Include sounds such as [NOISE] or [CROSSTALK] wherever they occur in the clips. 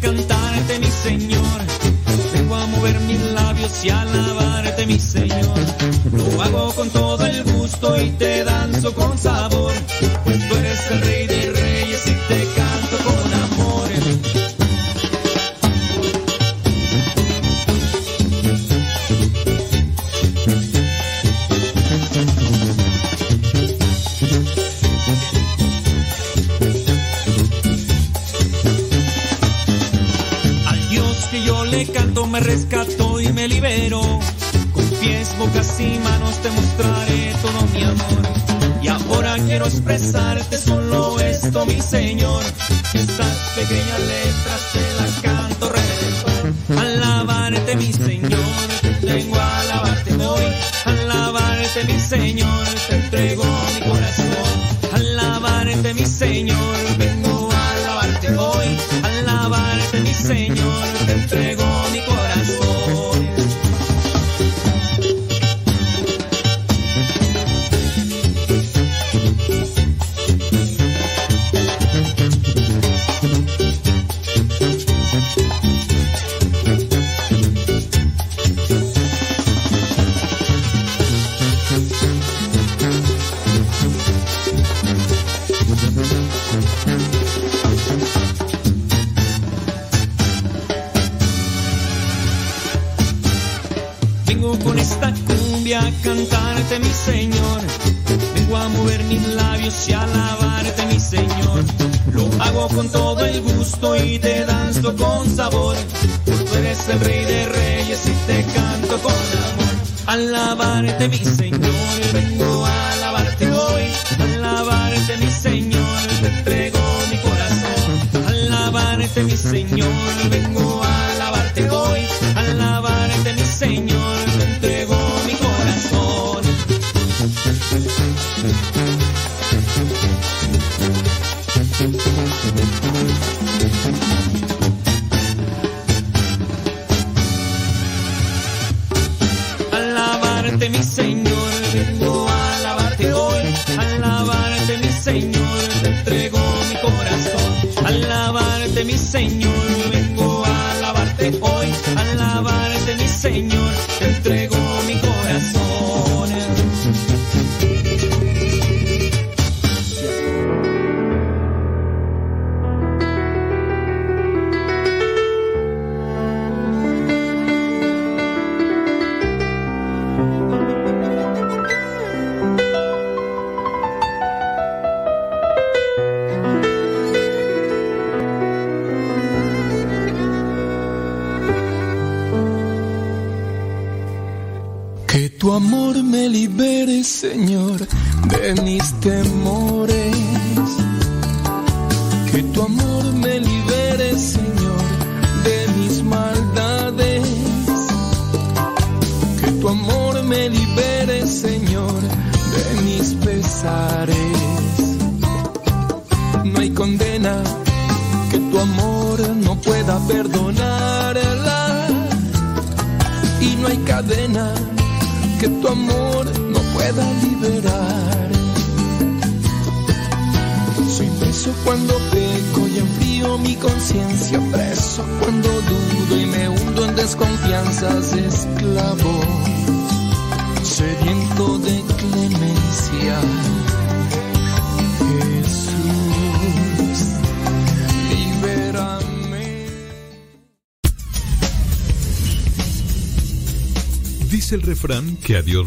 cantar.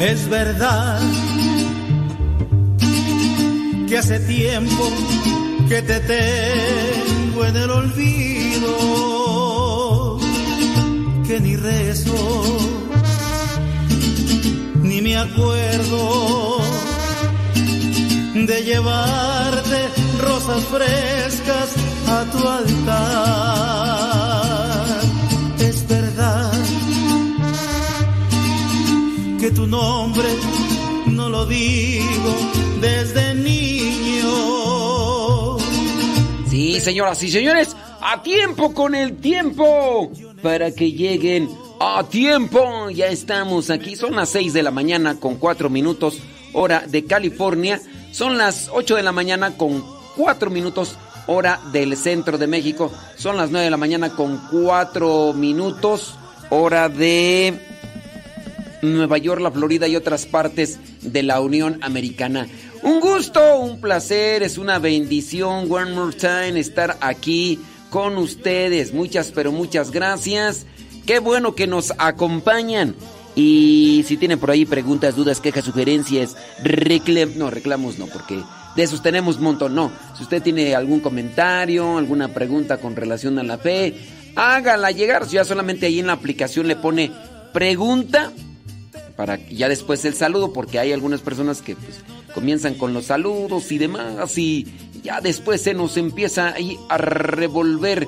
Es verdad que hace tiempo que te tengo en el olvido, que ni rezo, ni me acuerdo de llevarte rosas frescas a tu altar. Es verdad que tu nombre no lo digo desde niño. Sí, señoras y señores, a tiempo con el tiempo para que lleguen a tiempo. Ya estamos aquí, son las 6 de la mañana con 4 minutos hora de California. Son las 8 de la mañana con 4 minutos hora del centro de México. Son las 9 de la mañana con 4 minutos hora de Nueva York, la Florida y otras partes de la Unión Americana. Un gusto, un placer, es una bendición, one more time, estar aquí con ustedes. Muchas, pero muchas gracias. Qué bueno que nos acompañan. Y si tienen por ahí preguntas, dudas, quejas, sugerencias, reclamos, no, reclamos no, porque de esos tenemos un montón, no. Si usted tiene algún comentario, alguna pregunta con relación a la fe, hágala llegar. Ya solamente ahí en la aplicación le pone pregunta para ya después el saludo, porque hay algunas personas que pues, comienzan con los saludos y demás, y ya después se nos empieza ahí a revolver.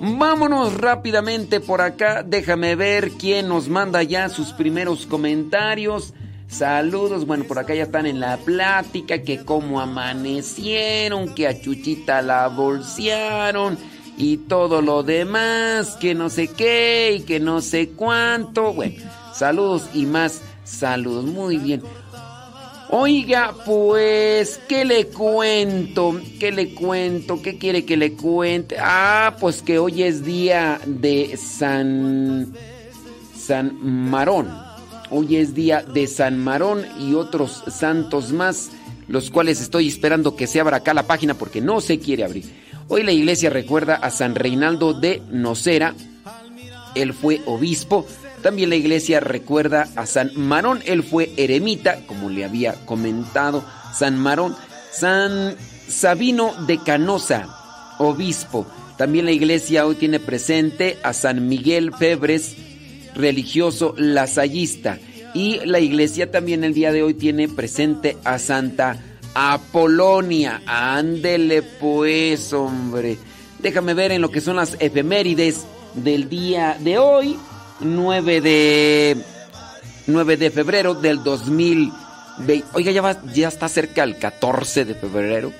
Vámonos rápidamente por acá, déjame ver quién nos manda ya sus primeros comentarios. Saludos, bueno, por acá ya están en la plática, que cómo amanecieron, que a Chuchita la bolsearon y todo lo demás, que no sé qué y que no sé cuánto. Bueno, saludos y más saludos, muy bien. Oiga, pues, ¿qué le cuento? ¿Qué le cuento? ¿Qué quiere que le cuente? Ah, pues que hoy es día de San San Marón. Hoy es día de San Marón y otros santos más, los cuales estoy esperando que se abra acá la página porque no se quiere abrir. Hoy la iglesia recuerda a San Reinaldo de Nocera. Él fue obispo también la iglesia recuerda a San Marón, él fue eremita, como le había comentado, San Marón, San Sabino de Canosa, obispo. También la iglesia hoy tiene presente a San Miguel Febres, religioso lasallista. Y la iglesia también el día de hoy tiene presente a Santa Apolonia. Ándele pues, hombre. Déjame ver en lo que son las efemérides del día de hoy. 9 de 9 de febrero del 2020. Oiga, ya, ya está cerca el 14 de febrero.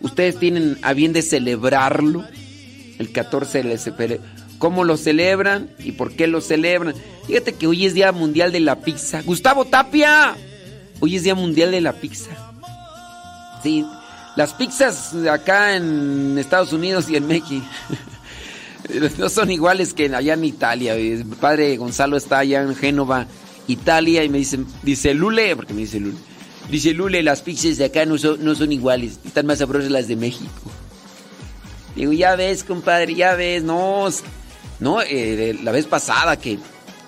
Ustedes tienen a bien de celebrarlo. El 14 de febrero. ¿Cómo lo celebran y por qué lo celebran? Fíjate que hoy es Día Mundial de la Pizza. Gustavo Tapia. Hoy es Día Mundial de la Pizza. Sí, las pizzas acá en Estados Unidos y en México. [LAUGHS] [LAUGHS] no son iguales que allá en Italia. Mi padre Gonzalo está allá en Génova, Italia, y me dice, dice Lule, porque me dice Lule. Dice Lule, las pizzas de acá no son, no son iguales, están más sabrosas las de México. Digo, ya ves, compadre, ya ves, no, no, eh, la vez pasada que,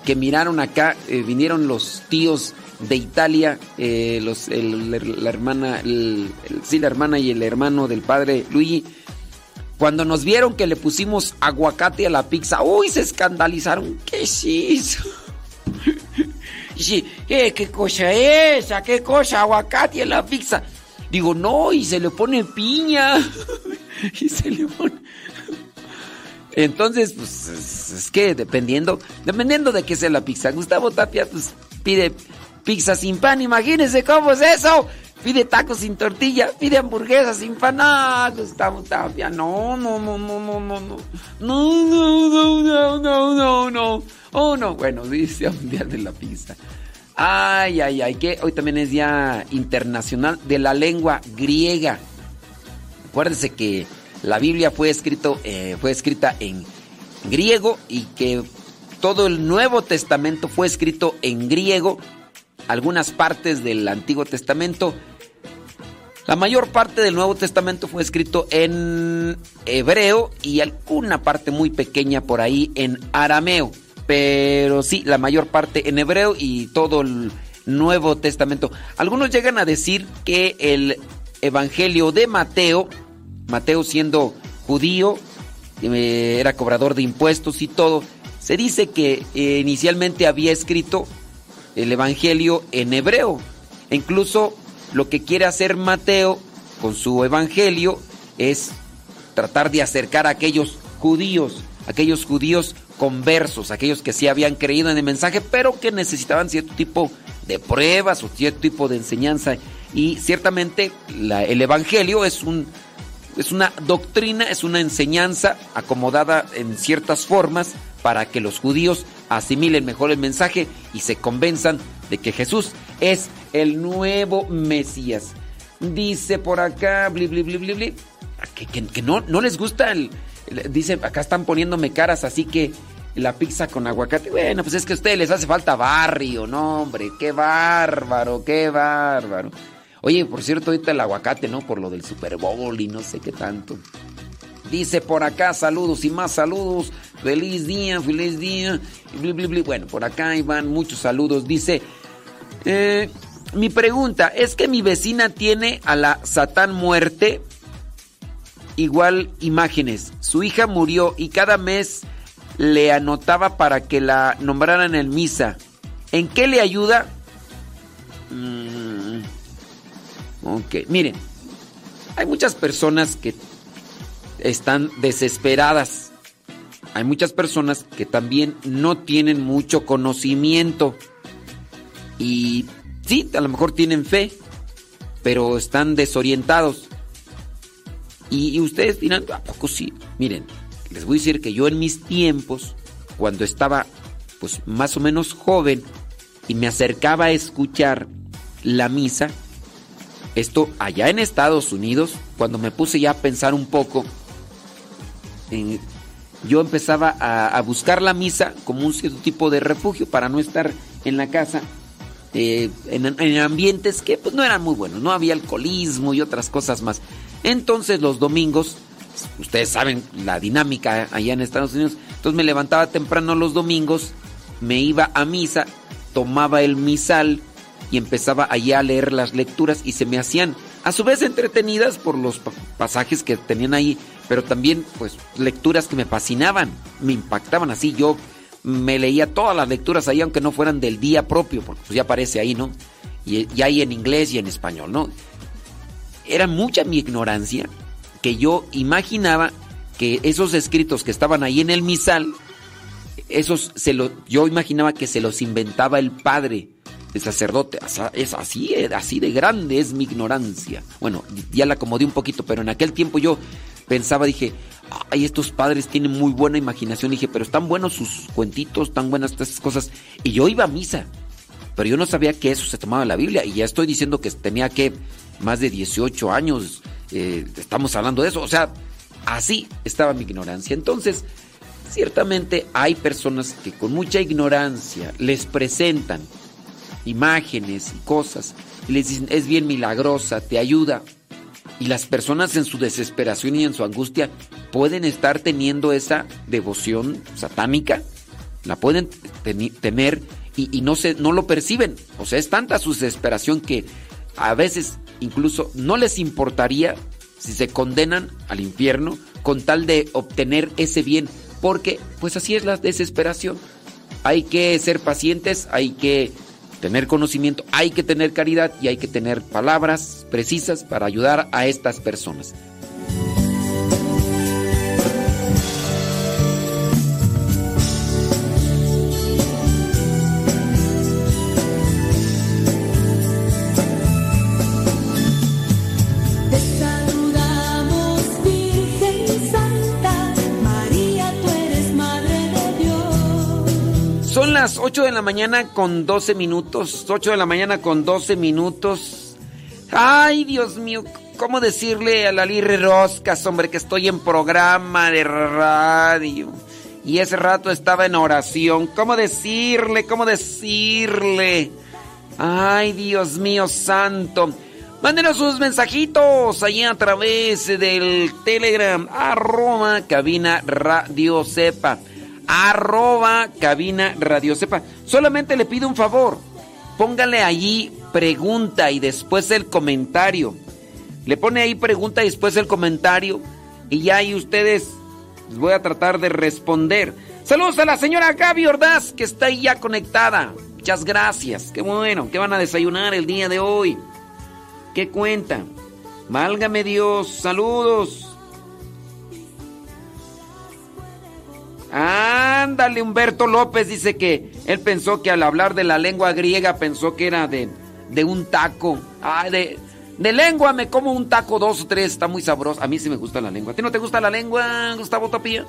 que miraron acá, eh, vinieron los tíos de Italia, eh, los, la hermana, sí, la hermana y el hermano del padre Luigi cuando nos vieron que le pusimos aguacate a la pizza, uy, se escandalizaron. ¿Qué es? [LAUGHS] Sí, eh, ¿qué cosa es esa? ¿Qué cosa? Aguacate a la pizza. Digo, no, y se le pone piña. [LAUGHS] y se le pone... Entonces, pues es, que dependiendo, dependiendo de qué sea la pizza. Gustavo Tapia, pues pide pizza sin pan, imagínense cómo es eso. Pide tacos sin tortilla, pide hamburguesas sin pan. No, Gustavo Tapia, no, no, no, no, no, no, no. No, no, no, no, no, no, no. Oh, no, bueno, dice Mundial de la Pizza. Ay, ay, ay, que hoy también es Día Internacional de la Lengua Griega. Acuérdense que la Biblia fue, escrito, eh, fue escrita en griego y que todo el Nuevo Testamento fue escrito en griego. Algunas partes del Antiguo Testamento. La mayor parte del Nuevo Testamento fue escrito en hebreo y alguna parte muy pequeña por ahí en arameo pero sí, la mayor parte en hebreo y todo el Nuevo Testamento. Algunos llegan a decir que el Evangelio de Mateo, Mateo siendo judío, eh, era cobrador de impuestos y todo, se dice que eh, inicialmente había escrito el Evangelio en hebreo. Incluso lo que quiere hacer Mateo con su Evangelio es tratar de acercar a aquellos judíos, aquellos judíos conversos, aquellos que sí habían creído en el mensaje, pero que necesitaban cierto tipo de pruebas o cierto tipo de enseñanza. Y ciertamente el Evangelio es, un, es una doctrina, es una enseñanza acomodada en ciertas formas para que los judíos asimilen mejor el mensaje y se convenzan de que Jesús es el nuevo Mesías. Dice por acá, bli, bli, bli, bli, que, que, no, no les gusta el, Dice, acá están poniéndome caras, así que la pizza con aguacate. Bueno, pues es que a ustedes les hace falta barrio, no, hombre. Qué bárbaro, qué bárbaro. Oye, por cierto, ahorita el aguacate, ¿no? Por lo del Super Bowl y no sé qué tanto. Dice por acá, saludos y más saludos. Feliz día, feliz día. Bueno, por acá van muchos saludos. Dice, eh, mi pregunta, ¿es que mi vecina tiene a la Satán muerte? igual imágenes. Su hija murió y cada mes le anotaba para que la nombraran en misa. ¿En qué le ayuda? Mm, ok, miren, hay muchas personas que están desesperadas. Hay muchas personas que también no tienen mucho conocimiento. Y sí, a lo mejor tienen fe, pero están desorientados. Y, ustedes dirán, ¿a poco sí? Miren, les voy a decir que yo en mis tiempos, cuando estaba pues más o menos joven y me acercaba a escuchar la misa, esto allá en Estados Unidos, cuando me puse ya a pensar un poco, yo empezaba a, buscar la misa como un cierto tipo de refugio para no estar en la casa eh, en, en, ambientes que pues, no eran muy buenos, no había alcoholismo y otras cosas más. Entonces los domingos, ustedes saben la dinámica allá en Estados Unidos, entonces me levantaba temprano los domingos, me iba a misa, tomaba el misal y empezaba allá a leer las lecturas y se me hacían a su vez entretenidas por los pasajes que tenían ahí, pero también pues lecturas que me fascinaban, me impactaban así, yo me leía todas las lecturas ahí aunque no fueran del día propio, porque pues ya aparece ahí, ¿no? Y, hay en inglés y en español, ¿no? era mucha mi ignorancia que yo imaginaba que esos escritos que estaban ahí en el misal, esos se lo, yo imaginaba que se los inventaba el padre, el sacerdote. Es así, así de grande es mi ignorancia. Bueno, ya la acomodé un poquito, pero en aquel tiempo yo pensaba, dije, ay, estos padres tienen muy buena imaginación. Dije, pero están buenos sus cuentitos, tan buenas estas cosas. Y yo iba a misa, pero yo no sabía que eso se tomaba en la Biblia. Y ya estoy diciendo que tenía que más de 18 años, eh, estamos hablando de eso, o sea, así estaba mi ignorancia. Entonces, ciertamente hay personas que con mucha ignorancia les presentan imágenes y cosas y les dicen, es bien milagrosa, te ayuda. Y las personas en su desesperación y en su angustia pueden estar teniendo esa devoción satánica, la pueden tener y, no, se, no lo perciben. O sea, es tanta su desesperación que a veces incluso no les importaría si se condenan al infierno con tal de obtener ese bien, porque pues así es la desesperación. Hay que ser pacientes, hay que tener conocimiento, hay que tener caridad y hay que tener palabras precisas para ayudar a estas personas. 8 de la mañana con 12 minutos. 8 de la mañana con 12 minutos. Ay, Dios mío, ¿cómo decirle a la Lirre Roscas, hombre, que estoy en programa de radio? Y ese rato estaba en oración. ¿Cómo decirle? ¿Cómo decirle? Ay, Dios mío santo. Mándenos sus mensajitos allí a través del Telegram, arroba cabina radio sepa arroba cabina radio sepa. Solamente le pido un favor. Póngale allí pregunta y después el comentario. Le pone ahí pregunta y después el comentario. Y ya ahí ustedes les voy a tratar de responder. Saludos a la señora Gaby Ordaz que está ahí ya conectada. Muchas gracias. Qué bueno. ¿Qué van a desayunar el día de hoy? ¿Qué cuenta? Válgame Dios. Saludos. Ándale, Humberto López dice que él pensó que al hablar de la lengua griega pensó que era de, de un taco. Ay, de, de lengua me como un taco dos o tres, está muy sabroso. A mí sí me gusta la lengua. ¿A ti no te gusta la lengua, Gustavo Tapia?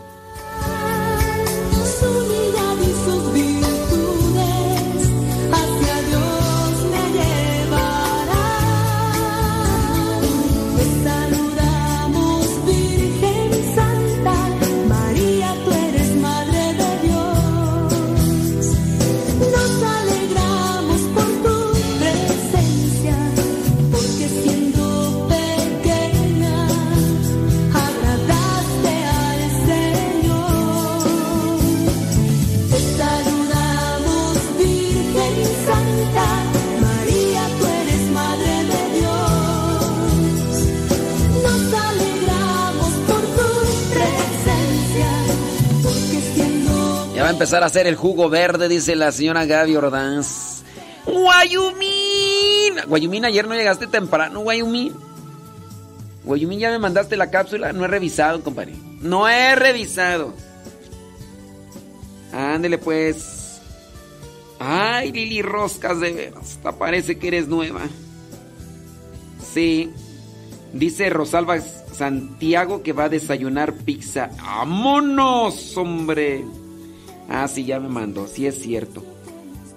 A hacer el jugo verde, dice la señora Gaby Ordaz. Guayumín. Guayumín, ayer no llegaste temprano, Guayumín. Guayumín, ya me mandaste la cápsula. No he revisado, compadre. No he revisado. Ándele pues. Ay, Lili Roscas, de veras. Parece que eres nueva. Sí. Dice Rosalba Santiago que va a desayunar pizza. ¡Vámonos, hombre! Ah, sí, ya me mandó, sí es cierto.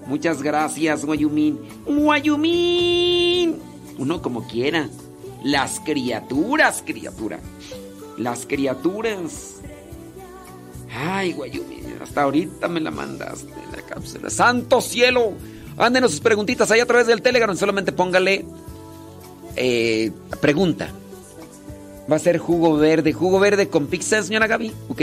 Muchas gracias, Guayumín. Guayumín. Uno como quiera. Las criaturas, criatura. Las criaturas. Ay, Guayumín, hasta ahorita me la mandaste la cápsula. ¡Santo cielo! Ándenos sus preguntitas ahí a través del Telegram. Solamente póngale eh, pregunta. Va a ser jugo verde. ¿Jugo verde con pizza, señora Gaby? Ok.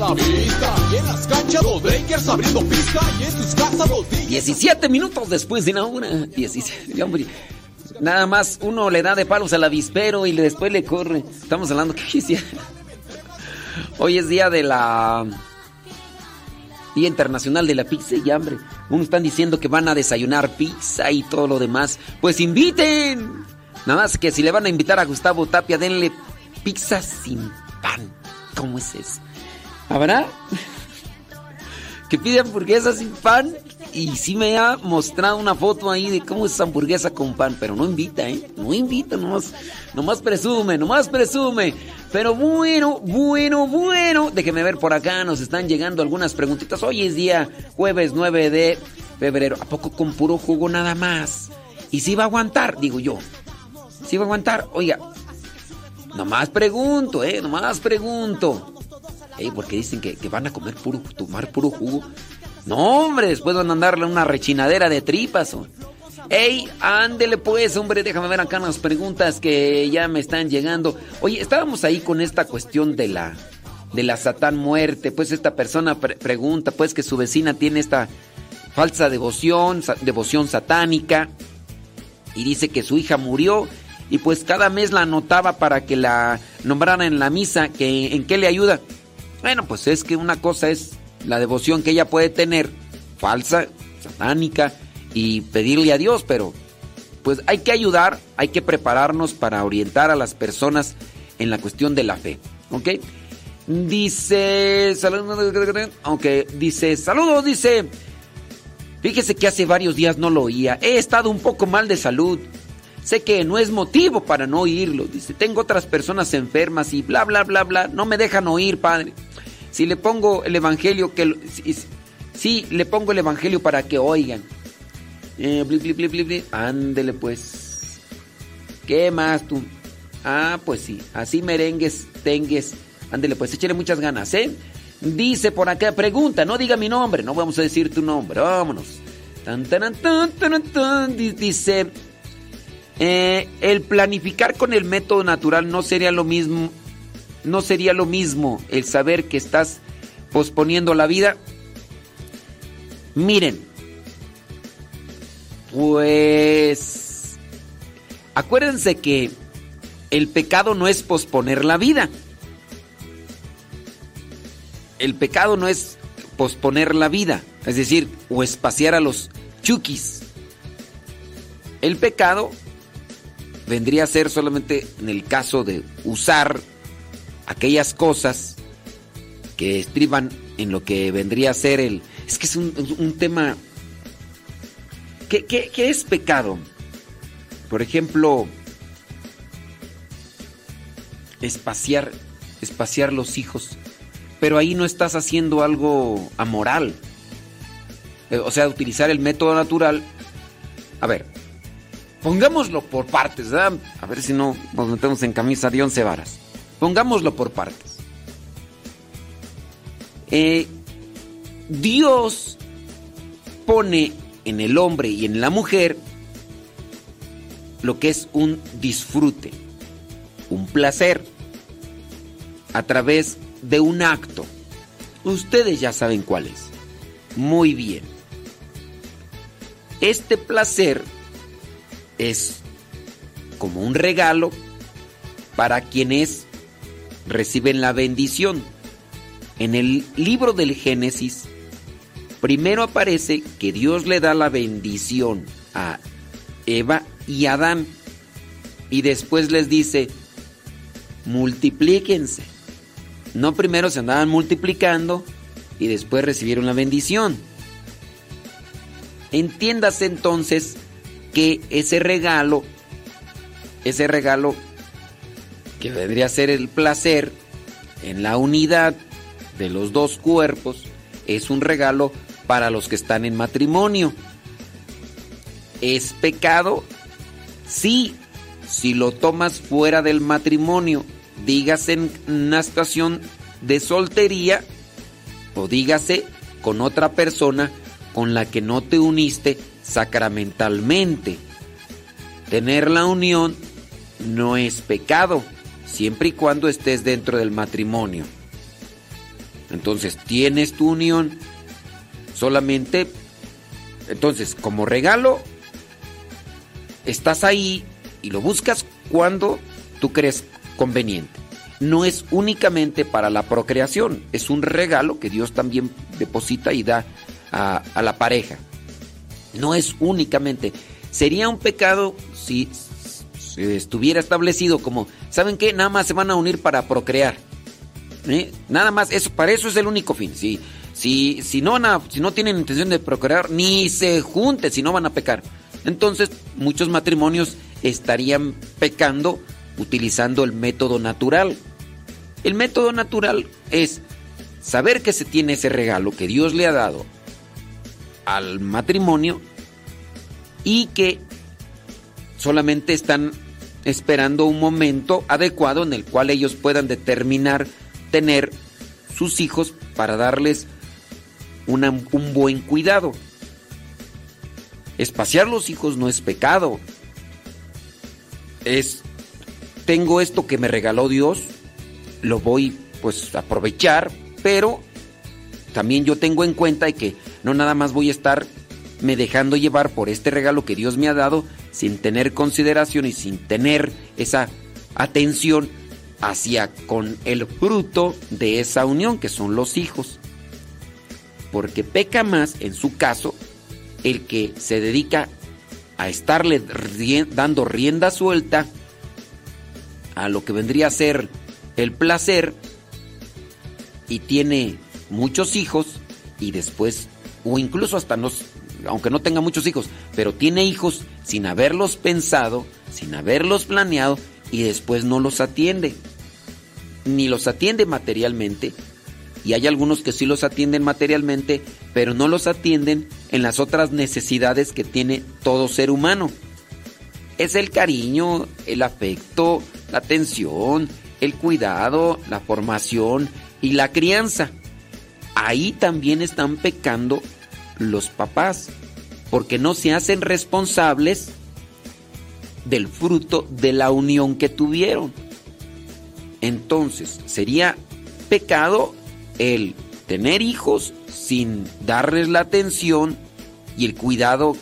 La vista. Y en las canchas los breakers abriendo pista. Y en tus casas los DJs. 17 minutos después de una hora. 17. Hombre, nada más uno le da de palos al avispero y después le corre. Estamos hablando que Hoy es día de la. Día Internacional de la Pizza y Hambre. Unos están diciendo que van a desayunar pizza y todo lo demás. Pues inviten. Nada más que si le van a invitar a Gustavo Tapia, denle pizza sin pan. ¿Cómo es eso? ¿Habrá? que pide hamburguesa sin pan. Y sí me ha mostrado una foto ahí de cómo es hamburguesa con pan, pero no invita, ¿eh? No invita, nomás, nomás presume, nomás presume. Pero bueno, bueno, bueno. Déjeme ver por acá, nos están llegando algunas preguntitas. Hoy es día jueves 9 de febrero. ¿A poco con puro jugo nada más? ¿Y si va a aguantar? Digo yo. ¿Si va a aguantar? Oiga, nomás pregunto, ¿eh? Nomás pregunto. Porque dicen que, van a comer puro, tomar puro jugo. No, hombre, después van a andarle una rechinadera de tripas. Ey, ándele pues, hombre, déjame ver acá las preguntas que ya me están llegando. Oye, estábamos ahí con esta cuestión de la de la satán muerte. Pues esta persona pre- pregunta pues que su vecina tiene esta falsa devoción, devoción satánica y dice que su hija murió y pues cada mes la anotaba para que la nombrara en la misa, que en qué le ayuda. Bueno, pues es que una cosa es la devoción que ella puede tener, falsa, satánica, y pedirle a Dios, pero pues hay que ayudar, hay que prepararnos para orientar a las personas en la cuestión de la fe, ¿ok? Dice, saludos, dice, saludos, dice, fíjese que hace varios días no lo oía, he estado un poco mal de salud, sé que no es motivo para no oírlo, dice, tengo otras personas enfermas y bla, bla, bla, bla, no me dejan oír, padre. Si le pongo el evangelio, que, si, le pongo el evangelio para que oigan. Eh, bli, bli, bli. Ándele pues. ¿Qué más tú? Ah, pues sí. Así merengues, tengues. Ándele pues, échale muchas ganas, ¿eh? Dice por acá, pregunta, no diga mi nombre, no vamos a decir tu nombre, vámonos. Tan, tan, tan, tan, tan, di- dice, eh, el planificar con el método natural no sería lo mismo, no sería lo mismo el saber que estás posponiendo la vida. Miren, pues acuérdense que el pecado no es posponer la vida. El pecado no es posponer la vida, es decir, o espaciar a los chukis. El pecado vendría a ser solamente en el caso de usar aquellas cosas que estriban en lo que vendría a ser el... Es que es un, tema... ¿Qué, qué, qué es pecado? Por ejemplo, espaciar, espaciar los hijos. Pero ahí no estás haciendo algo amoral. Eh, O sea, utilizar el método natural. A ver, pongámoslo por partes, ¿verdad? A ver si no nos metemos en camisa de once varas. Pongámoslo por partes. Eh, Dios pone en el hombre y en la mujer lo que es un disfrute, un placer, a través de un acto. Ustedes ya saben cuál es. Muy bien. Este placer es como un regalo para quienes reciben la bendición. En el libro del Génesis, primero aparece que Dios le da la bendición a Eva y Adán. Y después les dice, multiplíquense. No primero se andaban multiplicando y después recibieron la bendición. Entiéndase entonces que ese regalo, ese regalo que vendría a ser el placer en la unidad de los dos cuerpos, es un regalo para los que están en matrimonio. ¿Es pecado? Sí, si lo tomas fuera del matrimonio, dígase en una situación de soltería o dígase con otra persona con la que no te uniste sacramentalmente. Tener la unión no es pecado, siempre y cuando estés dentro del matrimonio. Entonces, tienes tu unión solamente, entonces, como regalo, estás ahí y lo buscas cuando tú crees conveniente. No es únicamente para la procreación, es un regalo que Dios también deposita y da a, a la pareja. No es únicamente. Sería un pecado si, estuviera establecido como, ¿saben qué? Nada más se van a unir para procrear. ¿Eh? Nada más, eso, para eso es el único fin. Si, si, si, no si no tienen intención de procrear, ni se junten si no van a pecar. Entonces, muchos matrimonios estarían pecando utilizando el método natural. El método natural es saber que se tiene ese regalo que Dios le ha dado al matrimonio y que solamente están esperando un momento adecuado en el cual ellos puedan determinar tener sus hijos para darles un buen cuidado. Espaciar los hijos no es pecado. Es, tengo esto que me regaló Dios, lo voy pues aprovechar, pero también yo tengo en cuenta que no nada más voy a estar me dejando llevar por este regalo que Dios me ha dado sin tener consideración y sin tener esa atención hacia con el fruto de esa unión que son los hijos. Porque peca más en su caso el que se dedica a estarle dando rienda suelta a lo que vendría a ser el placer y tiene muchos hijos y después o incluso hasta no aunque no tenga muchos hijos, pero tiene hijos sin haberlos pensado, sin haberlos planeado y después no los atiende. Ni los atiende materialmente, y hay algunos que sí los atienden materialmente, pero no los atienden en las otras necesidades que tiene todo ser humano. Es el cariño, el afecto, la atención, el cuidado, la formación y la crianza. Ahí también están pecando los papás, porque no se hacen responsables del fruto de la unión que tuvieron. Entonces, sería pecado el tener hijos sin darles la atención y el cuidado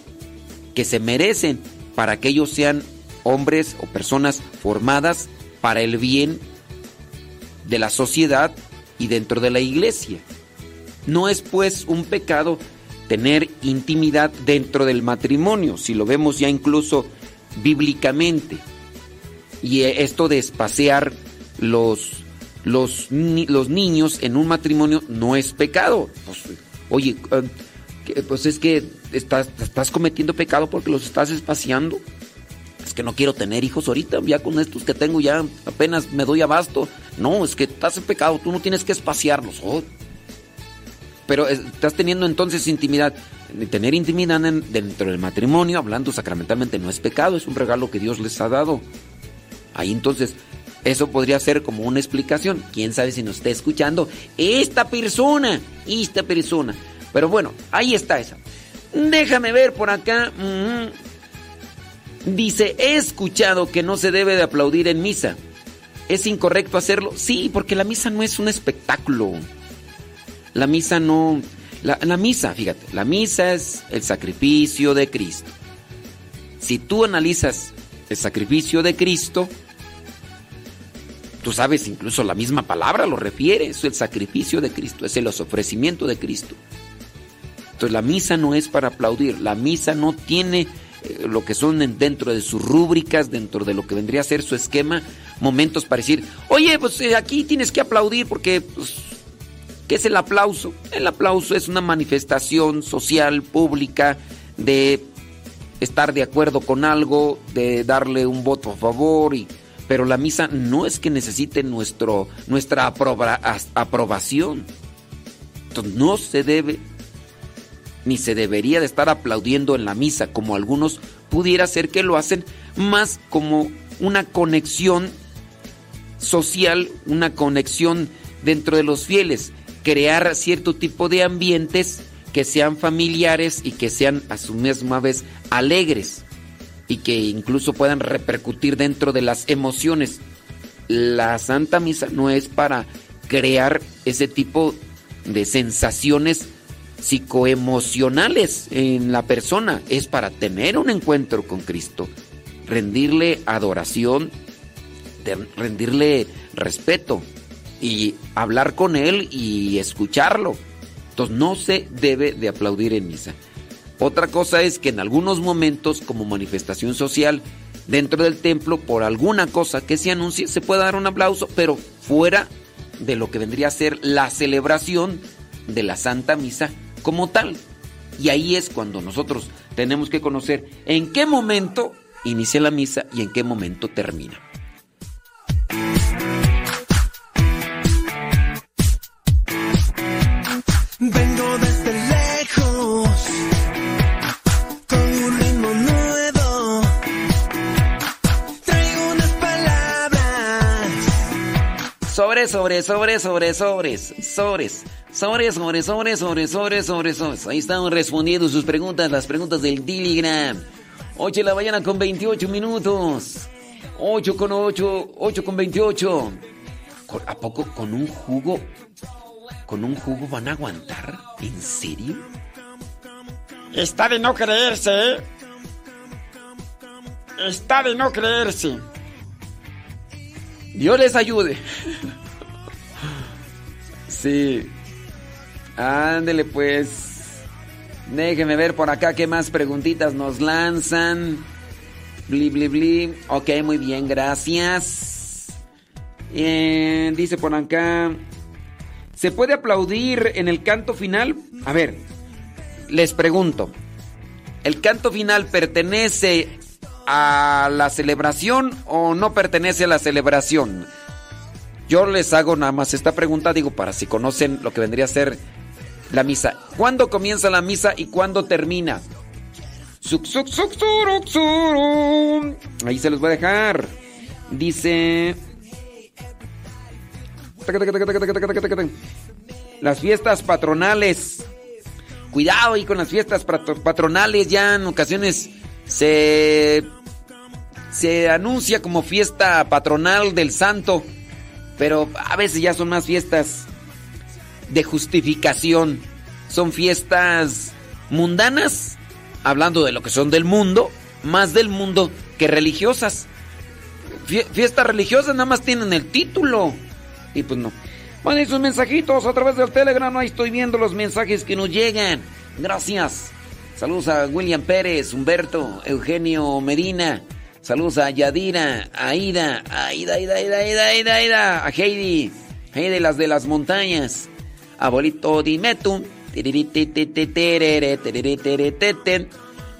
que se merecen para que ellos sean hombres o personas formadas para el bien de la sociedad y dentro de la iglesia. No es pues un pecado tener intimidad dentro del matrimonio, si lo vemos ya incluso bíblicamente. Y esto de espaciar los, los, los niños en un matrimonio no es pecado. Pues, oye, eh, pues es que estás, estás cometiendo pecado porque los estás espaciando. Es que no quiero tener hijos ahorita, ya con estos que tengo ya apenas me doy abasto. No, es que estás en pecado, tú no tienes que espaciarlos. Oh, pero estás teniendo entonces intimidad. Tener intimidad dentro del matrimonio, hablando sacramentalmente, no es pecado, es un regalo que Dios les ha dado. Ahí entonces, eso podría ser como una explicación. Quién sabe si nos está escuchando esta persona, esta persona. Pero bueno, ahí está esa. Déjame ver por acá. Dice, he escuchado que no se debe de aplaudir en misa. ¿Es incorrecto hacerlo? Sí, porque la misa no es un espectáculo. La misa no... La, misa, fíjate, la misa es el sacrificio de Cristo. Si tú analizas el sacrificio de Cristo, tú sabes, incluso la misma palabra lo refiere, es el sacrificio de Cristo, es el ofrecimiento de Cristo. Entonces la misa no es para aplaudir, la misa no tiene eh, lo que son dentro de sus rúbricas, dentro de lo que vendría a ser su esquema, momentos para decir, oye, pues eh, aquí tienes que aplaudir porque pues, ¿Qué es el aplauso? El aplauso es una manifestación social, pública, de estar de acuerdo con algo, de darle un voto a favor, y, pero la misa no es que necesite nuestro, nuestra aprobación. Entonces no se debe ni se debería de estar aplaudiendo en la misa como algunos pudiera ser que lo hacen más como una conexión social, una conexión dentro de los fieles, crear cierto tipo de ambientes que sean familiares y que sean a su misma vez alegres y que incluso puedan repercutir dentro de las emociones. La Santa Misa no es para crear ese tipo de sensaciones psicoemocionales en la persona, es para tener un encuentro con Cristo, rendirle adoración, rendirle respeto y hablar con Él y escucharlo. Entonces no se debe de aplaudir en misa. Otra cosa es que en algunos momentos como manifestación social dentro del templo por alguna cosa que se anuncie se puede dar un aplauso, pero fuera de lo que vendría a ser la celebración de la Santa Misa como tal. Y ahí es cuando nosotros tenemos que conocer en qué momento inicia la misa y en qué momento termina. Sobre, sobre, sobre, sobre, sobres, sobres, sobres, sobre, sobre, sobre, sobre, sobre, sobres. Ahí están respondiendo sus preguntas, las preguntas del Telegram. 8 de la mañana con 28 minutos. 8 con 8, 8 con 28. ¿A poco con un jugo? ¿Con un jugo van a aguantar? ¿En serio? Está de no creerse, ¿eh? Está de no creerse. Dios les ayude. Sí. Ándele pues. Déjenme ver por acá qué más preguntitas nos lanzan. Bli, bli, bli. Ok, muy bien, gracias. Eh, dice por acá. ¿Se puede aplaudir en el canto final? A ver, les pregunto. ¿El canto final pertenece a la celebración o no pertenece a la celebración? Yo les hago nada más esta pregunta, digo, para si conocen lo que vendría a ser la misa. ¿Cuándo comienza la misa y cuándo termina? Ahí se los voy a dejar. Dice... Las fiestas patronales. Cuidado ahí con las fiestas patronales. Ya en ocasiones se, se anuncia como fiesta patronal del santo. Pero a veces ya son más fiestas de justificación. Son fiestas mundanas, hablando de lo que son del mundo, más del mundo que religiosas. Fiestas religiosas nada más tienen el título. Y pues no. Bueno, y sus mensajitos a través del Telegram. Ahí estoy viendo los mensajes que nos llegan. Gracias. Saludos a William Pérez, Humberto, Eugenio Medina. Saludos a Yadira, a Aida, a Aida, Aida, Aida, Aida, Aida, a Heidi, Heidi las de las montañas. Abuelito Dimetu.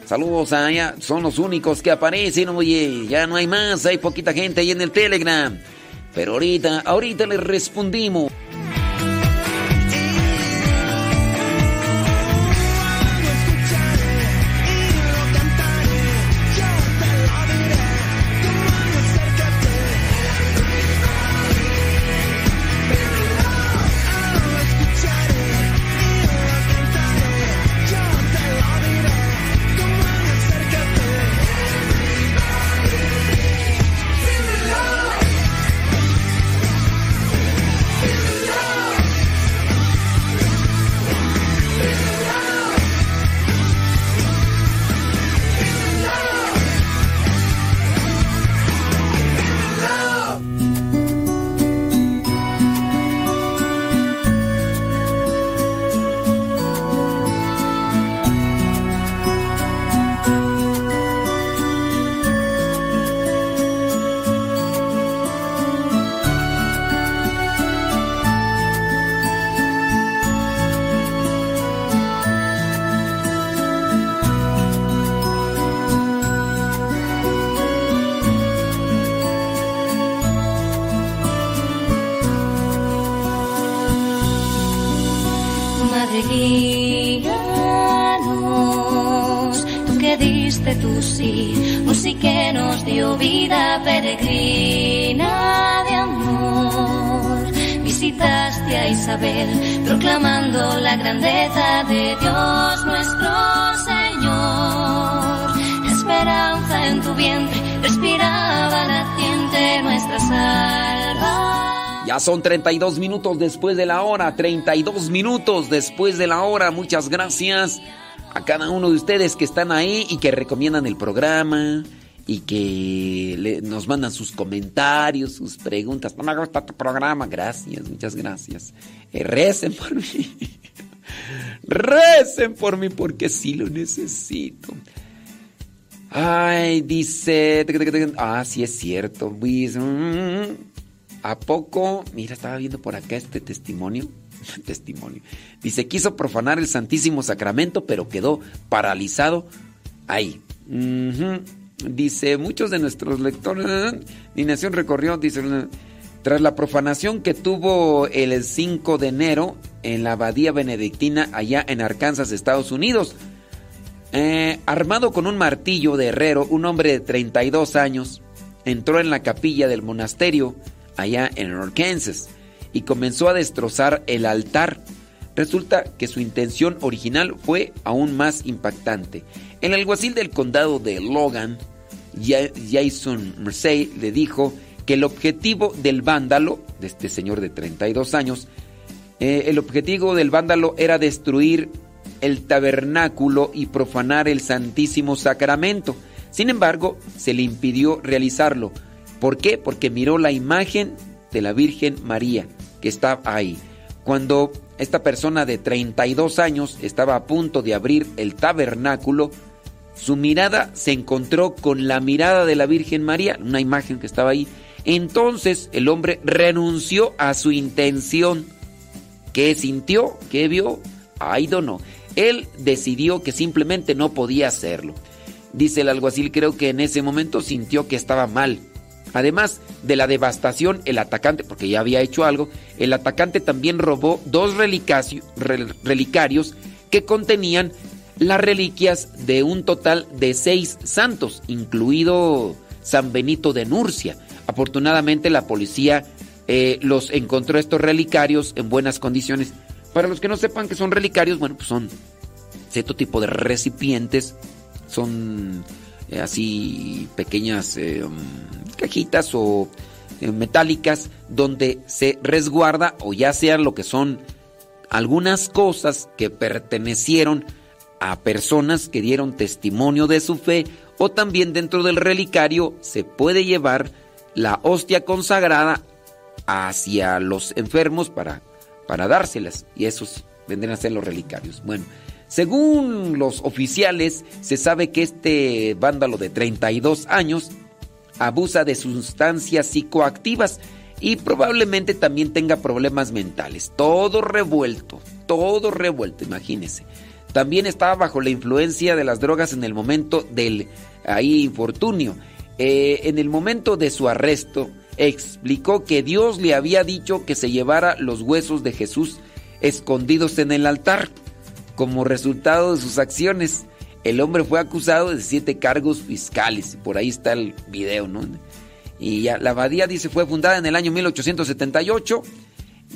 Saludos a allá, son los únicos que aparecen, oye, ya no hay más, hay poquita gente ahí en el Telegram. Pero ahorita, ahorita les respondimos. La grandeza de Dios nuestro Señor. Esperanza en tu vientre respiraba naciente nuestra salva. Ya son 32 minutos después de la hora, 32 minutos después de la hora. Muchas gracias a cada uno de ustedes que están ahí y que recomiendan el programa y que nos mandan sus comentarios, sus preguntas. No me gusta tu programa. Gracias, muchas gracias. Eh, recen por mí. [LAUGHS] Recen por mí porque sí lo necesito. Ay, dice. Ah, sí es cierto. Mm, ¿A poco? Mira, estaba viendo por acá este testimonio. [LAUGHS] testimonio. Dice, quiso profanar el Santísimo Sacramento, pero quedó paralizado ahí. Ujú. Dice, muchos de nuestros lectores, mi nación recorrió, dice, tras la profanación que tuvo el 5 de enero en la abadía benedictina allá en Arkansas, Estados Unidos. Eh, armado con un martillo de herrero, un hombre de 32 años entró en la capilla del monasterio allá en Arkansas y comenzó a destrozar el altar. Resulta que su intención original fue aún más impactante. El alguacil del condado de Logan, Ja- Jason Mersey, le dijo que el objetivo del vándalo, de este señor de 32 años, eh, el objetivo del vándalo era destruir el tabernáculo y profanar el Santísimo Sacramento. Sin embargo, se le impidió realizarlo. ¿Por qué? Porque miró la imagen de la Virgen María que estaba ahí. Cuando esta persona de 32 años estaba a punto de abrir el tabernáculo, su mirada se encontró con la mirada de la Virgen María, una imagen que estaba ahí. Entonces el hombre renunció a su intención. ¿Qué sintió? ¿Qué vio? Don't know. Él decidió que simplemente no podía hacerlo. Dice el alguacil, creo que en ese momento sintió que estaba mal. Además de la devastación, el atacante, porque ya había hecho algo, el atacante también robó dos relicarios que contenían las reliquias de un total de seis santos, incluido San Benito de Nurcia. Afortunadamente la policía eh, los encontró estos relicarios en buenas condiciones. Para los que no sepan que son relicarios, bueno, pues son cierto tipo de recipientes, son eh, así pequeñas eh, um, cajitas o metálicas donde se resguarda o ya sea lo que son algunas cosas que pertenecieron a personas que dieron testimonio de su fe o también dentro del relicario se puede llevar la hostia consagrada hacia los enfermos para, para dárselas y esos vendrían a ser los relicarios. Bueno, según los oficiales se sabe que este vándalo de 32 años abusa de sustancias psicoactivas y probablemente también tenga problemas mentales. Todo revuelto, todo revuelto, imagínense. También estaba bajo la influencia de las drogas en el momento del ahí infortunio. Eh, en el momento de su arresto, explicó que Dios le había dicho que se llevara los huesos de Jesús escondidos en el altar. Como resultado de sus acciones, el hombre fue acusado de siete cargos fiscales. Por ahí está el video, ¿no? Y ya, la abadía dice fue fundada en el año 1878.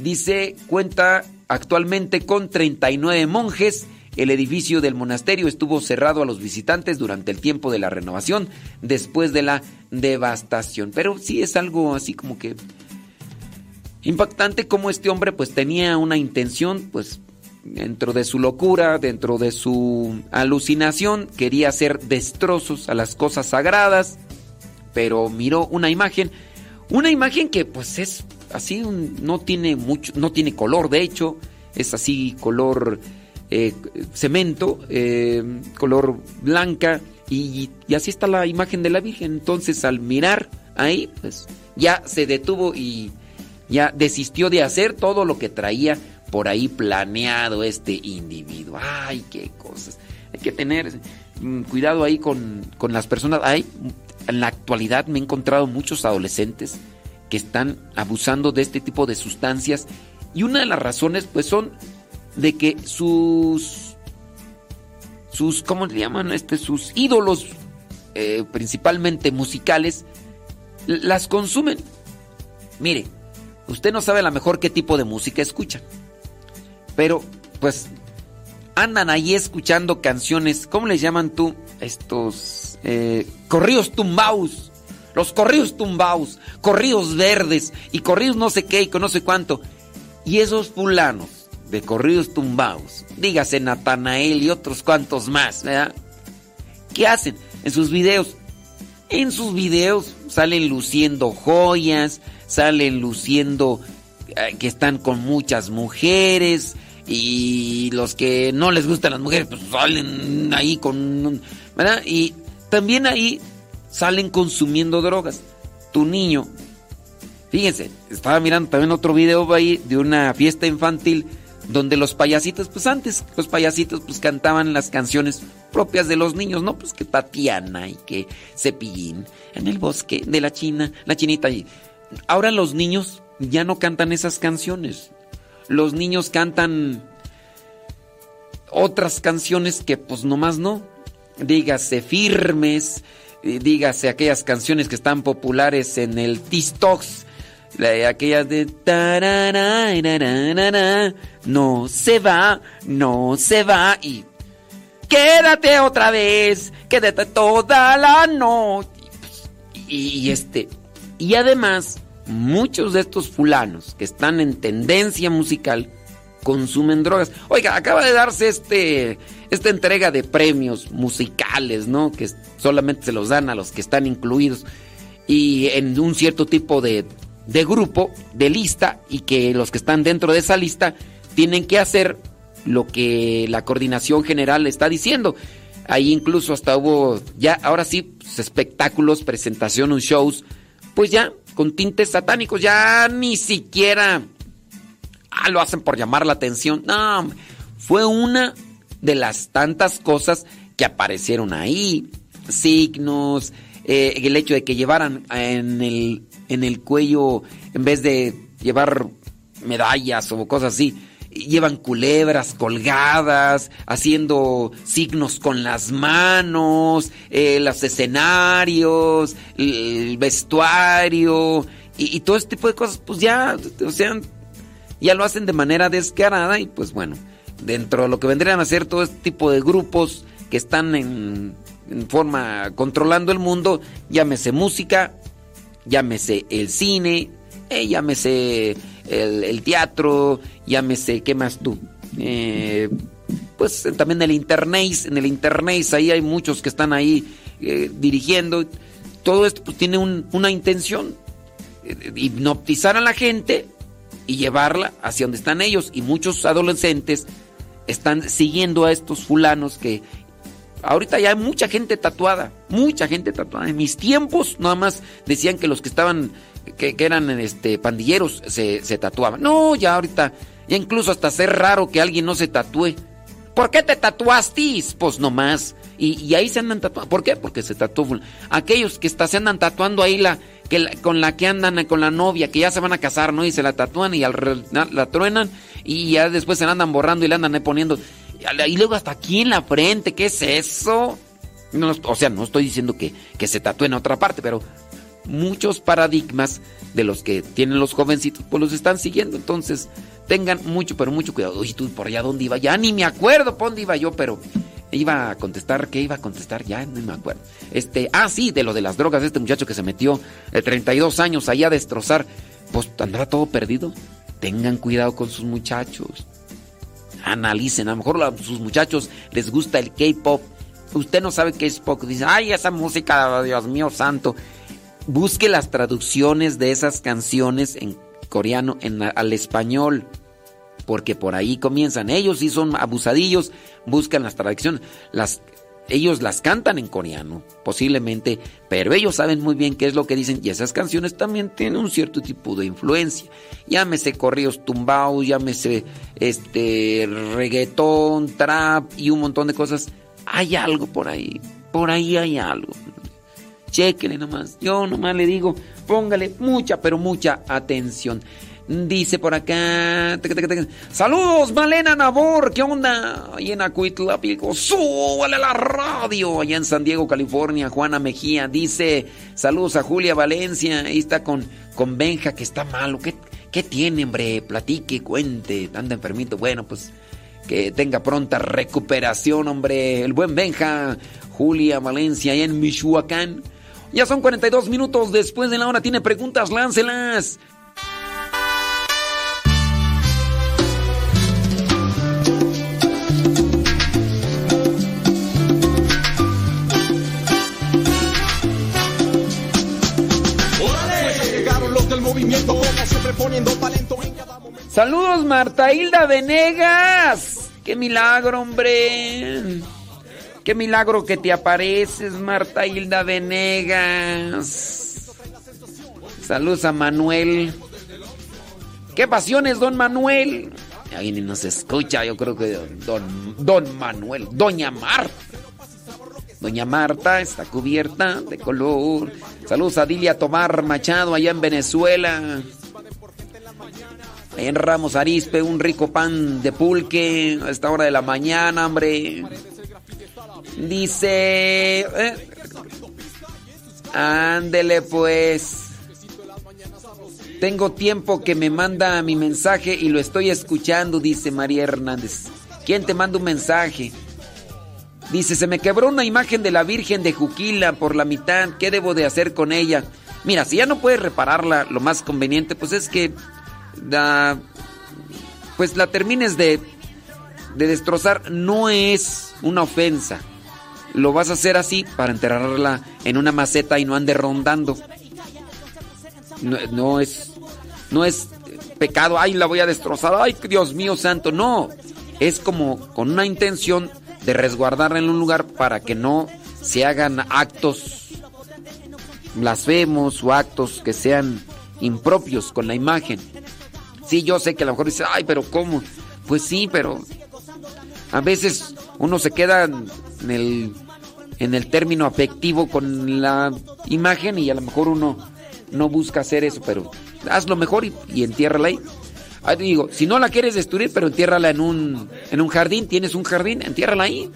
Dice, cuenta actualmente con 39 monjes. El edificio del monasterio estuvo cerrado a los visitantes durante el tiempo de la renovación, después de la devastación. Pero sí es algo así como que impactante como este hombre pues tenía una intención, pues dentro de su locura, dentro de su alucinación, quería hacer destrozos a las cosas sagradas, pero miró una imagen, una imagen que pues es así, no tiene mucho, no tiene color, de hecho, es así color eh, cemento, eh, color blanca, y, y así está la imagen de la Virgen. Entonces al mirar ahí, pues ya se detuvo y ya desistió de hacer todo lo que traía por ahí planeado este individuo. Ay, qué cosas. Hay que tener mm, cuidado ahí con, con las personas. Hay, en la actualidad me he encontrado muchos adolescentes que están abusando de este tipo de sustancias y una de las razones pues son de que sus sus cómo le llaman este sus ídolos eh, principalmente musicales las consumen. Mire, usted no sabe a lo mejor qué tipo de música escucha, pero pues andan ahí escuchando canciones, ¿cómo les llaman tú? Estos eh, corridos tumbaus, los corridos tumbaus, corridos verdes y corridos no sé qué y con no sé cuánto. Y esos fulanos de corridos tumbaos, dígase Natanael y otros cuantos más, ¿verdad? ¿Qué hacen en sus videos? En sus videos salen luciendo joyas, salen luciendo eh, que están con muchas mujeres y los que no les gustan las mujeres pues salen ahí con ¿verdad? Y también ahí salen consumiendo drogas. Tu niño, fíjense, estaba mirando también otro video ahí de una fiesta infantil donde los payasitos, pues antes los payasitos pues cantaban las canciones propias de los niños, ¿no? Pues que Tatiana y que Cepillín en el bosque de la China, la chinita. Y ahora los niños ya no cantan esas canciones. Los niños cantan otras canciones que pues nomás no. Dígase firmes, dígase aquellas canciones que están populares en el TikToks aquellas de no se va, no se va y quédate otra vez, quédate toda la noche. Y, este, y además, muchos de estos fulanos que están en tendencia musical consumen drogas. Oiga, acaba de darse este esta entrega de premios musicales, ¿no? Que solamente se los dan a los que están incluidos y en un cierto tipo de de grupo, de lista, y que los que están dentro de esa lista tienen que hacer lo que la coordinación general está diciendo. Ahí incluso hasta hubo, ya, ahora sí, pues, espectáculos, presentaciones, shows, pues ya, con tintes satánicos, ya ni siquiera ah, lo hacen por llamar la atención. No, fue una de las tantas cosas que aparecieron ahí. Signos, eh, el hecho de que llevaran en el en el cuello, en vez de llevar medallas o cosas así, llevan culebras colgadas, haciendo signos con las manos, eh, los escenarios, el vestuario y, todo este tipo de cosas, pues ya, o sea, ya lo hacen de manera descarada y pues bueno, dentro de lo que vendrían a ser todo este tipo de grupos que están en, en forma controlando el mundo, llámese música, llámese el cine, eh, llámese el, teatro, llámese, ¿qué más tú? Eh, pues también el internet, en el internet ahí hay muchos que están ahí eh, dirigiendo. Todo esto pues, tiene una intención, hipnotizar a la gente y llevarla hacia donde están ellos. Y muchos adolescentes están siguiendo a estos fulanos que Ahorita ya hay mucha gente tatuada, mucha gente tatuada. En mis tiempos nada más decían que los que estaban, que, eran este, pandilleros, se, tatuaban. No, ya ahorita, ya incluso hasta ser raro que alguien no se tatúe. ¿Por qué te tatuaste? Pues nomás. Y, y ahí se andan tatuando. ¿Por qué? Porque se tatuó. Aquellos que está, se andan tatuando ahí la, que con la que andan con la novia, que ya se van a casar, ¿no? Y se la tatúan y al, la truenan y ya después se la andan borrando y le andan poniendo. Y luego hasta aquí en la frente, ¿qué es eso? No, o sea, no estoy diciendo que, que se tatúe en otra parte, pero muchos paradigmas de los que tienen los jovencitos, pues los están siguiendo. Entonces, tengan mucho, pero mucho cuidado. Uy, tú por allá dónde iba, ya ni me acuerdo por dónde iba yo, pero iba a contestar, ¿qué iba a contestar? Ya no me acuerdo. Este, ah, sí, de lo de las drogas, este muchacho que se metió de 32 años allá a destrozar, pues andará todo perdido. Tengan cuidado con sus muchachos analicen. A lo mejor a sus muchachos les gusta el K-pop. Usted no sabe qué es pop. Dice, ay, esa música, Dios mío santo. Busque las traducciones de esas canciones en coreano en, al español. Porque por ahí comienzan. Ellos sí son abusadillos. Buscan las traducciones. Las ellos las cantan en coreano, posiblemente, pero ellos saben muy bien qué es lo que dicen y esas canciones también tienen un cierto tipo de influencia. Llámese corridos tumbados, llámese este reggaetón, trap y un montón de cosas. Hay algo por ahí, por ahí hay algo. Chéquele nomás, yo nomás le digo, póngale mucha, pero mucha atención. Dice por acá. Saludos, Malena Nabor. ¿Qué onda? Ahí en Acuitlapico. Súbale la radio. Allá en San Diego, California. Juana Mejía dice: Saludos a Julia Valencia. Ahí está con, con Benja, que está malo. ¿Qué, ¿Qué tiene, hombre? Platique, cuente. Anda enfermito. Bueno, pues que tenga pronta recuperación, hombre. El buen Benja. Julia Valencia, allá en Michoacán. Ya son 42 minutos después de la hora. Tiene preguntas, láncelas. Saludos Marta Hilda Venegas. Qué milagro, hombre. Qué milagro que te apareces, Marta Hilda Venegas. Saludos a Manuel. Qué pasiones, don Manuel. Ahí ni nos escucha, yo creo que don, don Manuel, doña Marta. Doña Marta está cubierta de color. Saludos a Dilia Tomar Machado allá en Venezuela. En Ramos Arispe, un rico pan de pulque a esta hora de la mañana, hombre. Dice... Eh, ándele pues. Tengo tiempo que me manda mi mensaje y lo estoy escuchando, dice María Hernández. ¿Quién te manda un mensaje? Dice, se me quebró una imagen de la Virgen de Juquila por la mitad. ¿Qué debo de hacer con ella? Mira, si ya no puedes repararla, lo más conveniente, pues es que pues la termines de, de destrozar. No es una ofensa. Lo vas a hacer así para enterrarla en una maceta y no ande rondando. No, no es, no es pecado. Ay, la voy a destrozar. Ay, Dios mío santo. No, es como con una intención de resguardarla en un lugar para que no se hagan actos blasfemos o actos que sean impropios con la imagen. Sí, yo sé que a lo mejor dice, ay, pero ¿cómo? Pues sí, pero a veces uno se queda en el, en el término afectivo con la imagen y a lo mejor uno no busca hacer eso, pero hazlo mejor y, y entiérrala ahí. Ahí digo, si no la quieres destruir, pero entiérrala en un, en un jardín, tienes un jardín, entiérrala ahí.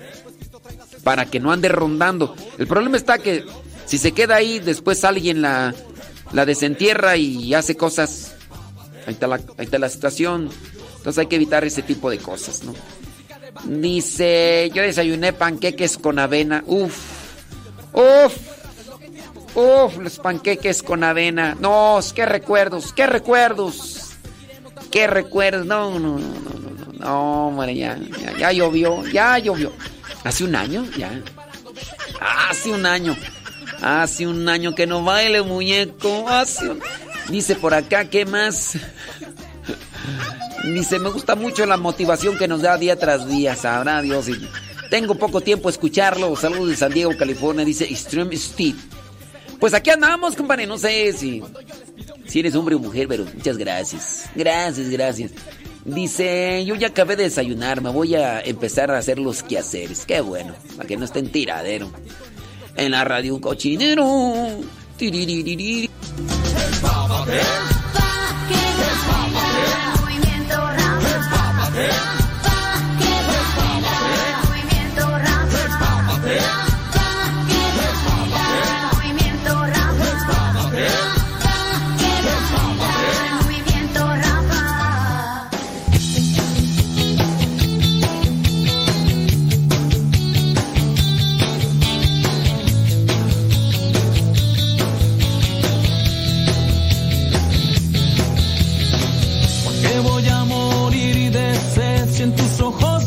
Para que no ande rondando. El problema está que si se queda ahí, después alguien la, la desentierra y hace cosas. Ahí está, la, ahí está la situación. Entonces hay que evitar ese tipo de cosas, ¿no? Dice, yo desayuné panqueques con avena. Uf, uf, uf, los panqueques con avena. No, qué recuerdos, qué recuerdos. ¿Qué recuerdos? No, no, no, no, no, no, hombre, ya, ya, ya llovió, ya llovió. Hace un año, ya. Hace un año. Hace un año que no baile, muñeco. Hace un... Dice por acá, ¿qué más? Dice, me gusta mucho la motivación que nos da día tras día, sabrá Dios. tengo poco tiempo a escucharlo. Saludos de San Diego, California. Dice Extreme Steve. Pues aquí andamos, compadre. No sé si si eres hombre o mujer, pero muchas gracias. Gracias, gracias. Dice, yo ya acabé de desayunar, me voy a empezar a hacer los quehaceres. Qué bueno, para que no estén tiradero. En la radio un cochinero. Tiriririr. El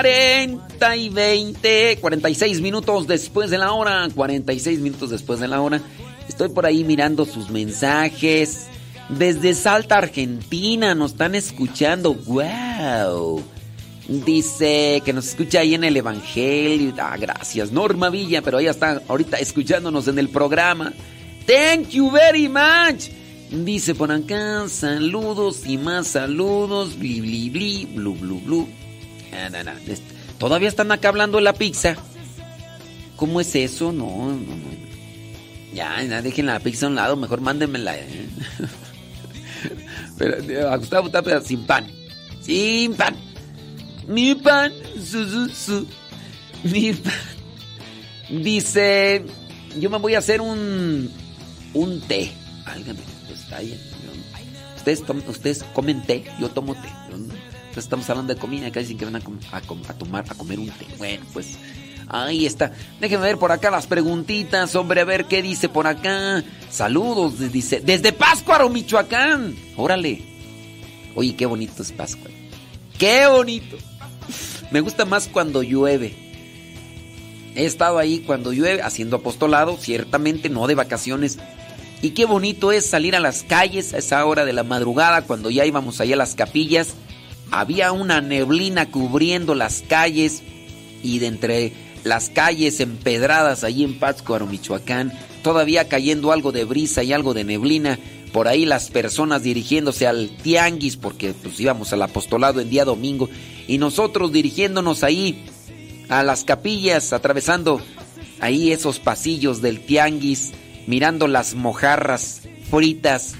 40 y 20, 46 minutos después de la hora, 46 minutos después de la hora. Estoy por ahí mirando sus mensajes. Desde Salta, Argentina, nos están escuchando. ¡Wow! Dice que nos escucha ahí en el Evangelio. Ah, gracias, Norma Villa, pero ella está ahorita escuchándonos en el programa. Thank you very much. Dice por acá, saludos y más saludos. Bli, bli, bli, blu, blu, blu. Ah, Todavía están acá hablando de la pizza. ¿Cómo es eso? No, no, no. Ya, ya dejen la pizza a un lado, mejor mándenmela. ¿eh? [LAUGHS] Pero a Gustavo está sin pan. Sin pan. Mi pan. Su, su, su. Mi pan. Dice, yo me voy a hacer un un té. Válgame, pues está. Ustedes, ustedes comen té, yo tomo té. Entonces estamos hablando de comida, acá dicen que van a, a tomar, a comer un té. Bueno, pues Ahí está. Déjenme ver por acá las preguntitas, hombre, a ver qué dice por acá. Saludos, dice, desde Páscuaro, Michoacán. Órale. Oye, qué bonito es Páscuaro. Qué bonito. Me gusta más cuando llueve. He estado ahí cuando llueve haciendo apostolado, ciertamente no de vacaciones. Y qué bonito es salir a las calles a esa hora de la madrugada cuando ya íbamos allá a las capillas. Había una neblina cubriendo las calles y de entre las calles empedradas allí en Pátzcuaro, Michoacán, todavía cayendo algo de brisa y algo de neblina, por ahí las personas dirigiéndose al tianguis porque pues íbamos al apostolado en día domingo y nosotros dirigiéndonos ahí a las capillas, atravesando ahí esos pasillos del tianguis, mirando las mojarras fritas,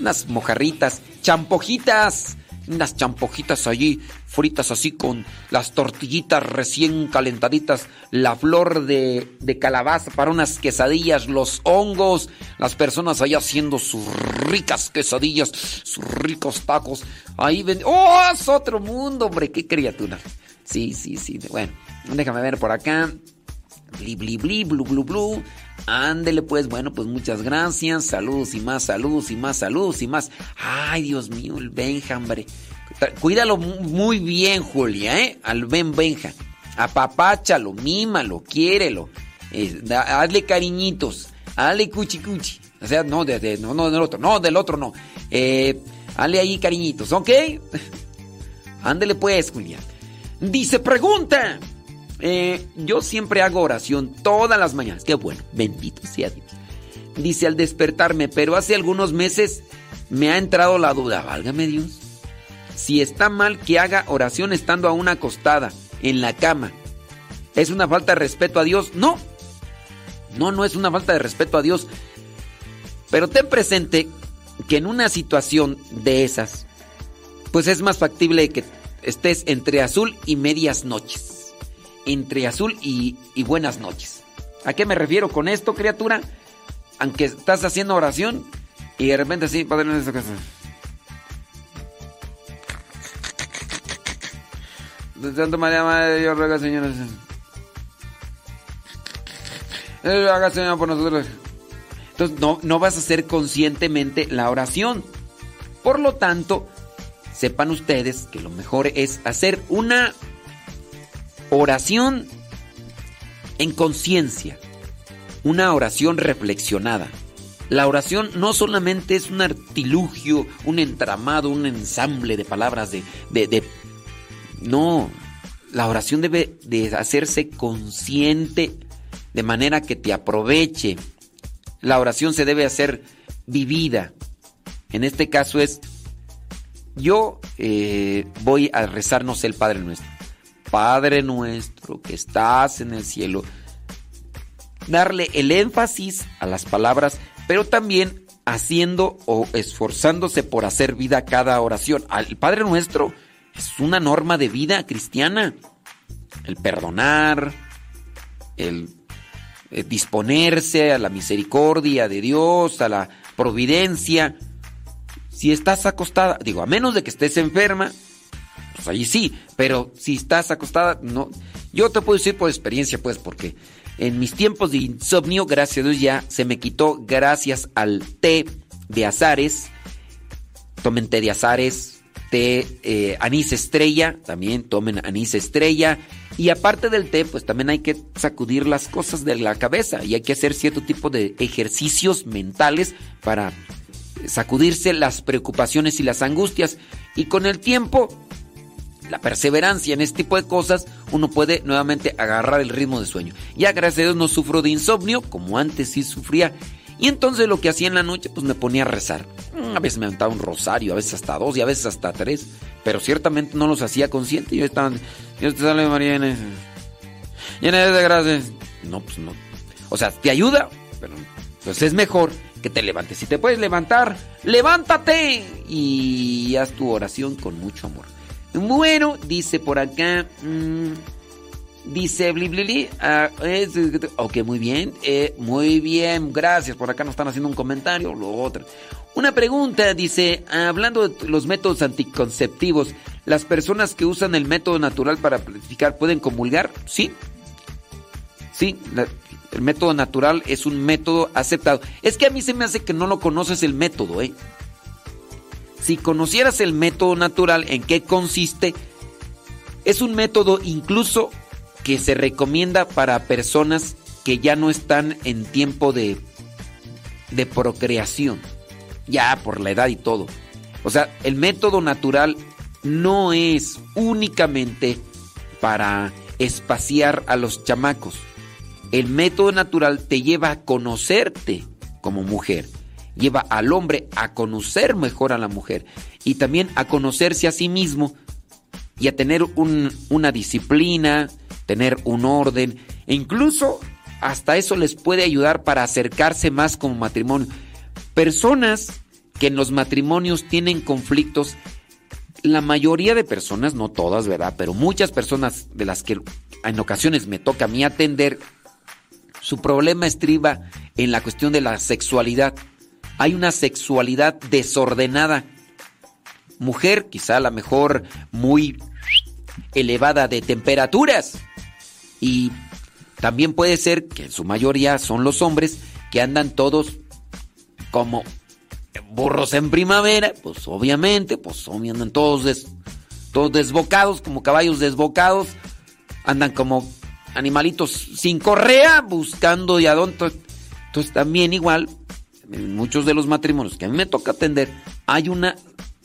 unas mojarritas, champojitas, unas champojitas allí fritas así con las tortillitas recién calentaditas, la flor de, calabaza para unas quesadillas, los hongos, las personas allá haciendo sus ricas quesadillas, sus ricos tacos. Ahí ven. ¡Oh! Es otro mundo, hombre, qué criatura. Sí, sí, sí. Bueno, déjame ver por acá. Bli, bli, bli, blu, blu, blu. Ándele pues, bueno, pues muchas gracias. Saludos y más saludos y más saludos y más. Ay, Dios mío, el Benja, hombre. Cuídalo muy bien, Julia, ¿eh? Al Ben Benja. Apapáchalo, mímalo, quiérelo. Eh, hazle cariñitos. Hazle cuchi cuchi. O sea, no, de, no, no del otro. No, del otro no. Eh, hazle ahí cariñitos, ¿ok? [LAUGHS] Ándele pues, Julia. Dice, pregunta. Eh, yo siempre hago oración todas las mañanas. Qué bueno, bendito sea Dios. Dice al despertarme, pero hace algunos meses me ha entrado la duda. Válgame Dios si está mal que haga oración estando aún acostada en la cama. ¿Es una falta de respeto a Dios? No. No, no es una falta de respeto a Dios. Pero ten presente que en una situación de esas, pues es más factible que estés entre azul y medias noches. Entre azul y, buenas noches. ¿A qué me refiero con esto, criatura? Aunque estás haciendo oración y de repente así, Padre, esta casa. Santo María, Madre de Dios, ruega, Señor. Haga, Señor, por nosotros. Entonces, no, no vas a hacer conscientemente la oración. Por lo tanto, sepan ustedes que lo mejor es hacer una oración en conciencia, una oración reflexionada. La oración no solamente es un artilugio, un entramado, un ensamble de palabras de, de, de no, la oración debe de hacerse consciente de manera que te aproveche. La oración se debe hacer vivida. En este caso es, yo eh, voy a rezarnos el Padre nuestro. Padre nuestro que estás en el cielo. Darle el énfasis a las palabras, pero también haciendo o esforzándose por hacer vida cada oración. Al Padre nuestro es una norma de vida cristiana. El perdonar, el, eh, disponerse a la misericordia de Dios, a la providencia. Si estás acostada, digo, a menos de que estés enferma, pues ahí sí, pero si estás acostada, no. Yo te puedo decir por experiencia, pues, porque en mis tiempos de insomnio, gracias a Dios, ya se me quitó gracias al té de azares. Tomen té de azares, té eh, anís estrella, también tomen anís estrella. Y aparte del té, pues también hay que sacudir las cosas de la cabeza y hay que hacer cierto tipo de ejercicios mentales para sacudirse las preocupaciones y las angustias. Y con el tiempo, la perseverancia en este tipo de cosas, uno puede nuevamente agarrar el ritmo de sueño. Ya gracias a Dios no sufro de insomnio, como antes sí sufría. Y entonces lo que hacía en la noche, pues me ponía a rezar. Mm, a veces me aventaba un rosario, a veces hasta dos y a veces hasta tres. Pero ciertamente no los hacía consciente. Yo estaba, Dios te salve María, llena de gracias. No, pues no. O sea, te ayuda, pero pues es mejor que te levantes. Si te puedes levantar, levántate y haz tu oración con mucho amor. Bueno, dice por acá. Mmm, dice Bliblili. Ah, ok, muy bien. Eh, muy bien, gracias. Por acá nos están haciendo un comentario. Lo otro. Una pregunta, dice, hablando de los métodos anticonceptivos, ¿las personas que usan el método natural para planificar pueden comulgar? Sí. Sí, el método natural es un método aceptado. Es que a mí se me hace que no lo conoces el método, ¿eh? Si conocieras el método natural, en qué consiste, es un método incluso que se recomienda para personas que ya no están en tiempo de, de procreación, ya por la edad y todo. O sea, el método natural no es únicamente para espaciar a los chamacos. El método natural te lleva a conocerte como mujer lleva al hombre a conocer mejor a la mujer y también a conocerse a sí mismo y a tener una disciplina, tener un orden e incluso hasta eso les puede ayudar para acercarse más como matrimonio. Personas que en los matrimonios tienen conflictos, la mayoría de personas, no todas, ¿verdad? Pero muchas personas de las que en ocasiones me toca a mí atender, su problema estriba en la cuestión de la sexualidad hay una sexualidad desordenada. Mujer, quizá a la mejor muy elevada de temperaturas. Y también puede ser que en su mayoría son los hombres que andan todos como burros en primavera, pues obviamente, pues andan todos, todos desbocados, como caballos desbocados, andan como animalitos sin correa, buscando y. Entonces también igual en muchos de los matrimonios que a mí me toca atender, hay una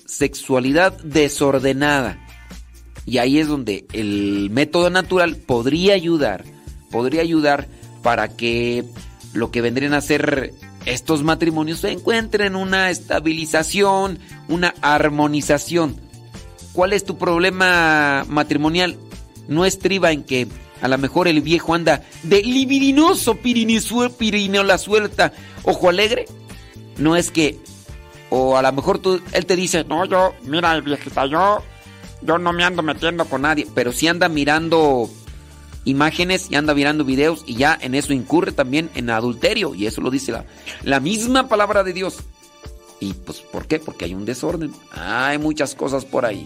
sexualidad desordenada. Y ahí es donde el método natural podría ayudar, podría ayudar para que lo que vendrían a ser estos matrimonios se encuentren una estabilización, una armonización. ¿Cuál es tu problema matrimonial? No estriba en que a lo mejor el viejo anda de libidinoso pirineo la suelta, ojo alegre. No es que, o a lo mejor tú, él te dice, no, yo, mira, el viejita, yo, yo no me ando metiendo con nadie, pero si anda mirando imágenes y anda mirando videos y ya en eso incurre también en adulterio y eso lo dice la, la misma palabra de Dios. ¿Y pues por qué? Porque hay un desorden. Hay muchas cosas por ahí.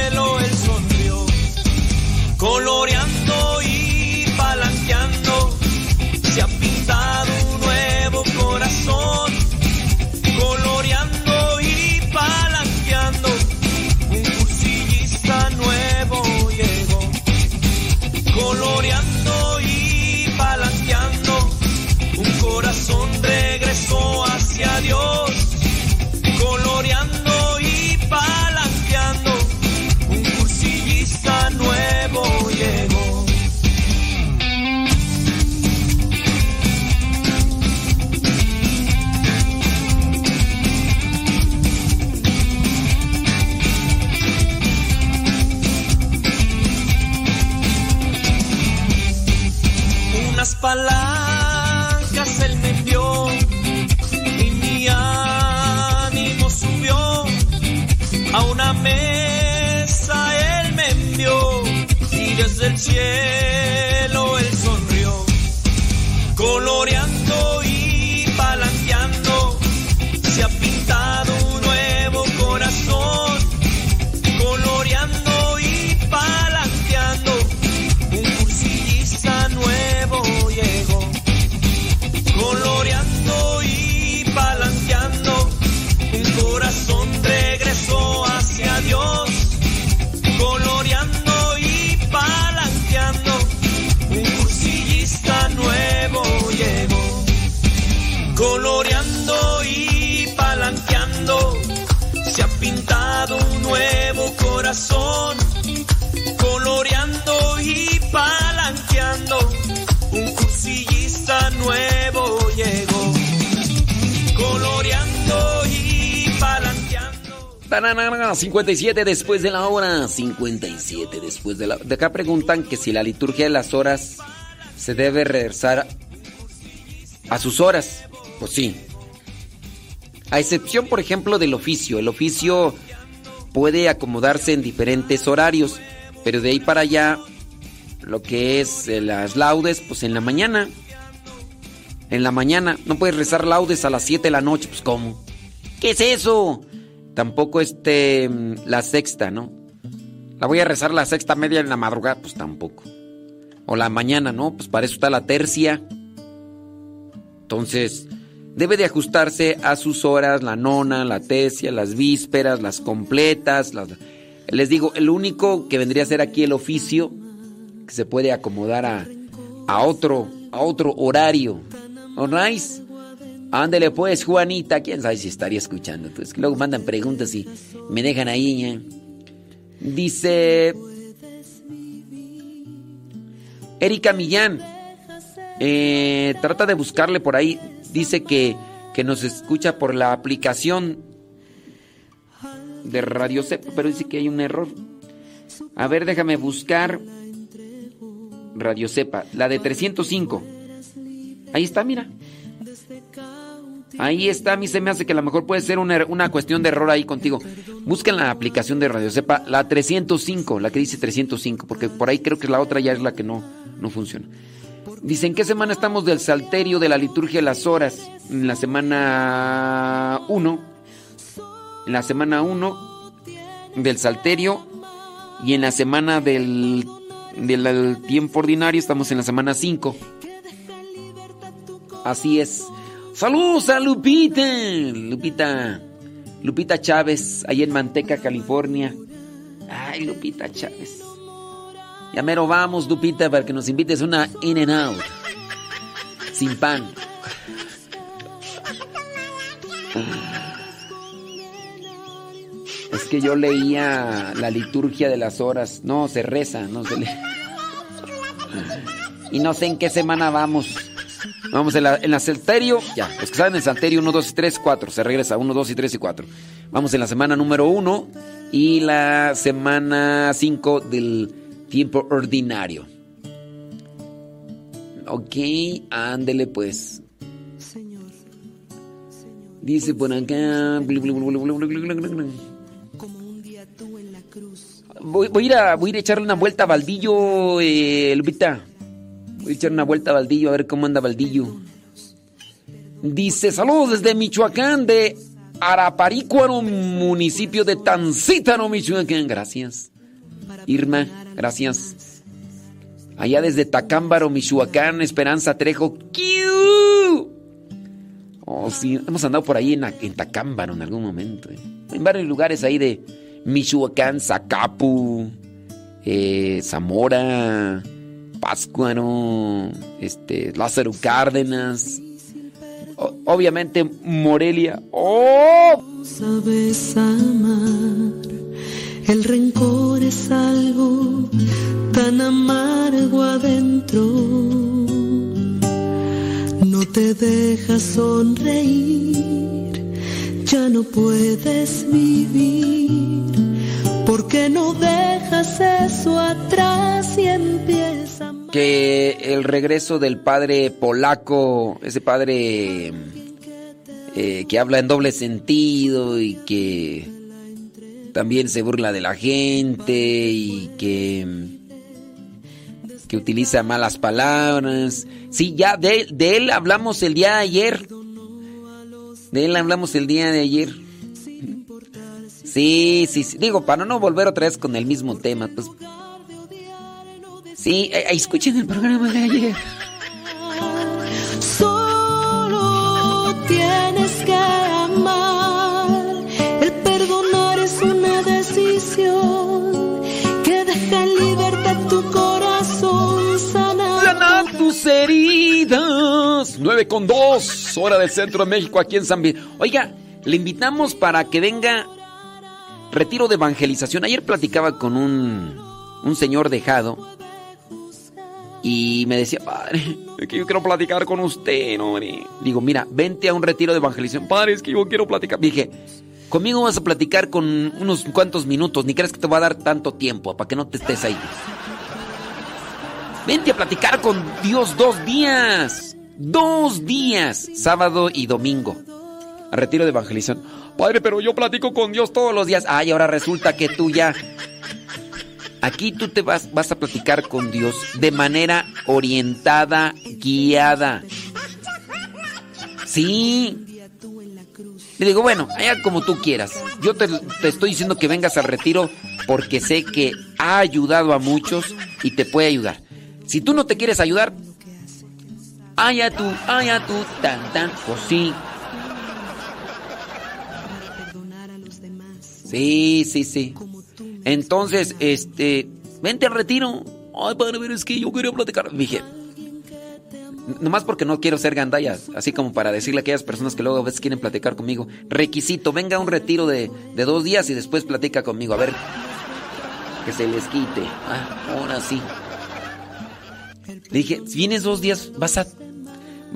palancas él me envió y mi ánimo subió a una mesa él me envió y desde el cielo él sonrió. Coloreando palanqueando Tararara, 57 después de la hora. 57 después de la De acá preguntan que si la liturgia de las horas se debe regresar a sus horas. Pues sí. A excepción, por ejemplo, del oficio. El oficio puede acomodarse en diferentes horarios. Pero de ahí para allá, lo que es eh, las laudes, pues en la mañana. En la mañana. No puedes rezar laudes a las 7 de la noche. Pues ¿cómo? ¿Qué es eso? Tampoco este la sexta, ¿no? La voy a rezar la sexta media en la madrugada, pues tampoco. O la mañana, ¿no? Pues para eso está la tercia. Entonces, debe de ajustarse a sus horas, la nona, la tercia, las vísperas, las completas. Las... Les digo, el único que vendría a ser aquí el oficio, que se puede acomodar a, a otro, a otro horario. Ándele pues, Juanita. ¿Quién sabe si estaría escuchando? Pues luego mandan preguntas y me dejan ahí. Dice... Erika Millán. eh, trata de buscarle por ahí. Dice que, que nos escucha por la aplicación de Radio Cepa, pero dice que hay un error. A ver, déjame buscar Radio Cepa, la de 305. Ahí está, mira. Ahí está, a mí se me hace que a lo mejor puede ser una, una cuestión de error ahí contigo. Busquen la aplicación de Radio Cepa, la 305, la que dice 305, porque por ahí creo que la otra ya es la que no, no funciona. Dice, ¿en qué semana estamos del salterio de la liturgia de las horas? En la semana 1. En la semana 1 del salterio. Y en la semana del, del, del tiempo ordinario estamos en la semana 5. Así es. Saludos a Lupita. Lupita. Lupita Chávez, ahí en Manteca, California. Ay, Lupita Chávez. Ya mero vamos, Lupita, para que nos invites una in and out. Sin pan. Es que yo leía la liturgia de las horas. No, se reza, no se lee. Y no sé en qué semana vamos. Vamos en la, en la Salterio, ya, los que saben el Salterio 1, 2 y 3, 4, se regresa 1, 2 y 3 y 4. Vamos en la semana número 1 y la semana 5 del tiempo ordinario. Ok, ándele pues. Dice por acá. Voy, voy a ir a, voy a ir a echarle una vuelta a Valdillo, eh, Lupita. Voy a echar una vuelta a Valdillo a ver cómo anda Valdillo. Dice, saludos desde Michoacán, de Araparícuaro, municipio de Tancítaro, Michoacán. Gracias. Irma, gracias. Allá desde Tacámbaro, Michoacán, Esperanza Trejo. ¡Kiu! Oh, sí, hemos andado por ahí en, en Tacámbaro en algún momento. eh. En varios lugares ahí de Michoacán, Zacapu, eh, Zamora, Páscuaro, este, Lázaro Cárdenas. Obviamente Morelia. ¡Oh! Sabes amar, el rencor es algo tan amargo adentro. No te dejas sonreír, ya no puedes vivir, porque no dejas eso atrás y empieza que el regreso del padre polaco, ese padre eh, que habla en doble sentido y que también se burla de la gente y que, que utiliza malas palabras. Sí, ya de, de él hablamos el día de ayer. De él hablamos el día de ayer. Sí, sí, sí. Digo, para no volver otra vez con el mismo tema, pues. Sí, eh, eh, escuchen el programa de ayer. Solo tienes que amar. El perdonar es una decisión que deja en libertad tu corazón sanar. Sanar tus heridas. 9 con 2, hora del centro de México, aquí en San Miguel. Oiga, le invitamos para que venga retiro de evangelización. Ayer platicaba con un, un señor dejado y me decía, padre, es que yo quiero platicar con usted, no, Digo, mira, vente a un retiro de evangelización. Padre, es que yo quiero platicar. Dije, conmigo vas a platicar con unos cuantos minutos, ni crees que te va a dar tanto tiempo para que no te estés ahí. Vente a platicar con Dios dos días. Dos días, sábado y domingo. A retiro de evangelización. Padre, pero yo platico con Dios todos los días. Ay, ahora resulta que tú ya. Aquí tú te vas, vas a platicar con Dios de manera orientada, guiada. Sí. Le digo, bueno, allá como tú quieras. Yo te, te, estoy diciendo que vengas al retiro porque sé que ha ayudado a muchos y te puede ayudar. Si tú no te quieres ayudar, allá tú, allá tú, tan, tan, pues sí. Sí, sí, sí. Entonces, este, vente al retiro. Ay, padre, pero es que yo quería platicar. Dije, nomás porque no quiero ser gandalla, así como para decirle a aquellas personas que luego a veces quieren platicar conmigo. Requisito, venga a un retiro de, de dos días y después platica conmigo. A ver, que se les quite. Ah, ahora sí. Le dije, si vienes dos días, vas a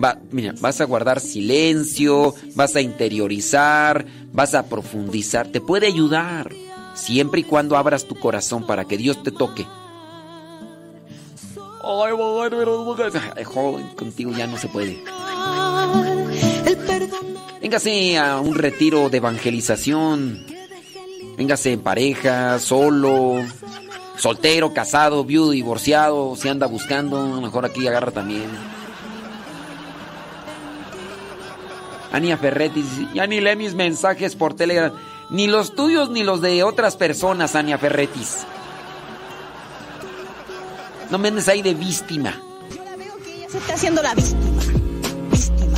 Va, mira, vas a guardar silencio, vas a interiorizar, vas a profundizar. Te puede ayudar siempre y cuando abras tu corazón para que Dios te toque. Ay, [LAUGHS] joven, contigo ya no se puede. Véngase a un retiro de evangelización. Véngase en pareja, solo, soltero, casado, viudo, divorciado. Si anda buscando, a lo mejor aquí agarra también. Ania Ferretti ya ni lee mis mensajes por Telegram. Ni los tuyos ni los de otras personas, Ania Ferretis. No me andes ahí de víctima. Yo la veo que ella se está haciendo la víctima. Víctima,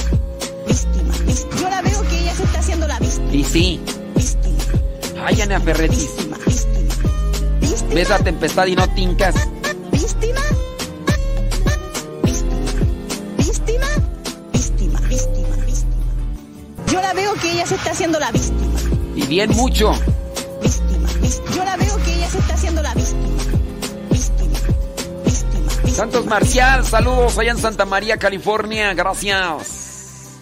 víctima, víctima. Yo la veo que ella se está haciendo la víctima. Y sí. Víctima. Ay, Ania Ferretis. Víctima, víctima. Víctima. Ves la tempestad y no tincas. Ella se está haciendo la víctima. Y bien mucho. Víctima. víctima. Yo la veo que ella se está haciendo la víctima. Víctima. Víctima. víctima. Santos Marcial, saludos allá en Santa María, California. Gracias.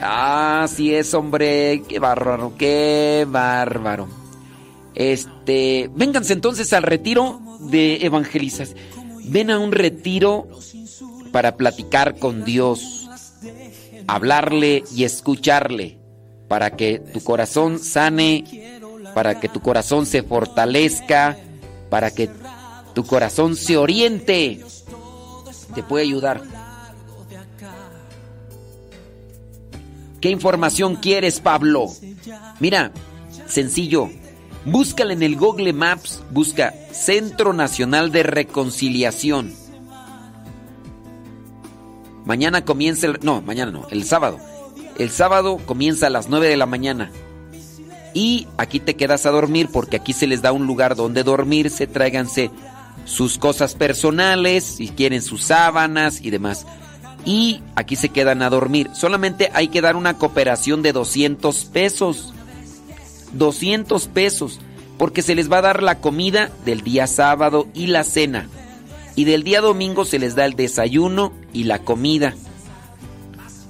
Así es, hombre. Qué bárbaro, qué bárbaro. Este, vénganse entonces al retiro de evangelizas. Ven a un retiro para platicar con Dios, hablarle y escucharle, para que tu corazón sane, para que tu corazón se fortalezca, para que tu corazón se oriente. Te puede ayudar. ¿Qué información quieres, Pablo? Mira, sencillo. Búscala en el Google Maps, busca Centro Nacional de Reconciliación. Mañana comienza el... No, mañana no, el sábado. El sábado comienza a las 9 de la mañana. Y aquí te quedas a dormir porque aquí se les da un lugar donde dormirse, tráiganse sus cosas personales, si quieren sus sábanas y demás. Y aquí se quedan a dormir. Solamente hay que dar una cooperación de 200 pesos. 200 pesos. Porque se les va a dar la comida del día sábado y la cena. Y del día domingo se les da el desayuno y la comida.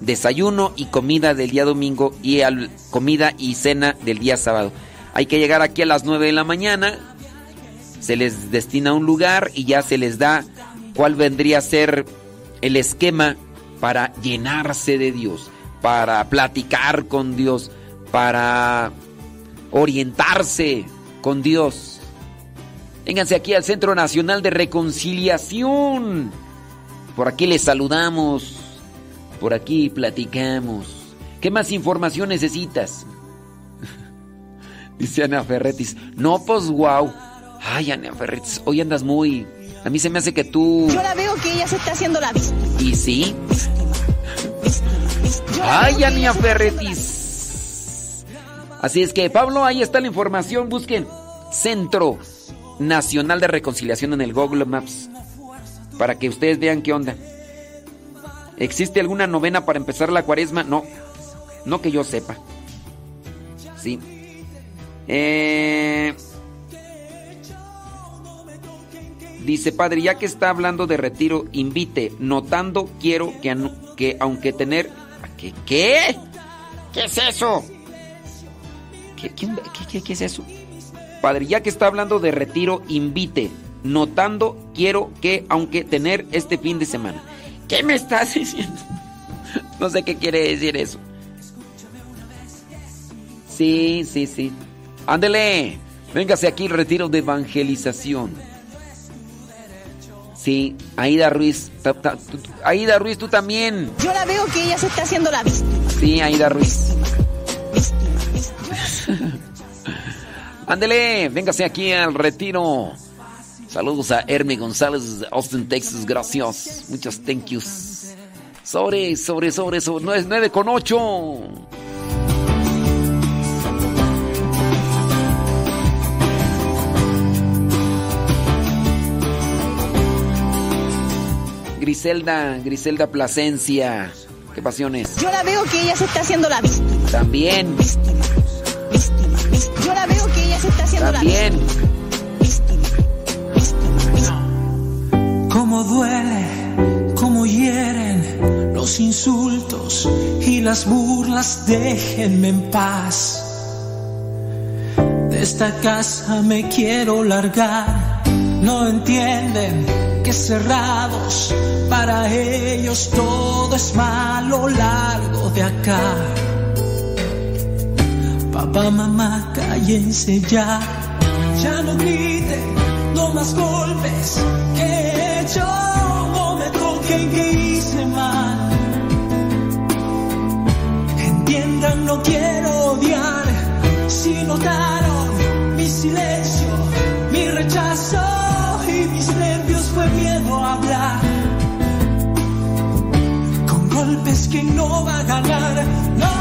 Desayuno y comida del día domingo y al, comida y cena del día sábado. Hay que llegar aquí a las 9 de la mañana. Se les destina un lugar y ya se les da ¿Cuál vendría a ser el esquema para llenarse de Dios, para platicar con Dios, para orientarse con Dios? Vénganse aquí al Centro Nacional de Reconciliación. Por aquí les saludamos. Por aquí platicamos. ¿Qué más información necesitas? [LAUGHS] Dice Ana Ferretis. No, pues wow. Ay, Ana Ferretis, hoy andas muy. A mí se me hace que tú. Yo la veo que ella se está haciendo la víctima. ¿Y sí? Ay, Ana Ferretis. Así es que, Pablo, ahí está la información. Busquen Centro Nacional de Reconciliación en el Google Maps. Para que ustedes vean qué onda. ¿Existe alguna novena para empezar la cuaresma? No. No que yo sepa. Sí. Eh, dice, padre, ya que está hablando de retiro, invite. Notando, quiero que, que aunque tener... ¿Qué? ¿Qué? ¿Qué es eso? ¿Qué, qué, qué es eso? Padre, ya que está hablando de retiro, invite. Notando, quiero que, aunque tener este fin de semana. ¿Qué me estás diciendo? [LAUGHS] No sé qué quiere decir eso. Sí, sí, sí. Ándele, véngase aquí el retiro de evangelización. Sí, Aida Ruiz. Aida Ruiz, tú también. Yo la veo que ella se está haciendo la víctima. Sí, Aida Ruiz. [LAUGHS] Ándele, véngase aquí al retiro. Saludos a Herme González, Austin, Texas. Gracias. Muchas thank yous. Sobre, sobre, sobre, sobre. 9 con 8. Griselda, Griselda Plasencia. ¿Qué pasiones? Yo la veo que ella se está haciendo la víctima. También. Víctima, se está haciendo También. la víctima. Víctima, víctima, víctima. Cómo duele, cómo hieren los insultos y las burlas, déjenme en paz. De esta casa me quiero largar, no entienden que cerrados para ellos todo es malo largo de acá. Papá, mamá, cállense ya, ya no griten, no más golpes que he hecho, no me toquen que hice mal. Entiendan, no quiero odiar, si notaron mi silencio, mi rechazo y mis nervios fue miedo a hablar. Con golpes que no va a ganar, no.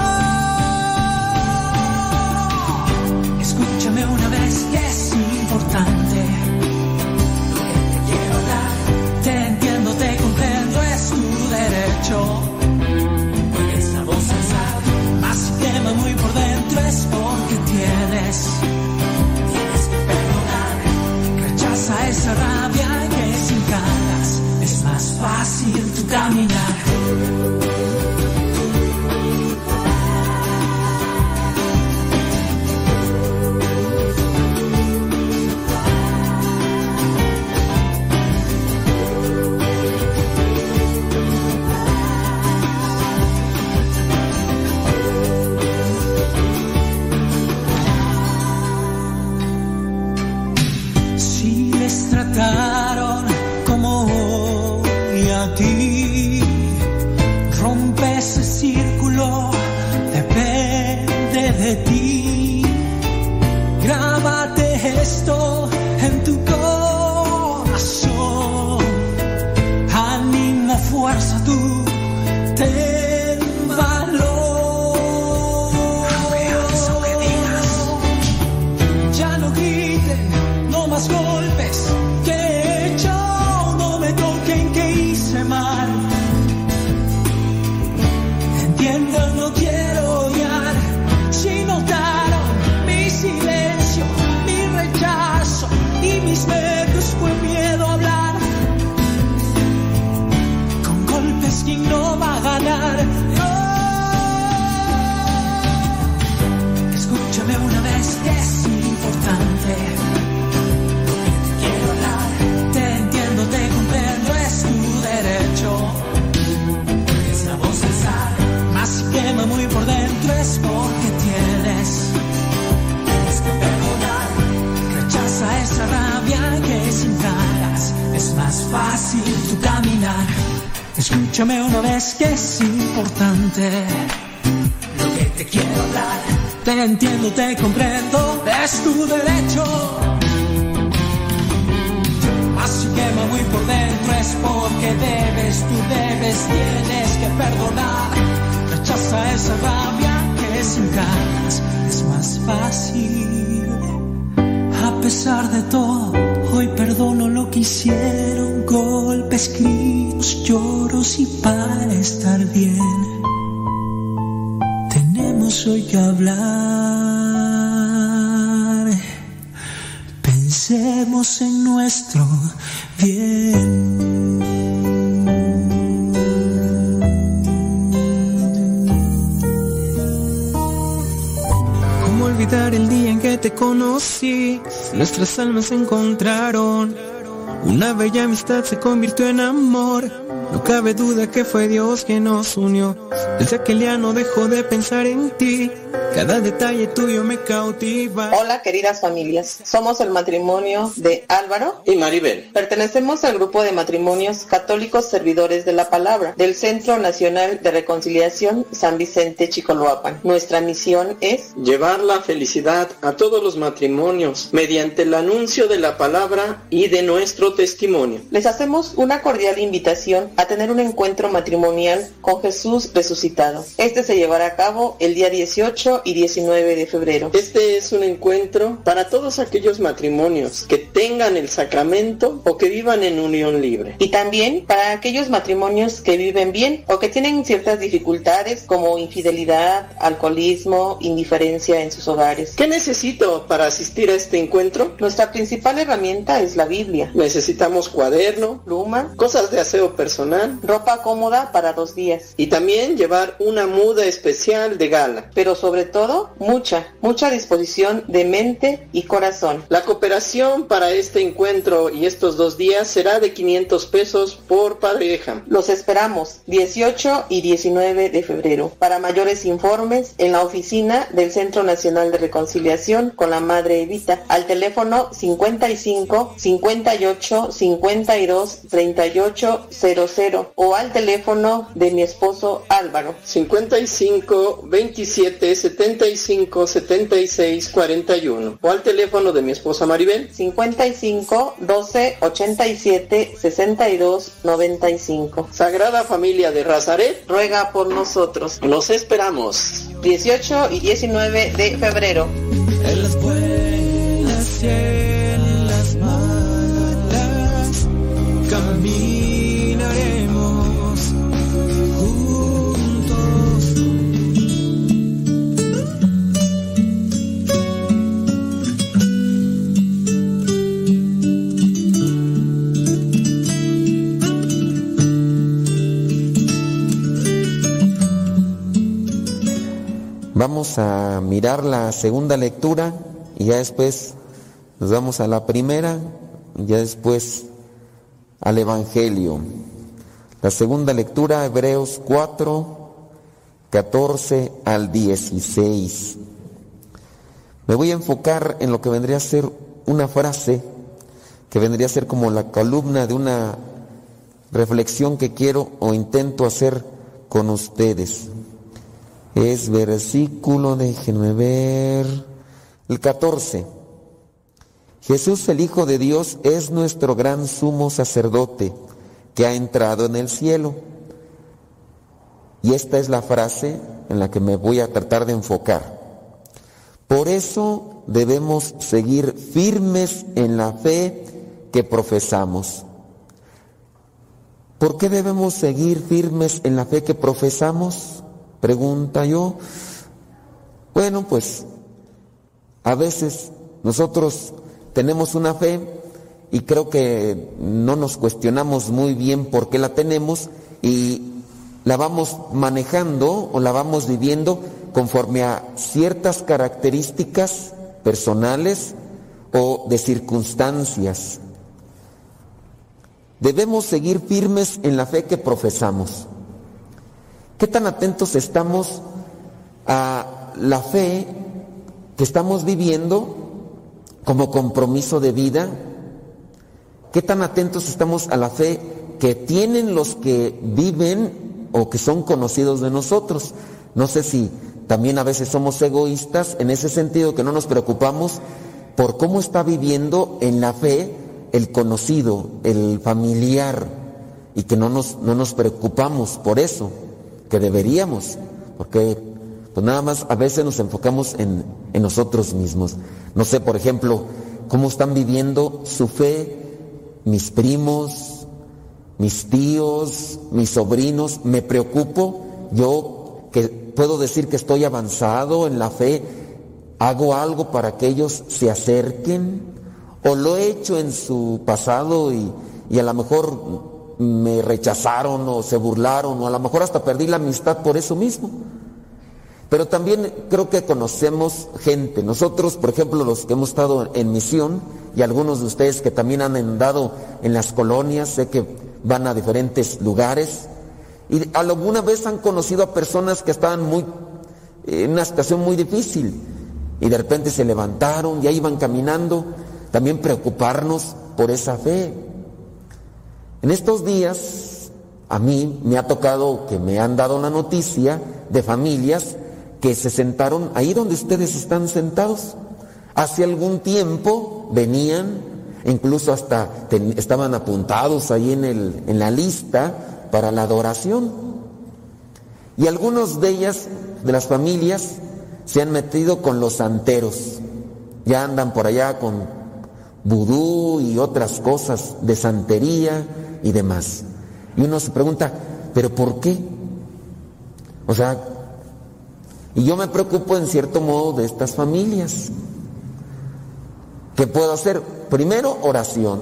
Una vez que es importante. Te quiero dar, te entiendo, te comprendo, es tu derecho. Esa voz alzada, más quema muy por dentro es porque tienes. Tienes que perdonar. Rechaza esa rabia que sin ganas es más fácil tu caminar. Nuestras almas se encontraron. Una bella amistad se convirtió en amor. No cabe duda que fue Dios quien nos unió. Desde aquel día no dejo de pensar en ti. Cada detalle tuyo me cautiva. Hola queridas familias, somos el matrimonio de Álvaro y Maribel. Pertenecemos al grupo de matrimonios católicos servidores de la palabra del Centro Nacional de Reconciliación San Vicente Chicoloapan. Nuestra misión es llevar la felicidad a todos los matrimonios mediante el anuncio de la palabra y de nuestro testimonio. Les hacemos una cordial invitación a tener un encuentro matrimonial con Jesús resucitado. Este se llevará a cabo el día 18 y 19 de febrero. Este es un encuentro para todos aquellos matrimonios que tengan el sacramento o que vivan en unión libre. Y también para aquellos matrimonios que viven bien o que tienen ciertas dificultades como infidelidad, alcoholismo, indiferencia en sus hogares. ¿Qué necesito para asistir a este encuentro? Nuestra principal herramienta es la Biblia. Necesitamos cuaderno, pluma, cosas de aseo personal, ropa cómoda para dos días. Y también llevar una muda especial de gala. Pero sobre todo, mucha, mucha disposición de mente y corazón. La cooperación para este encuentro y estos dos días será de 500 pesos por pareja. Los esperamos 18 y 19 de febrero. Para mayores informes, en la oficina del Centro Nacional de Reconciliación con la Madre Evita, al teléfono 55 58 52 38 00 o al teléfono de mi esposo Álvaro. 55 27 75 76 41 o al teléfono de mi esposa Maribel. 55 12 87 62 95 Sagrada Familia de Razaret ruega por nosotros. los esperamos. 18 y 19 de febrero. En Vamos a mirar la segunda lectura y ya después nos vamos a la primera y ya después al Evangelio. La segunda lectura, Hebreos 4, 14 al 16. Me voy a enfocar en lo que vendría a ser una frase, que vendría a ser como la columna de una reflexión que quiero o intento hacer con ustedes. Es versículo, déjenme ver, el 14. Jesús el Hijo de Dios es nuestro gran sumo sacerdote que ha entrado en el cielo. Y esta es la frase en la que me voy a tratar de enfocar. Por eso debemos seguir firmes en la fe que profesamos. ¿Por qué debemos seguir firmes en la fe que profesamos? Pregunta yo. Bueno, pues a veces nosotros tenemos una fe y creo que no nos cuestionamos muy bien por qué la tenemos y la vamos manejando o la vamos viviendo conforme a ciertas características personales o de circunstancias. Debemos seguir firmes en la fe que profesamos. ¿Qué tan atentos estamos a la fe que estamos viviendo como compromiso de vida? ¿Qué tan atentos estamos a la fe que tienen los que viven o que son conocidos de nosotros? No sé si también a veces somos egoístas en ese sentido que no nos preocupamos por cómo está viviendo en la fe el conocido, el familiar, y que no nos, no nos preocupamos por eso, que deberíamos, porque pues nada más a veces nos enfocamos en, en nosotros mismos. No sé, por ejemplo, cómo están viviendo su fe mis primos, mis tíos, mis sobrinos. Me preocupo, yo que puedo decir que estoy avanzado en la fe, hago algo para que ellos se acerquen, o lo he hecho en su pasado y, y a lo mejor me rechazaron o se burlaron, o a lo mejor hasta perdí la amistad por eso mismo. Pero también creo que conocemos gente. Nosotros, por ejemplo, los que hemos estado en misión y algunos de ustedes que también han andado en las colonias, sé que van a diferentes lugares y alguna vez han conocido a personas que estaban muy en una situación muy difícil y de repente se levantaron y ahí iban caminando. También preocuparnos por esa fe. En estos días a mí me ha tocado que me han dado la noticia de familias que se sentaron ahí donde ustedes están sentados. Hace algún tiempo venían, incluso hasta estaban apuntados ahí en, el, en la lista para la adoración. Y algunos de ellas, de las familias, se han metido con los santeros. Ya andan por allá con vudú y otras cosas de santería y demás. Y uno se pregunta, ¿pero por qué? O sea, y yo me preocupo en cierto modo de estas familias. ¿Qué puedo hacer? Primero, oración.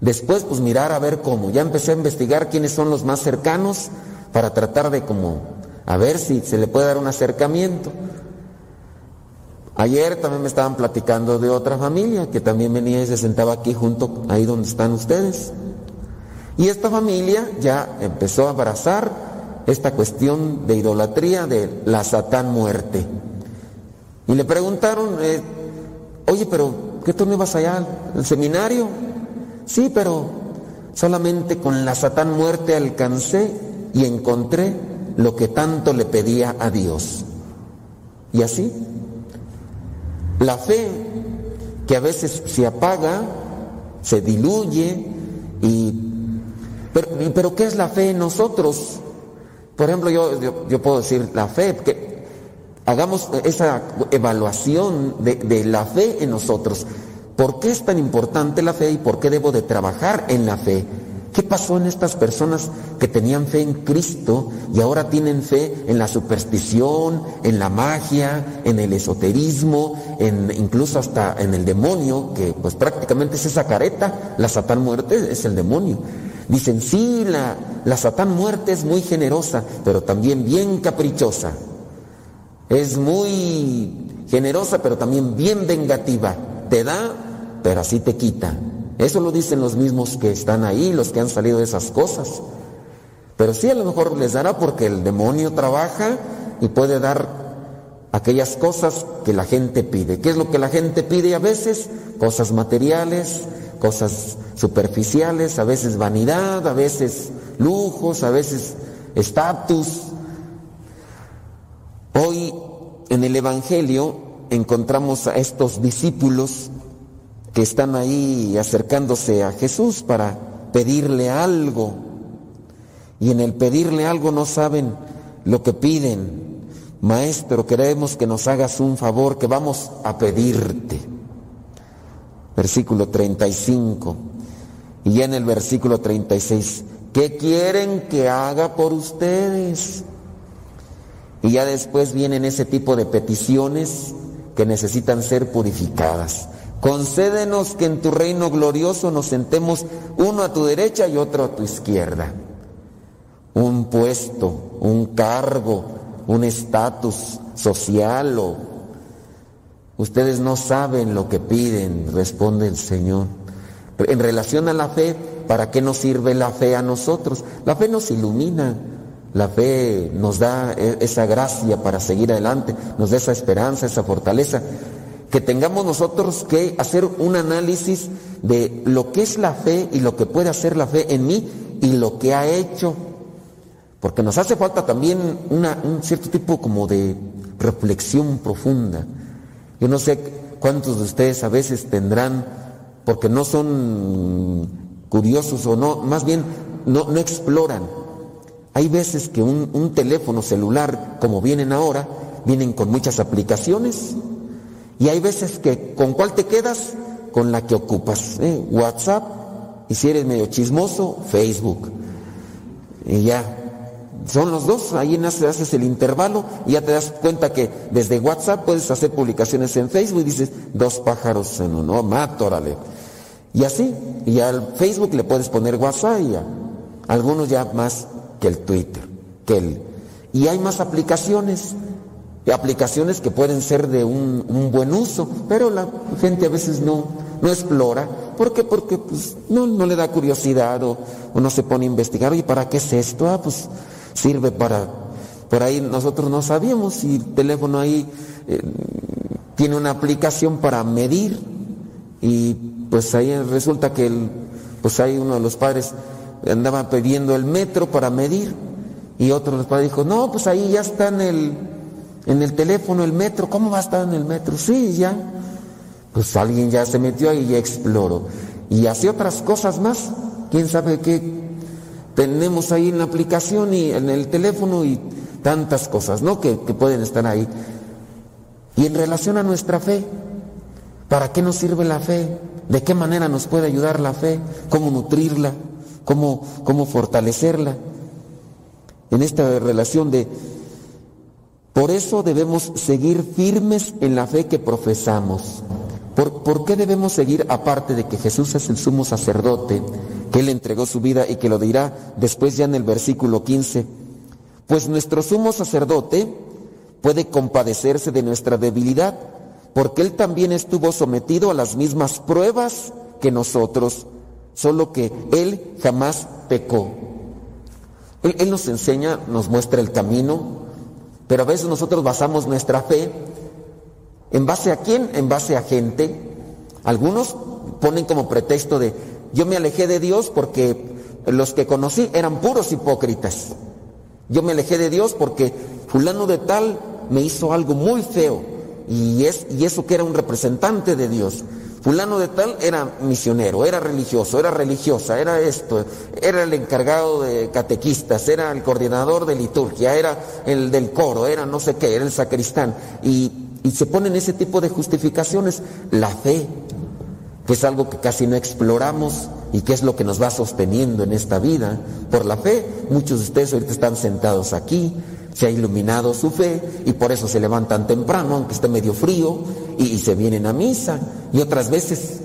Después, pues mirar a ver cómo. Ya empecé a investigar quiénes son los más cercanos para tratar de como, a ver si se le puede dar un acercamiento. Ayer también me estaban platicando de otra familia que también venía y se sentaba aquí junto, ahí donde están ustedes. Y esta familia ya empezó a abrazar esta cuestión de idolatría de la Satán muerte. Y le preguntaron, eh, oye, pero ¿qué tú no ibas allá al seminario? Sí, pero solamente con la Satán muerte alcancé y encontré lo que tanto le pedía a Dios. Y así, la fe que a veces se apaga, se diluye, y, pero, pero ¿qué es la fe en nosotros? Por ejemplo, yo, yo, puedo decir la fe, que hagamos esa evaluación de, de la fe en nosotros. ¿Por qué es tan importante la fe y por qué debo de trabajar en la fe? ¿Qué pasó en estas personas que tenían fe en Cristo y ahora tienen fe en la superstición, en la magia, en el esoterismo, en, incluso hasta en el demonio, que pues prácticamente es esa careta, la satán muerte es el demonio? Dicen, sí, la, la Satán muerte es muy generosa, pero también bien caprichosa. Es muy generosa, pero también bien vengativa. Te da, pero así te quita. Eso lo dicen los mismos que están ahí, los que han salido de esas cosas. Pero sí a lo mejor les dará porque el demonio trabaja y puede dar aquellas cosas que la gente pide. ¿Qué es lo que la gente pide a veces? Cosas materiales, cosas superficiales, a veces vanidad, a veces lujos, a veces estatus. Hoy en el Evangelio encontramos a estos discípulos que están ahí acercándose a Jesús para pedirle algo. Y en el pedirle algo no saben lo que piden. Maestro, queremos que nos hagas un favor, que vamos a pedirte versículo 35. Y ya en el versículo 36, ¿qué quieren que haga por ustedes? Y ya después vienen ese tipo de peticiones que necesitan ser purificadas. Concédenos que en tu reino glorioso nos sentemos uno a tu derecha y otro a tu izquierda. Un puesto, un cargo, un estatus social o Ustedes no saben lo que piden, responde el Señor. En relación a la fe, ¿para qué nos sirve la fe a nosotros? La fe nos ilumina, la fe nos da e, esa gracia para seguir adelante, nos da esa esperanza, esa fortaleza. Que tengamos nosotros que hacer un análisis de lo que es la fe y lo que puede hacer la fe en mí y lo que ha hecho. Porque nos hace falta también un cierto tipo como de reflexión profunda. Yo no sé cuántos de ustedes a veces tendrán, porque no son curiosos o no, más bien no, no exploran. Hay veces que un teléfono celular, como vienen ahora, vienen con muchas aplicaciones y hay veces que con cuál te quedas, con la que ocupas. ¿eh? WhatsApp, y si eres medio chismoso, Facebook. Y ya, son los dos, ahí haces el intervalo y ya te das cuenta que desde WhatsApp puedes hacer publicaciones en Facebook y dices, dos pájaros en uno, mato, órale. Y así, y al Facebook le puedes poner WhatsApp y ya. Algunos ya más que el Twitter, que el... Y hay más aplicaciones aplicaciones que pueden ser de un, buen uso, pero la gente a veces no, no explora. ¿Por qué? Porque pues, no, no le da curiosidad o, no se pone a investigar. ¿Y para qué es esto? Ah, pues sirve para... Por ahí nosotros no sabíamos si el teléfono ahí eh, tiene una aplicación para medir y pues ahí resulta que el, pues ahí uno de los padres andaba pidiendo el metro para medir y otro de los padres dijo, no, pues ahí ya está en el en el teléfono, el metro, ¿cómo va a estar en el metro? Sí, ya. Pues alguien ya se metió ahí y exploró. Y hace otras cosas más. ¿Quién sabe qué tenemos ahí en la aplicación y en el teléfono y tantas cosas, ¿no? Que, que pueden estar ahí. Y en relación a nuestra fe, ¿para qué nos sirve la fe? ¿De qué manera nos puede ayudar la fe? ¿Cómo nutrirla? ¿Cómo, cómo fortalecerla? En esta relación de por eso debemos seguir firmes en la fe que profesamos. ¿Por, qué debemos seguir aparte de que Jesús es el sumo sacerdote, que Él entregó su vida y que lo dirá después ya en el versículo 15? Pues nuestro sumo sacerdote puede compadecerse de nuestra debilidad, porque Él también estuvo sometido a las mismas pruebas que nosotros, solo que Él jamás pecó. Él, él nos enseña, nos muestra el camino, pero a veces nosotros basamos nuestra fe en base a quién, en base a gente. Algunos ponen como pretexto de yo me alejé de Dios porque los que conocí eran puros hipócritas. Yo me alejé de Dios porque fulano de tal me hizo algo muy feo y, es, y eso que era un representante de Dios. Fulano de tal era misionero, era religioso, era religiosa, era esto, era el encargado de catequistas, era el coordinador de liturgia, era el del coro, era no sé qué, era el sacristán. Y, se ponen ese tipo de justificaciones. La fe, que es algo que casi no exploramos y que es lo que nos va sosteniendo en esta vida. Por la fe, muchos de ustedes ahorita están sentados aquí, se ha iluminado su fe y por eso se levantan temprano, aunque esté medio frío, y, se vienen a misa. Y otras veces,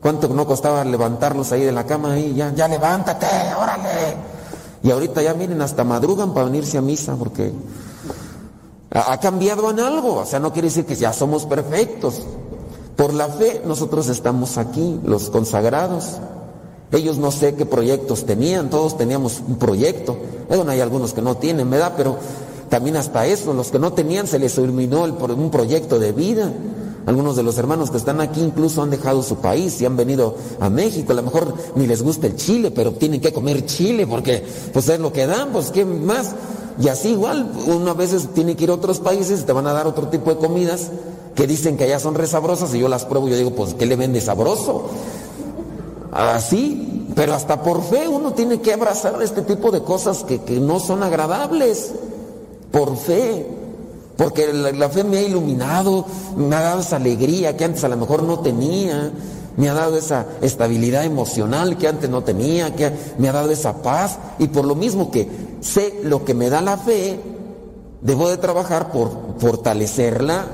¿cuánto no costaba levantarlos ahí de la cama y ya, ya levántate, órale? Y ahorita ya miren, hasta madrugan para venirse a misa porque ha, ha cambiado en algo. O sea, no quiere decir que ya somos perfectos. Por la fe nosotros estamos aquí, los consagrados. Ellos no sé qué proyectos tenían, todos teníamos un proyecto. Bueno, hay algunos que no tienen, ¿verdad? Pero también hasta eso, los que no tenían se les iluminó el, un proyecto de vida. Algunos de los hermanos que están aquí incluso han dejado su país y han venido a México. A lo mejor ni les gusta el chile, pero tienen que comer chile porque pues es lo que dan, pues qué más. Y así igual, uno a veces tiene que ir a otros países te van a dar otro tipo de comidas que dicen que allá son resabrosas y yo las pruebo y yo digo, pues ¿qué le vende sabroso? Así, pero hasta por fe uno tiene que abrazar este tipo de cosas que, no son agradables. Por fe. Porque la, fe me ha iluminado, me ha dado esa alegría que antes a lo mejor no tenía, me ha dado esa estabilidad emocional que antes no tenía, que me ha dado esa paz. Y por lo mismo que sé lo que me da la fe, debo de trabajar por fortalecerla.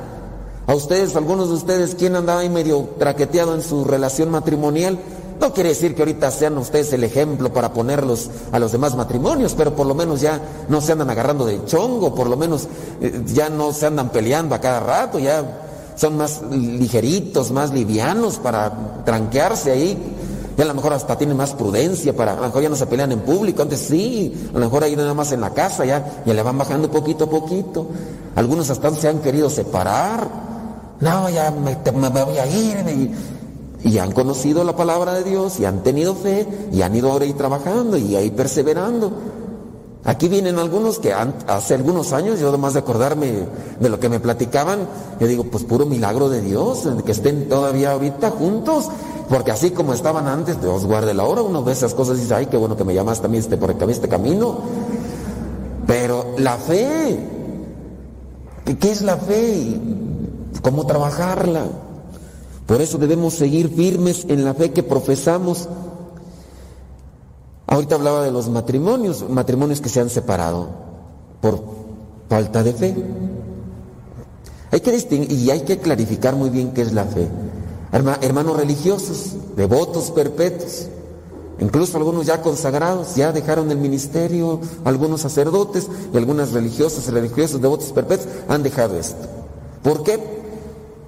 A ustedes, algunos de ustedes, ¿quién andaba ahí medio traqueteado en su relación matrimonial? No quiere decir que ahorita sean ustedes el ejemplo para ponerlos a los demás matrimonios, pero por lo menos ya no se andan agarrando de chongo, por lo menos eh, ya no se andan peleando a cada rato, ya son más ligeritos, más livianos para tranquearse ahí. Y a lo mejor hasta tienen más prudencia para, a lo mejor ya no se pelean en público, antes sí, a lo mejor ahí nada más en la casa, ya, ya le van bajando poquito a poquito. Algunos hasta se han querido separar no, ya me, voy a ir. Y, han conocido la palabra de Dios y han tenido fe y han ido ahora ahí trabajando y ahí perseverando. Aquí vienen algunos que hace algunos años, yo además de acordarme de lo que me platicaban, yo digo, pues puro milagro de Dios, que estén todavía ahorita juntos, porque así como estaban antes, Dios guarde la hora, uno ve esas cosas y dice, ay, qué bueno que me llamaste a mí este, por este camino. Pero la fe, ¿qué es la fe? ¿Cómo trabajarla? Por eso debemos seguir firmes en la fe que profesamos Ahorita hablaba de los matrimonios, matrimonios que se han separado por falta de fe. Hay que distinguir y hay que clarificar muy bien qué es la fe. Hermanos religiosos, devotos perpetuos, incluso algunos ya consagrados, ya dejaron el ministerio, algunos sacerdotes y algunas religiosas religiosos, devotos perpetuos, han dejado esto. ¿Por qué?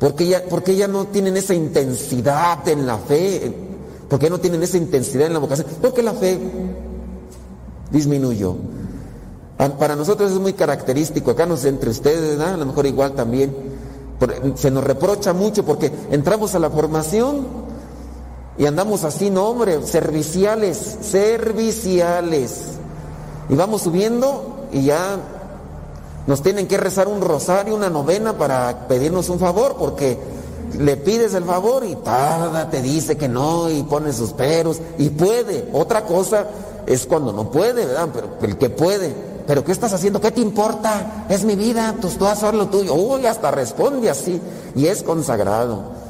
Porque ya, porque ya no tienen esa intensidad en la fe, ¿Por qué no tienen esa intensidad en la vocación? Porque la fe disminuyó. Para nosotros es muy característico, acá no sé entre ustedes, a lo mejor igual también. Se nos reprocha mucho porque entramos a la formación y andamos así, no hombre, serviciales, serviciales. Y vamos subiendo y ya nos tienen que rezar un rosario, una novena para pedirnos un favor, porque le pides el favor y tarda, te dice que no y pone sus peros y puede. Otra cosa es cuando no puede, ¿verdad? Pero el que puede. ¿Pero qué estás haciendo? ¿Qué te importa? Es mi vida, tú, tú haces lo tuyo. Uy, hasta responde así. Y es consagrado.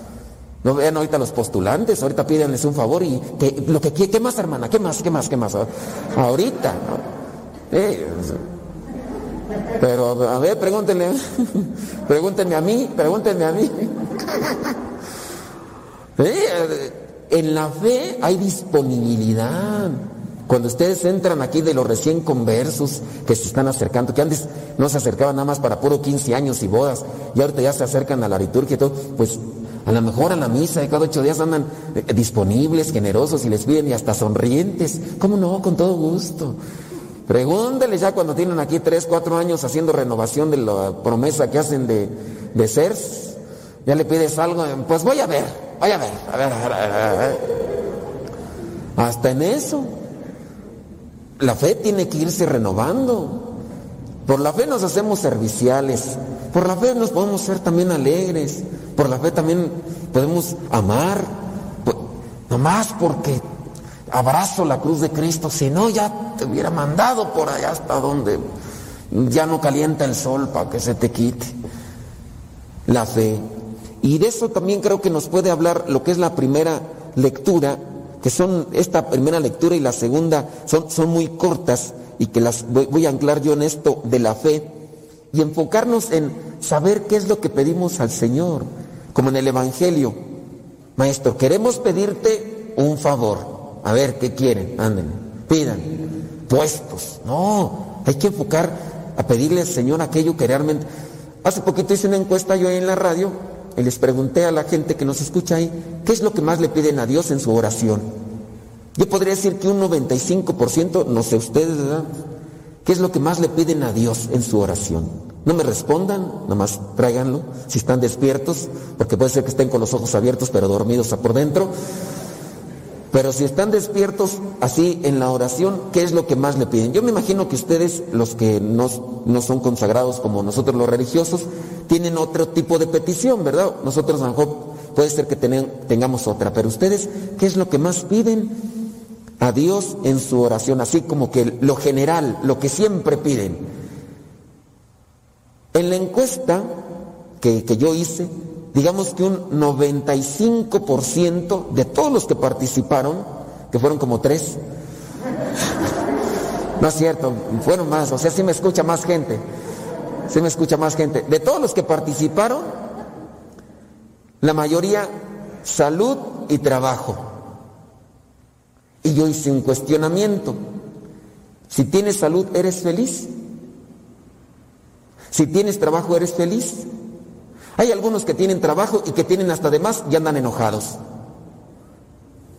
No vean ahorita los postulantes, ahorita pídenles un favor y que, lo que ¿qué más hermana? ¿Qué más? ¿Qué más? ¿Qué más? Ahorita. Eh, pero a ver, pregúntenle, [LAUGHS] pregúntenme a mí, pregúntenme a mí. [LAUGHS] Eh, en la fe hay disponibilidad. Cuando ustedes entran aquí de los recién conversos que se están acercando, que antes no se acercaban nada más para puro 15 años y bodas, y ahorita ya se acercan a la liturgia y todo, pues a lo mejor a la misa de cada ocho días andan eh, disponibles, generosos y les piden y hasta sonrientes. ¿Cómo no? Con todo gusto. Pregúntele ya cuando tienen aquí tres, cuatro años haciendo renovación de la promesa que hacen de, de. Ya le pides algo, pues voy a ver, voy a ver, a ver, a ver, a ver. Hasta en eso. La fe tiene que irse renovando. Por la fe nos hacemos serviciales. Por la fe nos podemos ser también alegres. Por la fe también podemos amar. Pues, nomás porque abrazo la cruz de Cristo, si no ya te hubiera mandado por allá hasta donde ya no calienta el sol para que se te quite la fe. Y de eso también creo que nos puede hablar lo que es la primera lectura, que son esta primera lectura y la segunda son, son muy cortas y que las voy, voy a anclar yo en esto de la fe y enfocarnos en saber qué es lo que pedimos al Señor, como en el Evangelio. Maestro, queremos pedirte un favor. A ver, ¿qué quieren? Anden, pidan. Puestos. No, hay que enfocar a pedirle al Señor aquello que realmente... Hace poquito hice una encuesta yo ahí en la radio y les pregunté a la gente que nos escucha ahí, ¿qué es lo que más le piden a Dios en su oración? Yo podría decir que un 95%, no sé ustedes. ¿Qué es lo que más le piden a Dios en su oración? No me respondan, nomás tráiganlo, si están despiertos, porque puede ser que estén con los ojos abiertos pero dormidos por dentro. Pero si están despiertos así en la oración, ¿qué es lo que más le piden? Yo me imagino que ustedes, los que no, no son consagrados como nosotros los religiosos, tienen otro tipo de petición, ¿verdad? Nosotros a lo mejor puede ser que tengamos otra, pero ustedes, ¿qué es lo que más piden a Dios en su oración? Así como que lo general, lo que siempre piden. En la encuesta que, que yo hice, digamos que un 95% de todos los que participaron, que fueron como tres, no es cierto, fueron más, o sea, sí me escucha más gente, sí me escucha más gente. De todos los que participaron, la mayoría salud y trabajo. Y yo hice un cuestionamiento. Si tienes salud, ¿eres feliz? Si tienes trabajo, ¿eres feliz? Hay algunos que tienen trabajo y que tienen hasta de más y andan enojados.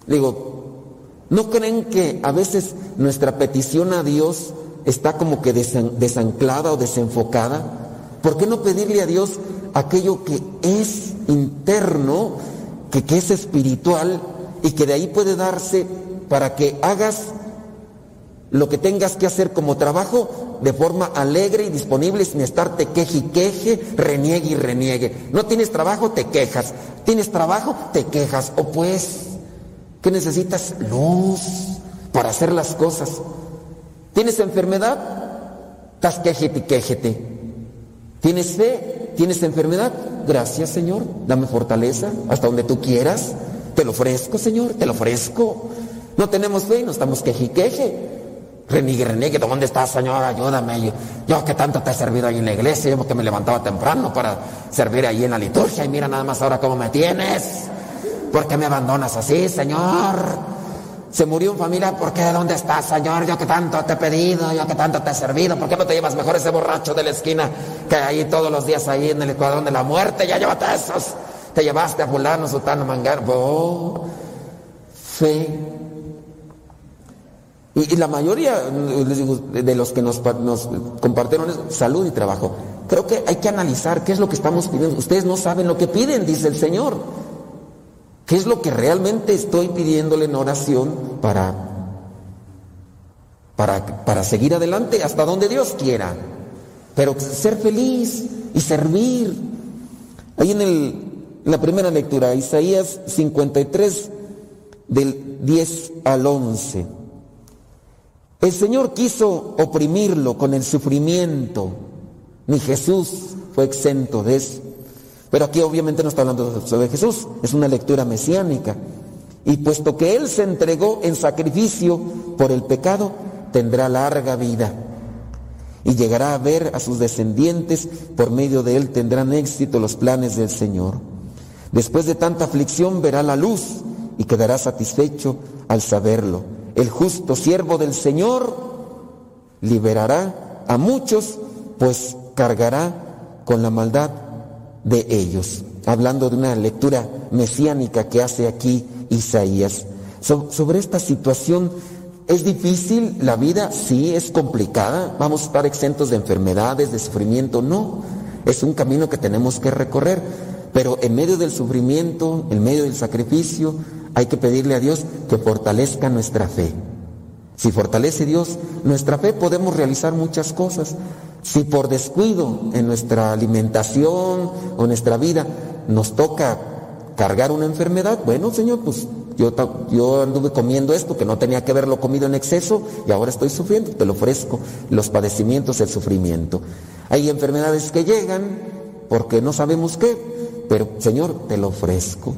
Digo, ¿no creen que a veces nuestra petición a Dios está como que desanclada o desenfocada? ¿Por qué no pedirle a Dios aquello que es interno, que, que es espiritual y que de ahí puede darse para que hagas lo que tengas que hacer como trabajo de forma alegre y disponible sin estarte queje y queje, reniegue y reniegue. No tienes trabajo, te quejas. Tienes trabajo, te quejas. O pues, ¿qué necesitas? Luz para hacer las cosas. ¿Tienes enfermedad? Estás quejete y quejete. ¿Tienes fe? ¿Tienes enfermedad? Gracias, Señor. Dame fortaleza hasta donde tú quieras. Te lo ofrezco, Señor, te lo ofrezco. No tenemos fe y no estamos queje y queje. Reniegue, reniegue, ¿dónde estás, Señor? Ayúdame. Yo, que tanto te he servido ahí en la iglesia, yo porque me levantaba temprano para servir ahí en la liturgia y mira nada más ahora cómo me tienes. ¿Por qué me abandonas así, Señor? Se murió en familia, ¿por qué? ¿Dónde estás, Señor? Yo que tanto te he pedido, yo que tanto te he servido, ¿por qué no te llevas mejor ese borracho de la esquina que ahí todos los días ahí en el escuadrón de la muerte? Ya llévate esos. Te llevaste a fulano, sutano, mangar. Oh, fe y, la mayoría de los que nos, compartieron es salud y trabajo. Creo que hay que analizar qué es lo que estamos pidiendo. Ustedes no saben lo que piden, dice el Señor. ¿Qué es lo que realmente estoy pidiéndole en oración para, para, para seguir adelante hasta donde Dios quiera? Pero ser feliz y servir. Ahí en, el, en la primera lectura, Isaías 53, del 10 al 11. El Señor quiso oprimirlo con el sufrimiento. Ni Jesús fue exento de eso. Pero aquí obviamente no está hablando de Jesús, es una lectura mesiánica. Y puesto que Él se entregó en sacrificio por el pecado, tendrá larga vida. Y llegará a ver a sus descendientes, por medio de Él tendrán éxito los planes del Señor. Después de tanta aflicción verá la luz y quedará satisfecho al saberlo el justo siervo del Señor liberará a muchos, pues cargará con la maldad de ellos. Hablando de una lectura mesiánica que hace aquí Isaías. sobre esta situación, ¿es difícil la vida? Sí, es complicada. Vamos a estar exentos de enfermedades, de sufrimiento. No, es un camino que tenemos que recorrer. Pero en medio del sufrimiento, en medio del sacrificio, hay que pedirle a Dios que fortalezca nuestra fe. Si fortalece Dios nuestra fe, podemos realizar muchas cosas. Si por descuido en nuestra alimentación o nuestra vida nos toca cargar una enfermedad, bueno, Señor, pues yo, anduve comiendo esto que no tenía que haberlo comido en exceso y ahora estoy sufriendo, te lo ofrezco, los padecimientos, el sufrimiento. Hay enfermedades que llegan porque no sabemos qué, pero Señor, te lo ofrezco.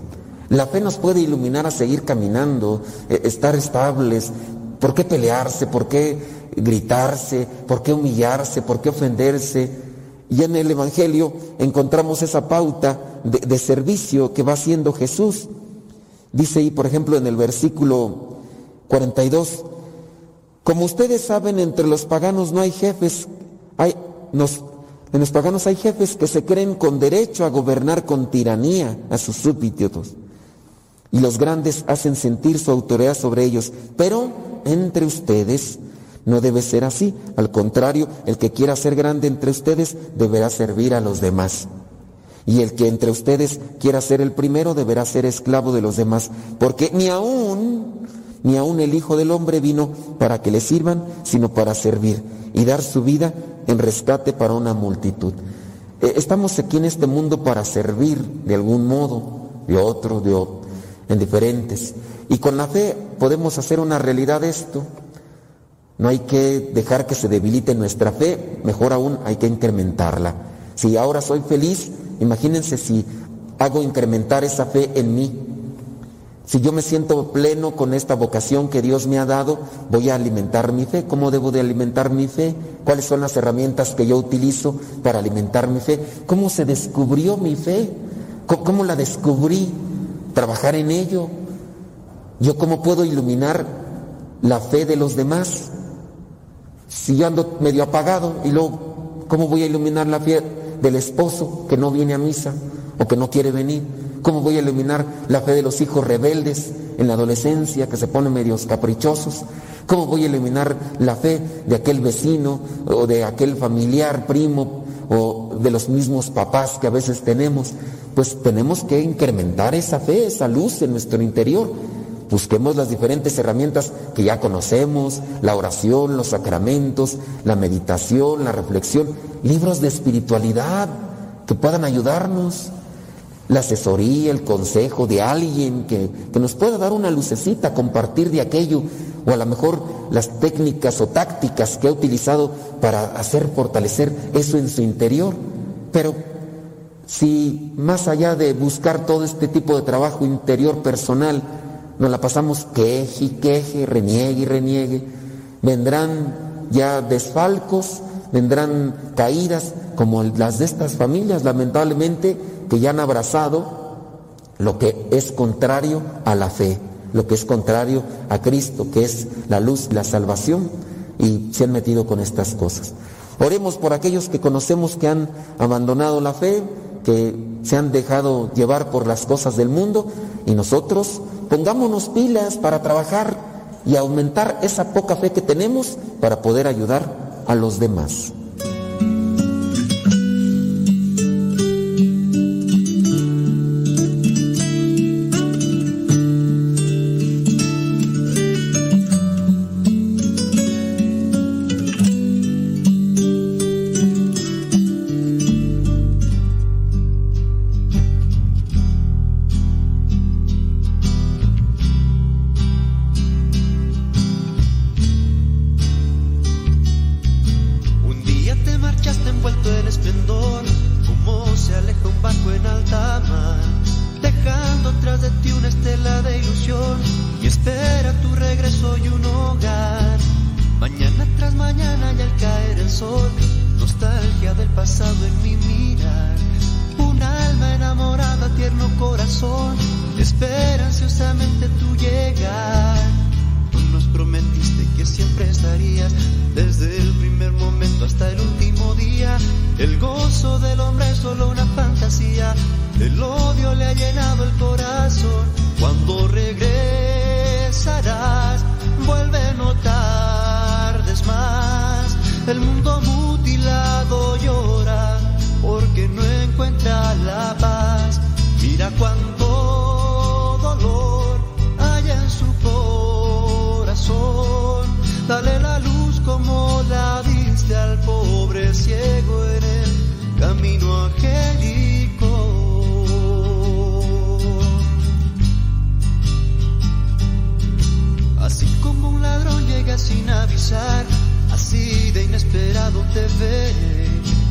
La fe nos puede iluminar a seguir caminando, eh, estar estables. ¿Por qué pelearse? ¿Por qué gritarse? ¿Por qué humillarse? ¿Por qué ofenderse? Y en el Evangelio encontramos esa pauta de, servicio que va haciendo Jesús. Dice ahí, por ejemplo, en el versículo 42, como ustedes saben, entre los paganos no hay jefes, hay, nos, en los paganos hay jefes que se creen con derecho a gobernar con tiranía a sus súbditos y los grandes hacen sentir su autoridad sobre ellos. Pero entre ustedes no debe ser así. Al contrario, el que quiera ser grande entre ustedes deberá servir a los demás. Y el que entre ustedes quiera ser el primero deberá ser esclavo de los demás. Porque ni aún, ni aún el Hijo del Hombre vino para que le sirvan, sino para servir y dar su vida en rescate para una multitud. Eh, estamos aquí en este mundo para servir de algún modo, de otro, de otro en diferentes. Y con la fe podemos hacer una realidad esto. No hay que dejar que se debilite nuestra fe, mejor aún hay que incrementarla. Si ahora soy feliz, imagínense si hago incrementar esa fe en mí. Si yo me siento pleno con esta vocación que Dios me ha dado, voy a alimentar mi fe. ¿Cómo debo de alimentar mi fe? ¿Cuáles son las herramientas que yo utilizo para alimentar mi fe? ¿Cómo se descubrió mi fe? ¿Cómo, la descubrí? Trabajar en ello. Yo cómo puedo iluminar la fe de los demás si yo ando medio apagado y luego cómo voy a iluminar la fe del esposo que no viene a misa o que no quiere venir. ¿Cómo voy a iluminar la fe de los hijos rebeldes en la adolescencia que se ponen medios caprichosos? ¿Cómo voy a iluminar la fe de aquel vecino o de aquel familiar, primo o de los mismos papás que a veces tenemos, pues tenemos que incrementar esa fe, esa luz en nuestro interior. Busquemos las diferentes herramientas que ya conocemos, la oración, los sacramentos, la meditación, la reflexión, libros de espiritualidad que puedan ayudarnos, la asesoría, el consejo de alguien que, que nos pueda dar una lucecita, compartir de aquello, o a lo mejor las técnicas o tácticas que ha utilizado para hacer fortalecer eso en su interior. Pero si más allá de buscar todo este tipo de trabajo interior personal, nos la pasamos queje y queje, reniegue y reniegue, vendrán ya desfalcos, vendrán caídas como las de estas familias, lamentablemente, que ya han abrazado lo que es contrario a la fe, lo que es contrario a Cristo, que es la luz, la salvación, y se han metido con estas cosas. Oremos por aquellos que conocemos que han abandonado la fe, que se han dejado llevar por las cosas del mundo, y nosotros pongámonos pilas para trabajar y aumentar esa poca fe que tenemos para poder ayudar a los demás. nostalgia del pasado en mi mirar. Un alma enamorada, tierno corazón, espera ansiosamente tu llegar. Tú nos prometiste que siempre estarías, desde el primer momento hasta el último día. El gozo del hombre es solo una fantasía, el odio le ha llenado el corazón. Cuando regresarás, vuelve no tardes más. El mundo muda encuentra la paz. Mira cuánto dolor hay en su corazón. Dale la luz como la diste al pobre ciego en el camino angélico. Así como un ladrón llega sin avisar, así de inesperado te ve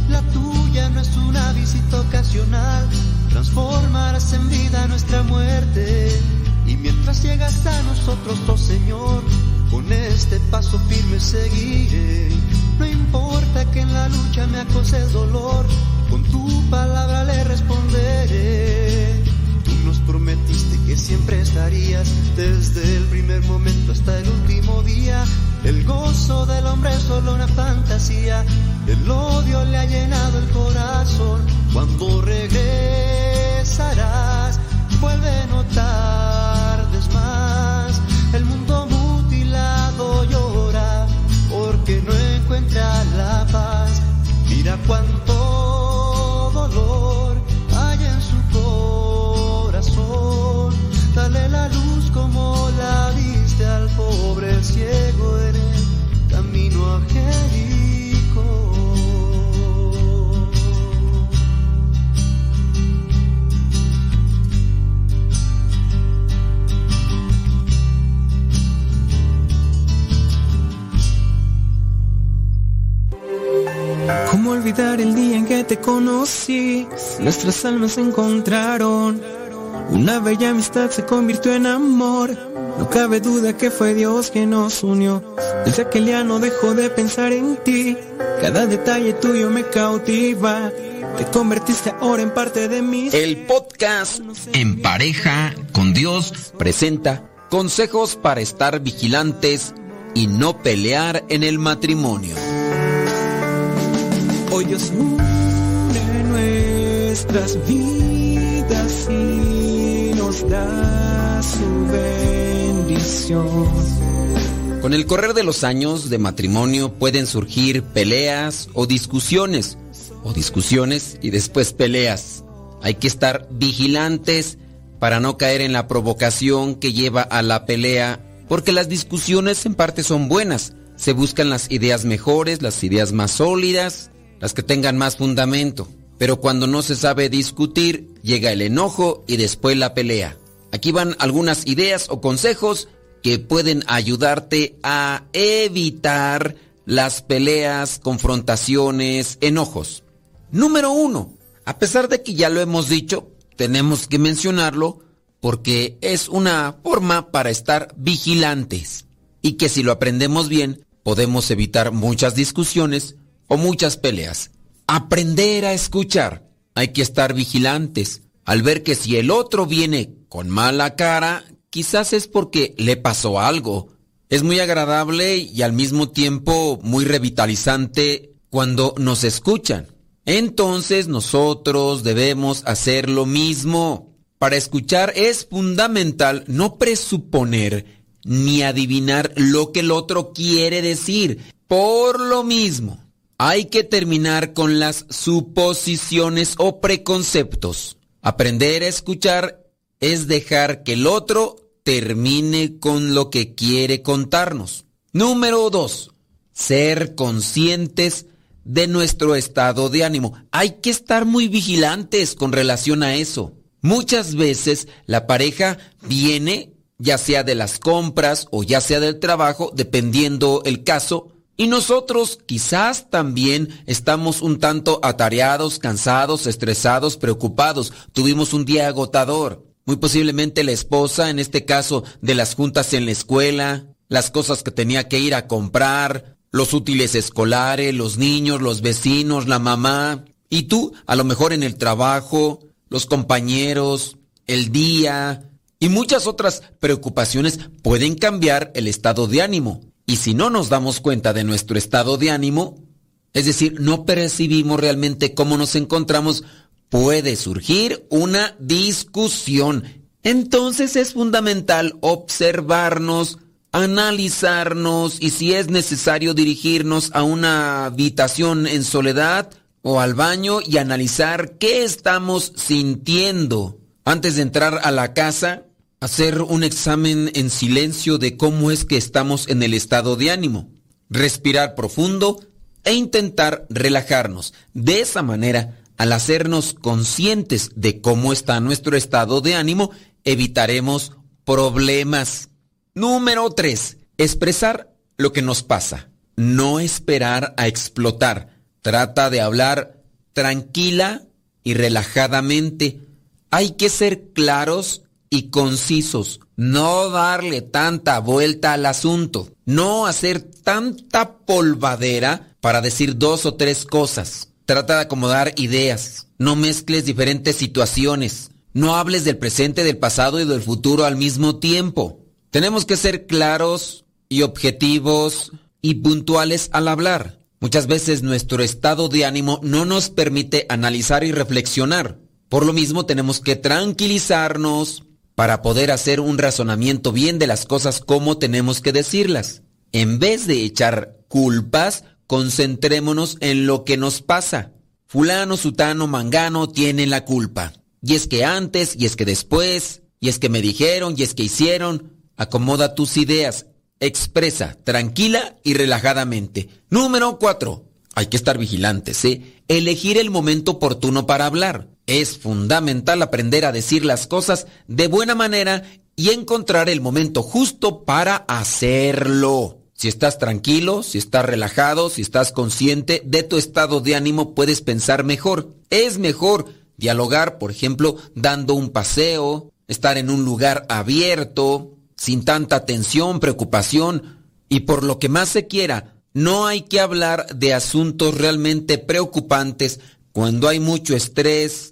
la tuya ya no es una visita ocasional. Transformarás en vida nuestra muerte. Y mientras llegas a nosotros, oh Señor, con este paso firme seguiré. No importa que en la lucha me acose el dolor, con tu palabra le responderé. Tú nos prometiste que siempre estarías, desde el primer momento hasta el último día. El gozo del hombre es solo una fantasía el odio le ha llenado el corazón. Cuando regresarás, vuelve a notar. Nuestras almas se encontraron. Una bella amistad se convirtió en amor. No cabe duda que fue Dios quien nos unió. Desde aquel día no dejo de pensar en ti. Cada detalle tuyo me cautiva. Te convertiste ahora en parte de mí. El podcast En pareja con Dios presenta consejos para estar vigilantes y no pelear en el matrimonio. Hoy Dios nuestras vidas y nos da su bendición. Con el correr de los años de matrimonio pueden surgir peleas o discusiones, o discusiones y después peleas. Hay que estar vigilantes para no caer en la provocación que lleva a la pelea, porque las discusiones en parte son buenas. Se buscan las ideas mejores, las ideas más sólidas, las que tengan más fundamento. Pero cuando no se sabe discutir, llega el enojo y después la pelea. Aquí van algunas ideas o consejos que pueden ayudarte a evitar las peleas, confrontaciones, enojos. Número uno, a pesar de que ya lo hemos dicho, tenemos que mencionarlo porque es una forma para estar vigilantes y que si lo aprendemos bien podemos evitar muchas discusiones o muchas peleas. Aprender a escuchar. Hay que estar vigilantes al ver que si el otro viene con mala cara, quizás es porque le pasó algo. Es muy agradable y al mismo tiempo muy revitalizante cuando nos escuchan. Entonces nosotros debemos hacer lo mismo. Para escuchar es fundamental no presuponer ni adivinar lo que el otro quiere decir. Por lo mismo, hay que terminar con las suposiciones o preconceptos. Aprender a escuchar es dejar que el otro termine con lo que quiere contarnos. Número dos, ser conscientes de nuestro estado de ánimo. Hay que estar muy vigilantes con relación a eso. Muchas veces la pareja viene, ya sea de las compras o ya sea del trabajo, dependiendo el caso, y nosotros quizás también estamos un tanto atareados, cansados, estresados, preocupados. Tuvimos un día agotador. Muy posiblemente la esposa, en este caso de las juntas en la escuela, las cosas que tenía que ir a comprar, los útiles escolares, los niños, los vecinos, la mamá, y tú a lo mejor en el trabajo, los compañeros, el día, y muchas otras preocupaciones pueden cambiar el estado de ánimo. Y si no nos damos cuenta de nuestro estado de ánimo, es decir, no percibimos realmente cómo nos encontramos, puede surgir una discusión. Entonces es fundamental observarnos, analizarnos y si es necesario dirigirnos a una habitación en soledad o al baño y analizar qué estamos sintiendo. Antes de entrar a la casa, hacer un examen en silencio de cómo es que estamos en el estado de ánimo. Respirar profundo e intentar relajarnos. De esa manera, al hacernos conscientes de cómo está nuestro estado de ánimo, evitaremos problemas. Número 3. Expresar lo que nos pasa. No esperar a explotar. Trata de hablar tranquila y relajadamente. Hay que ser claros y concisos. No darle tanta vuelta al asunto. No hacer tanta polvadera para decir dos o tres cosas. Trata de acomodar ideas. No mezcles diferentes situaciones. No hables del presente, del pasado y del futuro al mismo tiempo. Tenemos que ser claros y objetivos y puntuales al hablar. Muchas veces nuestro estado de ánimo no nos permite analizar y reflexionar. Por lo mismo tenemos que tranquilizarnos para poder hacer un razonamiento bien de las cosas como tenemos que decirlas. En vez de echar culpas, concentrémonos en lo que nos pasa. Fulano, sutano, mangano tienen la culpa. Y es que antes, y es que después, y es que me dijeron, y es que hicieron. Acomoda tus ideas, expresa tranquila y relajadamente. Número 4. Hay que estar vigilantes, ¿eh? Elegir el momento oportuno para hablar. Es fundamental aprender a decir las cosas de buena manera y encontrar el momento justo para hacerlo. Si estás tranquilo, si estás relajado, si estás consciente de tu estado de ánimo, puedes pensar mejor. Es mejor dialogar, por ejemplo, dando un paseo, estar en un lugar abierto, sin tanta tensión, preocupación y por lo que más se quiera. No hay que hablar de asuntos realmente preocupantes cuando hay mucho estrés,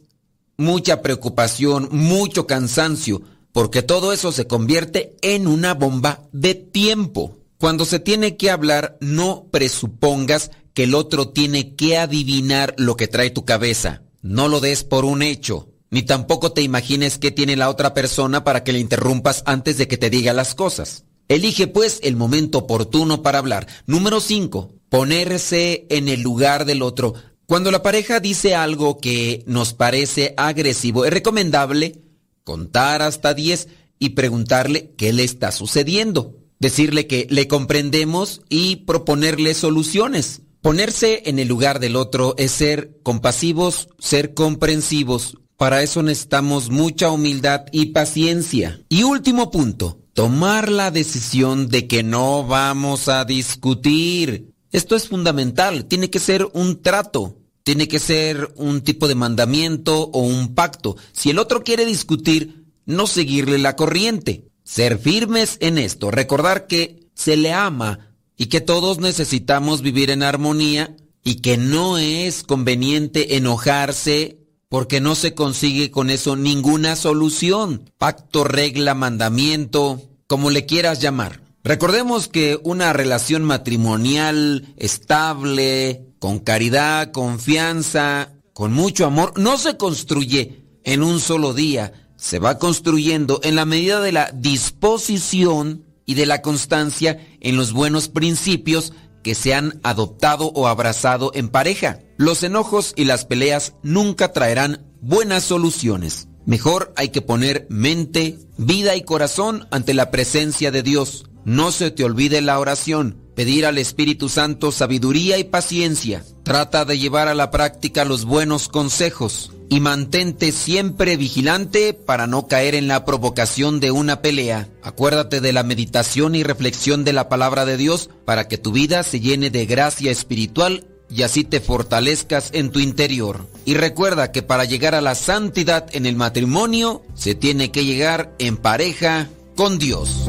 mucha preocupación, mucho cansancio, porque todo eso se convierte en una bomba de tiempo. Cuando se tiene que hablar, no presupongas que el otro tiene que adivinar lo que trae tu cabeza. No lo des por un hecho, ni tampoco te imagines qué tiene la otra persona para que le interrumpas antes de que te diga las cosas. Elige pues el momento oportuno para hablar. Número 5. Ponerse en el lugar del otro. Cuando la pareja dice algo que nos parece agresivo, es recomendable contar hasta 10 y preguntarle qué le está sucediendo. Decirle que le comprendemos y proponerle soluciones. Ponerse en el lugar del otro es ser compasivos, ser comprensivos. Para eso necesitamos mucha humildad y paciencia. Y último punto, tomar la decisión de que no vamos a discutir. Esto es fundamental, tiene que ser un trato. Tiene que ser un tipo de mandamiento o un pacto. Si el otro quiere discutir, no seguirle la corriente. Ser firmes en esto, recordar que se le ama y que todos necesitamos vivir en armonía y que no es conveniente enojarse porque no se consigue con eso ninguna solución. Pacto, regla, mandamiento, como le quieras llamar. Recordemos que una relación matrimonial estable, con caridad, confianza, con mucho amor, no se construye en un solo día, se va construyendo en la medida de la disposición y de la constancia en los buenos principios que se han adoptado o abrazado en pareja. Los enojos y las peleas nunca traerán buenas soluciones. Mejor hay que poner mente, vida y corazón ante la presencia de Dios. No se te olvide la oración, pedir al Espíritu Santo sabiduría y paciencia. Trata de llevar a la práctica los buenos consejos y mantente siempre vigilante para no caer en la provocación de una pelea. Acuérdate de la meditación y reflexión de la palabra de Dios para que tu vida se llene de gracia espiritual y así te fortalezcas en tu interior. Y recuerda que para llegar a la santidad en el matrimonio se tiene que llegar en pareja con Dios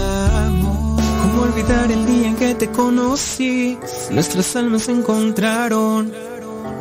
olvidar el día en que te conocí. Nuestras almas se encontraron.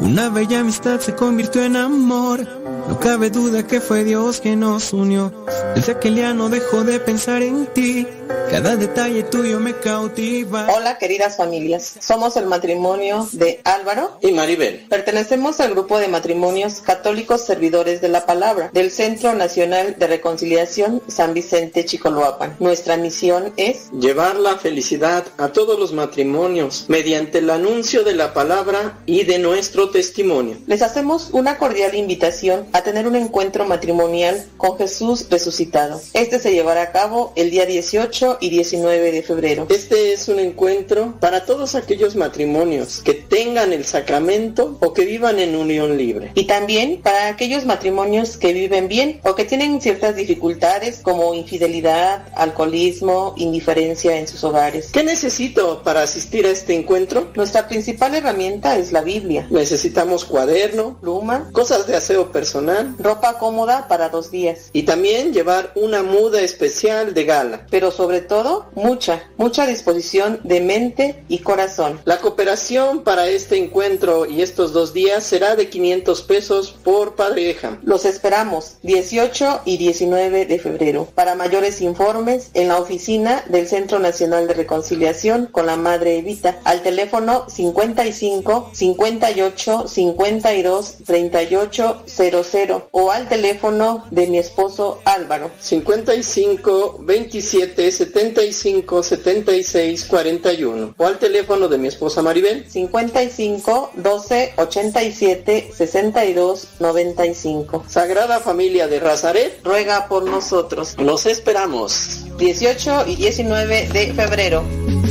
Una bella amistad se convirtió en amor. No cabe duda que fue Dios que nos unió. Desde aquel día no dejo de pensar en ti. Cada detalle tuyo me cautiva. Hola queridas familias, somos el matrimonio de Álvaro y Maribel. Pertenecemos al grupo de matrimonios católicos servidores de la palabra del Centro Nacional de Reconciliación San Vicente Chicoloapan. Nuestra misión es llevar la felicidad a todos los matrimonios mediante el anuncio de la palabra y de nuestro testimonio. Les hacemos una cordial invitación a tener un encuentro matrimonial con Jesús resucitado. Este se llevará a cabo el día 18 y 19 de febrero. Este es un encuentro para todos aquellos matrimonios que tengan el sacramento o que vivan en unión libre. Y también para aquellos matrimonios que viven bien o que tienen ciertas dificultades como infidelidad, alcoholismo, indiferencia en sus hogares. ¿Qué necesito para asistir a este encuentro? Nuestra principal herramienta es la Biblia. Necesitamos cuaderno, pluma, cosas de aseo personal, ropa cómoda para dos días. Y también llevar una muda especial de gala. Pero sobre todo mucha, mucha disposición de mente y corazón. La cooperación para este encuentro y estos dos días será de 500 pesos por pareja. Los esperamos 18 y 19 de febrero. Para mayores informes en la oficina del Centro Nacional de Reconciliación con la Madre Evita al teléfono 55 58 52 38 00 o al teléfono de mi esposo Álvaro 55 27 75 76 41 o al teléfono de mi esposa Maribel 55 12 87 62 95. Sagrada Familia de Razaret ruega por nosotros. Los esperamos. 18 y 19 de febrero.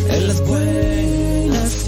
En las buenas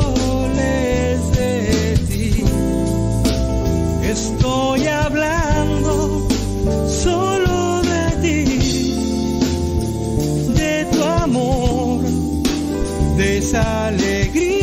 Estoy hablando solo de ti. De tu amor, de esa alegría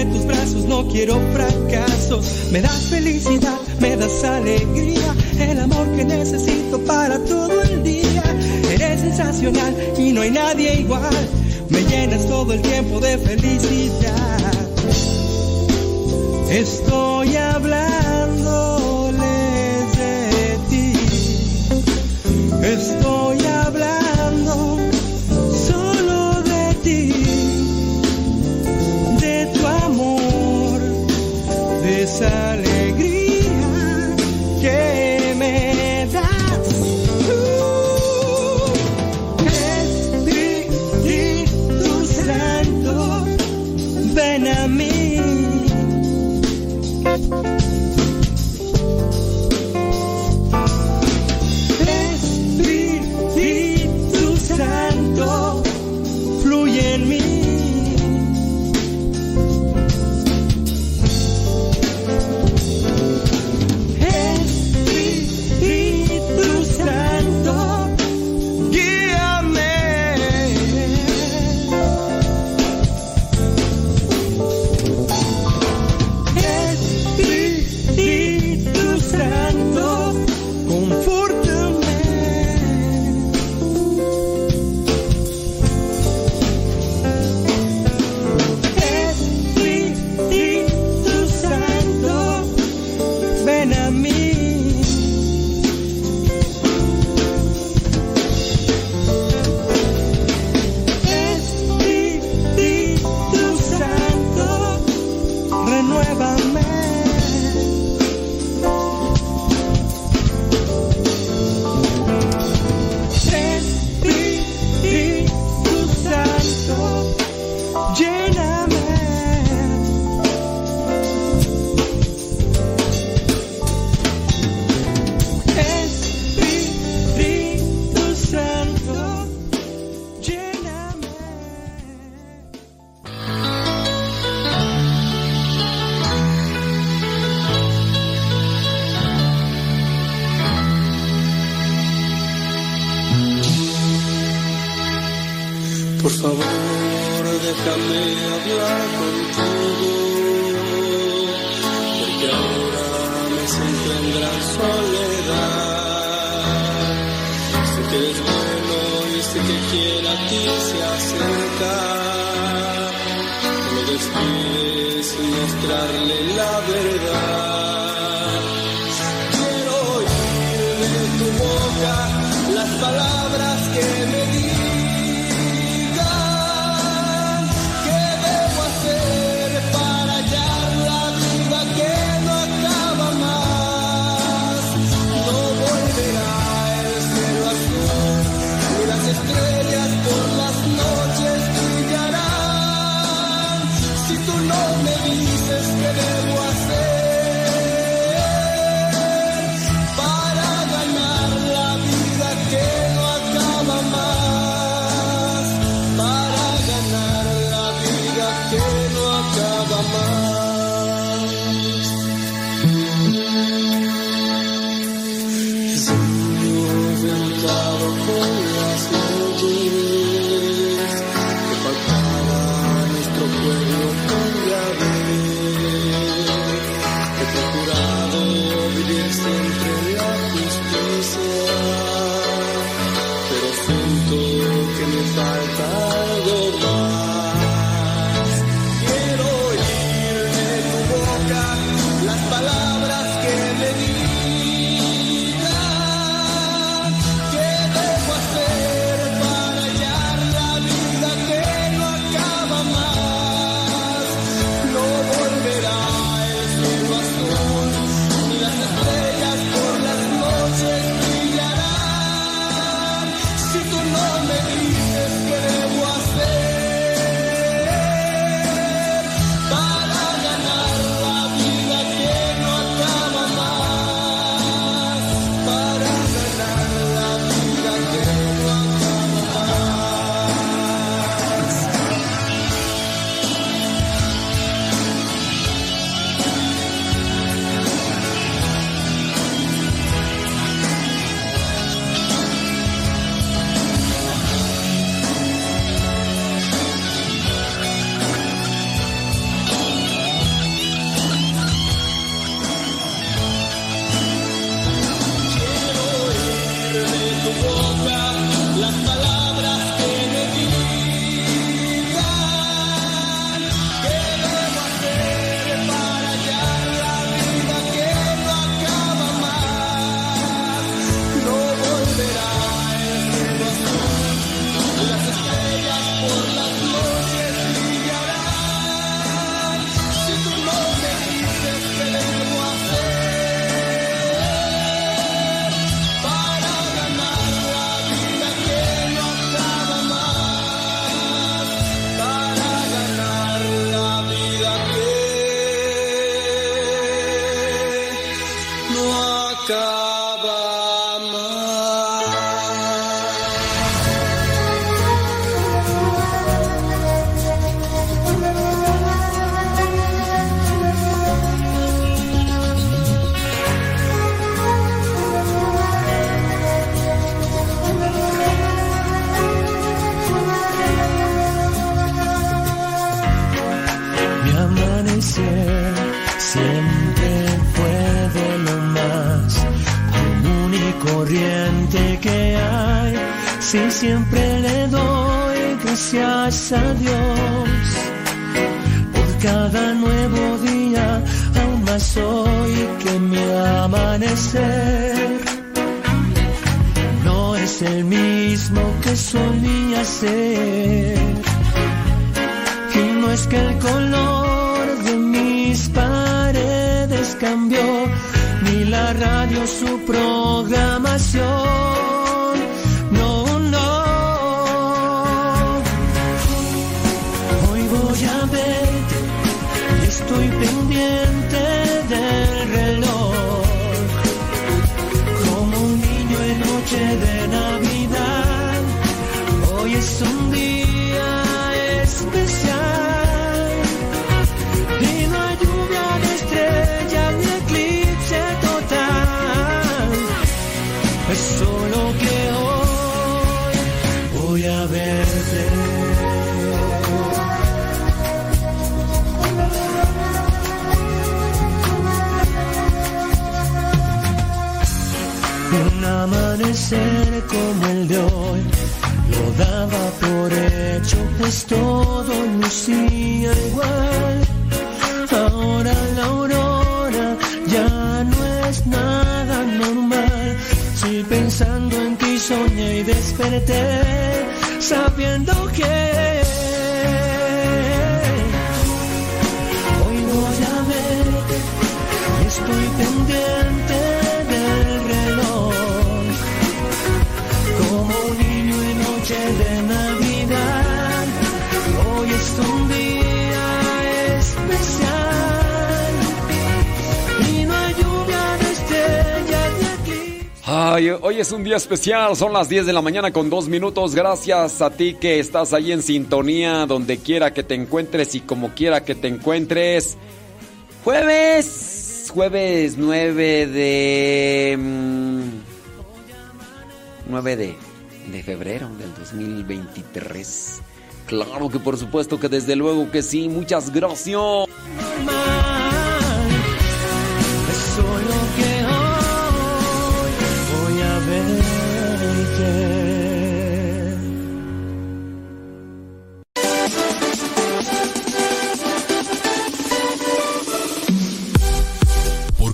entre tus brazos, no quiero fracasos. Me das felicidad, me das alegría. El amor que necesito para todo el día. Eres sensacional y no hay nadie igual. Me llenas todo el tiempo de felicidad. Estoy hablándoles de ti. Estoy voy a verte. Un amanecer como el de hoy lo daba por hecho, pues todo lucía igual. Ahora la aurora ya no es nada normal. Si pensando en desperté sabiendo que hoy no llamé, estoy pendiente del reloj, como un niño en noche de Hoy es un día especial, son las 10 de la mañana con dos minutos. Gracias a ti que estás ahí en sintonía, donde quiera que te encuentres y como quiera que te encuentres. Jueves, jueves 9 de... mm, 9 de, de febrero del 2023. Claro que por supuesto que desde luego que sí, muchas gracias.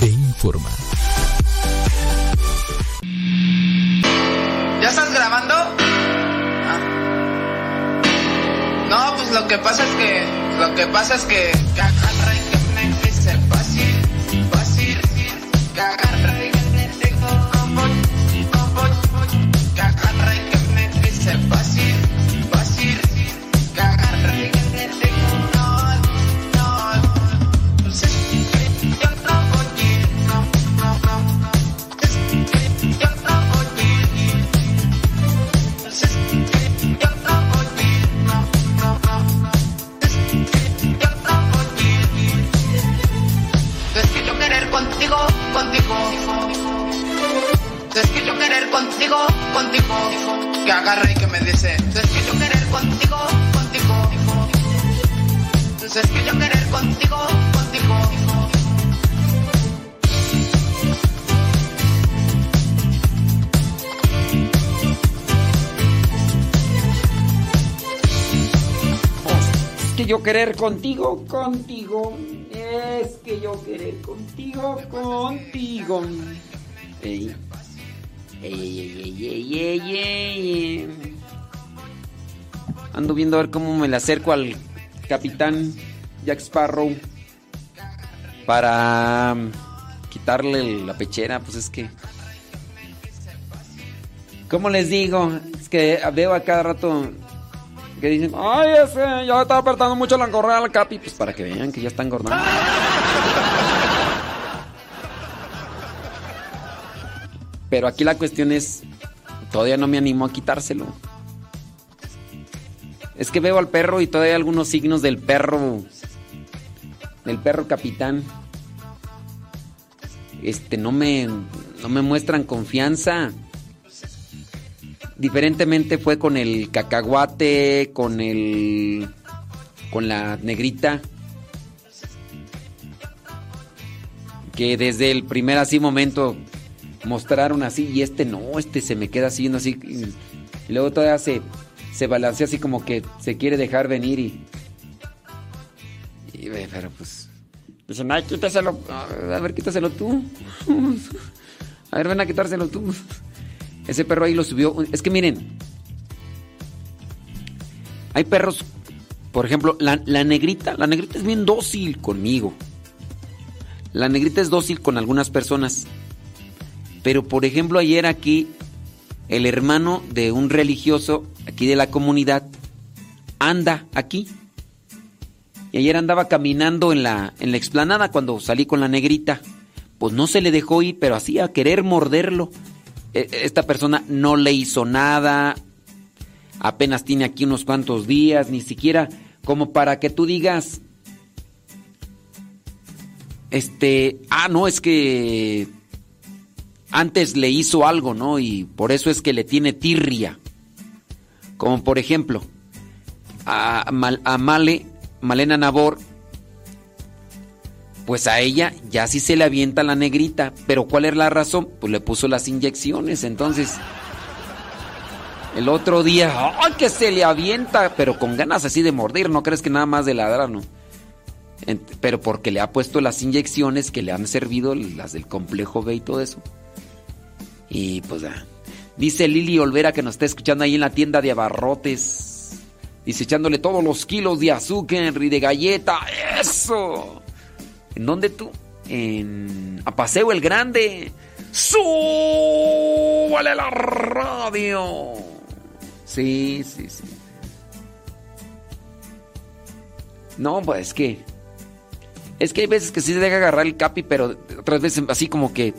e informa. ¿Ya estás grabando? Ah. No, pues lo que pasa es que. Lo que pasa es que. Contigo, contigo. Que agarra y que me dice. Yo querer contigo, contigo. Yo querer contigo, contigo. Que yo querer contigo, contigo. Es que yo querer contigo, contigo. Ey. Ando viendo a ver cómo me le acerco al capitán Jack Sparrow para um, quitarle la pechera. Pues es que. ¿Cómo les digo? Es que veo a cada rato que dicen, ay, ese ya está apretando mucho la correa al capi. Pues para que vean que ya está engordando. Pero aquí la cuestión es, todavía no me animo a quitárselo. Es que veo al perro y todavía hay algunos signos del perro, del perro capitán. Este, no me, no me muestran confianza. Diferentemente fue con el cacahuate, con el, con la negrita. Que desde el primer así momento mostraron así y este no, este se me queda así viendo así y, luego todavía se, se balancea así como que se quiere dejar venir y, y pero pues dicen, ay, quítaselo, a ver, quítaselo tú. [LAUGHS] A ver, ven a quitárselo tú. Ese perro ahí lo subió. Es que miren, hay perros, por ejemplo, la negrita, la negrita es bien dócil conmigo. La negrita es dócil con algunas personas. Pero por ejemplo ayer aquí el hermano de un religioso aquí de la comunidad anda aquí. Y ayer andaba caminando en la, en la explanada cuando salí con la negrita. Pues no se le dejó ir, pero así a querer morderlo. E- Esta persona no le hizo nada. Apenas tiene aquí unos cuantos días, ni siquiera como para que tú digas, este, ah, no, es que antes le hizo algo, ¿no? Y por eso es que le tiene tirria. Como por ejemplo, a, a Male, Malena Nabor, pues a ella ya sí se le avienta la negrita. Pero ¿cuál es la razón? Pues le puso las inyecciones. Entonces, el otro día, ¡ay, que se le avienta! Pero con ganas así de mordir, no crees que nada más de ladrar, ¿no? Pero porque le ha puesto las inyecciones que le han servido, las del complejo B y todo eso. Y pues, dice Lili Olvera que nos está escuchando ahí en la tienda de abarrotes. Dice, echándole todos los kilos de azúcar y de galleta. ¡Eso! ¿En dónde tú? En a Paseo el Grande. ¡Súbale la radio! Sí, sí, sí. No, pues es que. Es que hay veces que sí se deja agarrar el capi, pero otras veces así como que.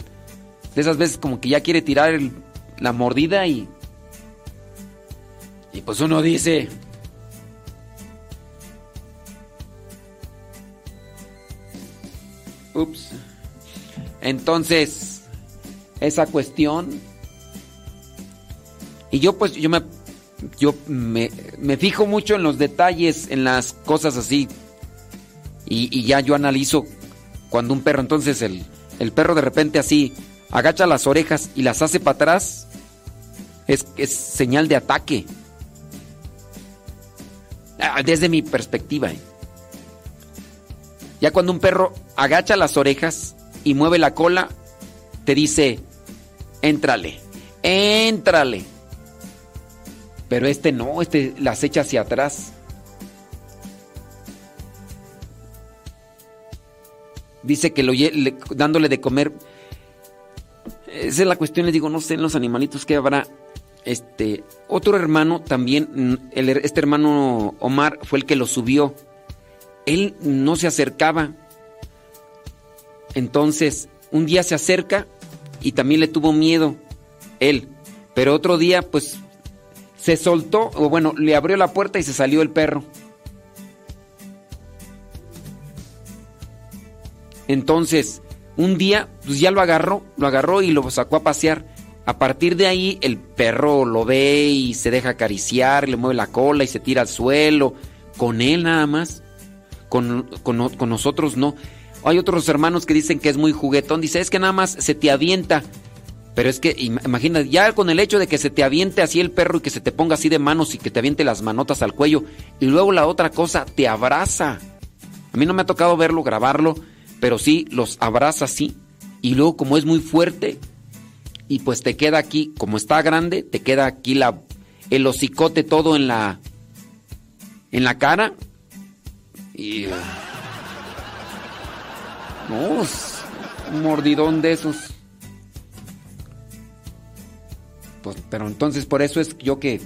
Esas veces como que ya quiere tirar la mordida y. Y pues uno dice. Ups. Entonces, esa cuestión. Y yo pues, yo me, yo me, me fijo mucho en los detalles, en las cosas así. Y, ya yo analizo cuando un perro, entonces el, el, perro de repente así agacha las orejas y las hace para atrás, es, señal de ataque. Ah, desde mi perspectiva. ¿eh? Ya cuando un perro agacha las orejas y mueve la cola, te dice, éntrale, éntrale. Pero este no, este las echa hacia atrás. Dice que lo dándole de comer. Esa es la cuestión, le digo, no sé en los animalitos que habrá. Este, otro hermano también, este hermano Omar fue el que lo subió él no se acercaba. Entonces, un día se acerca y también le tuvo miedo él. Pero otro día, pues, se soltó, o bueno, le abrió la puerta y se salió el perro. Entonces, un día, pues ya lo agarró, lo agarró y lo sacó a pasear. A partir de ahí, el perro lo ve y se deja acariciar, le mueve la cola y se tira al suelo, con él nada más con, nosotros no. Hay otros hermanos que dicen que es muy juguetón. Dice, es que nada más se te avienta. Pero es que, imagina, ya con el hecho de que se te aviente así el perro y que se te ponga así de manos y que te aviente las manotas al cuello. Y luego la otra cosa, te abraza. A mí no me ha tocado verlo, grabarlo, pero sí, los abraza así. Y luego como es muy fuerte, y pues te queda aquí, como está grande, te queda aquí la, el hocicote todo en la, en la cara y. No, un mordidón de esos. Pues, pero entonces por eso es yo que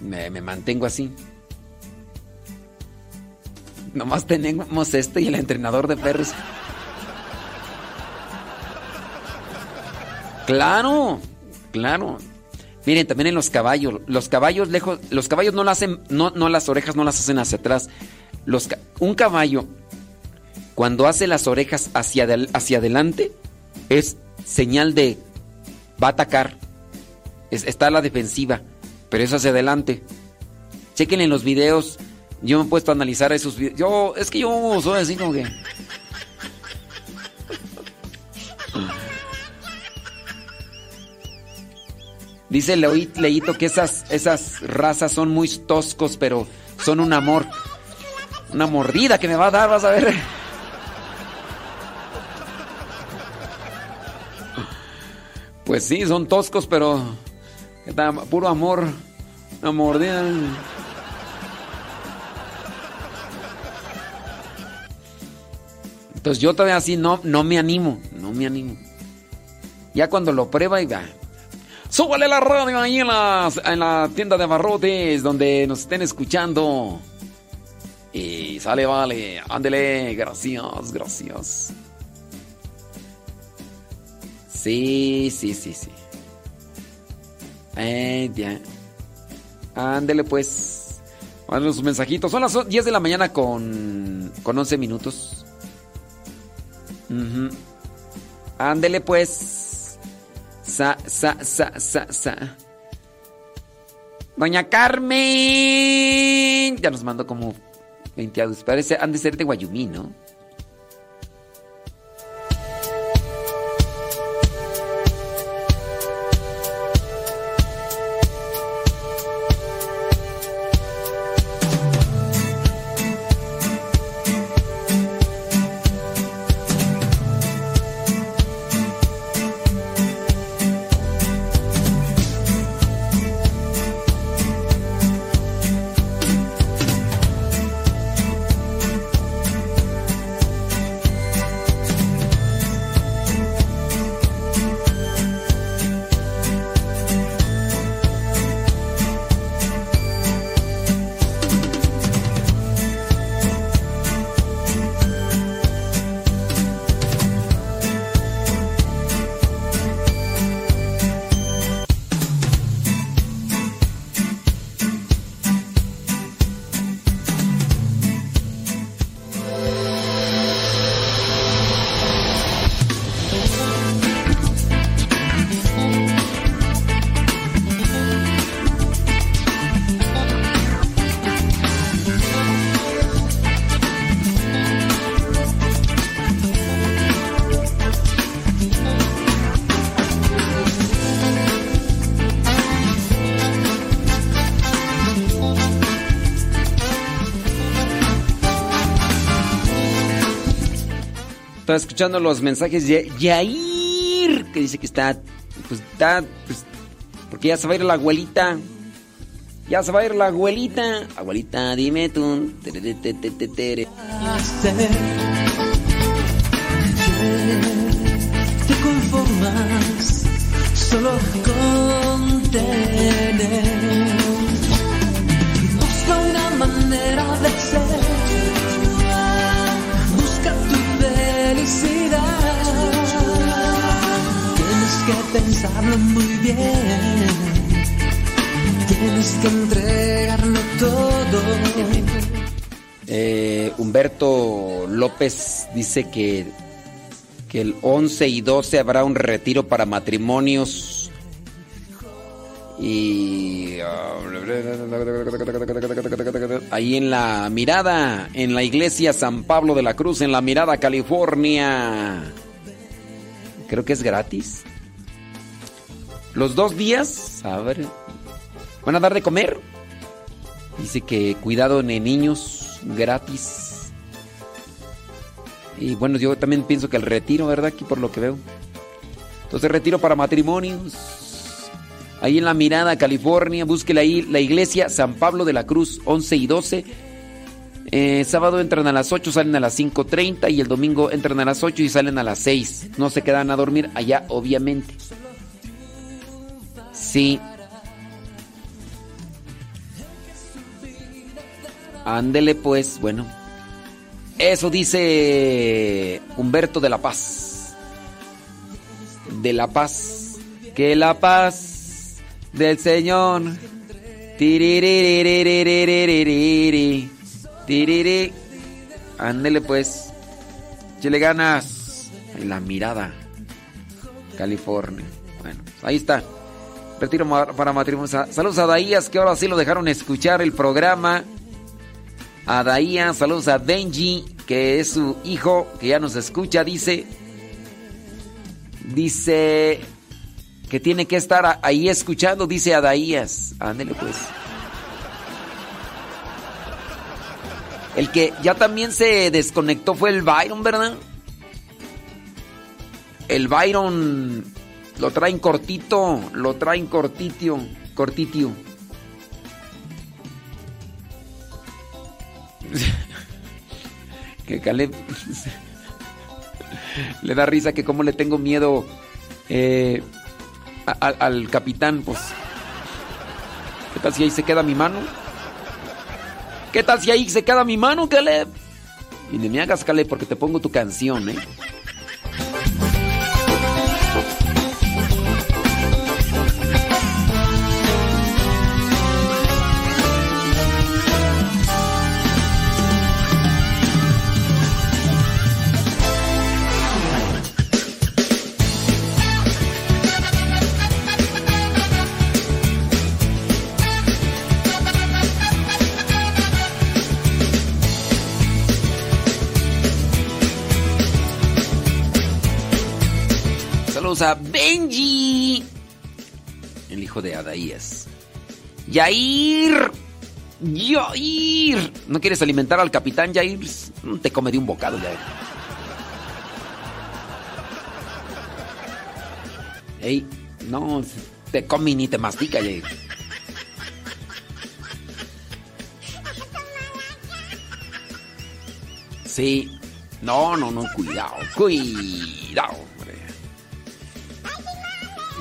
me, me mantengo así. Nomás tenemos este y el entrenador de perros. Claro, claro. Miren, también en los caballos. Los caballos lejos, los caballos no las hacen, no, no las orejas no las hacen hacia atrás. Los, un caballo, cuando hace las orejas hacia, hacia adelante, es señal de va a atacar. está a la defensiva, pero es hacia adelante. Chequen en los videos. Yo me he puesto a analizar esos videos. Yo, es que yo soy así como que. Dice Leito que esas, esas razas son muy toscos, pero son un amor. Una mordida que me va a dar, vas a ver. Pues sí, son toscos, pero puro amor. Una mordida. Entonces yo todavía así no, no me animo, no me animo. Ya cuando lo prueba y va, Súbale la radio ahí en la, en la tienda de barrotes donde nos estén escuchando. Y sale, vale. Ándele. Gracias, gracias. Sí, sí, sí, sí. Eh, ya. Ándele, pues. Mándenos sus mensajitos. Son las 10 de la mañana con, con 11 minutos. Ándele, pues. Sa, sa, sa, sa, sa. Doña Carmen. Ya nos mandó como 20 audios. Parece, han de ser de Guayumí, ¿no? Estaba escuchando los mensajes de Yair, que dice que está, pues está, pues, porque ya se va a ir la abuelita. Ya se va a ir la abuelita. Abuelita, dime tú. Tere, tere, tere, muy bien. Tienes que entregarlo todo. Eh, Humberto López dice que, que el 11 y 12 habrá un retiro para matrimonios. Y ahí en la mirada, en la iglesia San Pablo de la Cruz, en la mirada California. Creo que es gratis. Los dos días, a ver, van a dar de comer. Dice que cuidado en niños gratis. Y bueno, yo también pienso que el retiro, ¿verdad? Aquí por lo que veo. Entonces, retiro para matrimonios. Ahí en la mirada, California, búsquela ahí, la iglesia San Pablo de la Cruz, 11 y 12. Eh, sábado entran a las 8, salen a las 5.30 y el domingo entran a las 8 y salen a las 6. No se quedan a dormir allá, obviamente. Sí. Ándele pues, bueno. Eso dice Humberto de la Paz. De la Paz. Que la paz del Señor. Ándele pues. Chile ganas. La mirada. California. Bueno, ahí está. Retiro para matrimonio. Saludos a Daías que ahora sí lo dejaron escuchar el programa. A Daía, saludos a Benji, que es su hijo, que ya nos escucha, dice. Dice que tiene que estar ahí escuchando, dice a Daías. Ándele pues. El que ya también se desconectó fue el Byron, ¿verdad? El Byron lo traen cortito, lo traen cortitio, cortitio. [LAUGHS] que Caleb [LAUGHS] le da risa que como le tengo miedo eh, al capitán, pues. ¿Qué tal si ahí se queda mi mano? ¿Qué tal si ahí se queda mi mano, Caleb? Y ni me hagas, Caleb, porque te pongo tu canción, ¿eh? Benji, el hijo de Adaías. Yair. Yair. ¿No quieres alimentar al capitán Yair? Te come de un bocado, Yair. Ey, no, te come ni te mastica, Yair. Sí. No, no, no, cuidado, cuidado.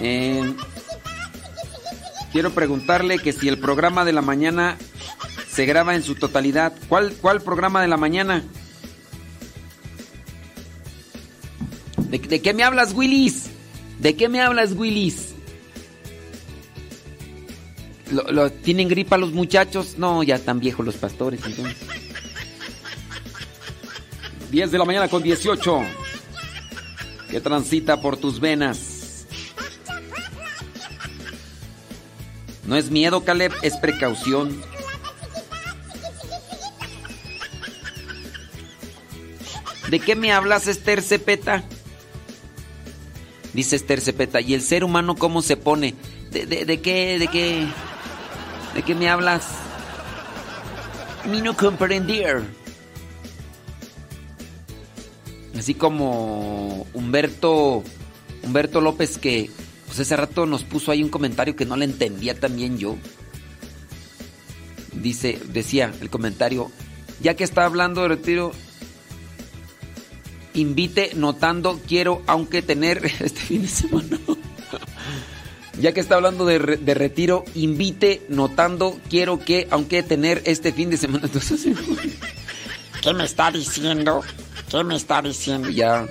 Eh, quiero preguntarle que si el programa de la mañana se graba en su totalidad. ¿Cuál, cuál programa de la mañana? ¿De, qué me hablas, Willis? ¿De qué me hablas, Willis? ¿Lo, lo, tienen gripa los muchachos? No, ya están viejos los pastores, entonces. 10 de la mañana con 18. Que transita por tus venas. No es miedo, Caleb, es precaución. ¿De qué me hablas, Esther Cepeta? Dice Esther Cepeta. ¿Y el ser humano cómo se pone? ¿De, qué? ¿De qué? ¿De qué me hablas? Mi no comprender. Así como Humberto Humberto López que pues ese rato nos puso ahí un comentario que no le entendía también yo. Dice, decía el comentario, ya que está hablando de retiro, invite notando quiero aunque tener [LAUGHS] este fin de semana. [LAUGHS] ya que está hablando de, de, retiro, invite notando quiero que aunque tener este fin de semana. [LAUGHS] Entonces, ¿qué me está diciendo? ¿Qué me está diciendo? Ya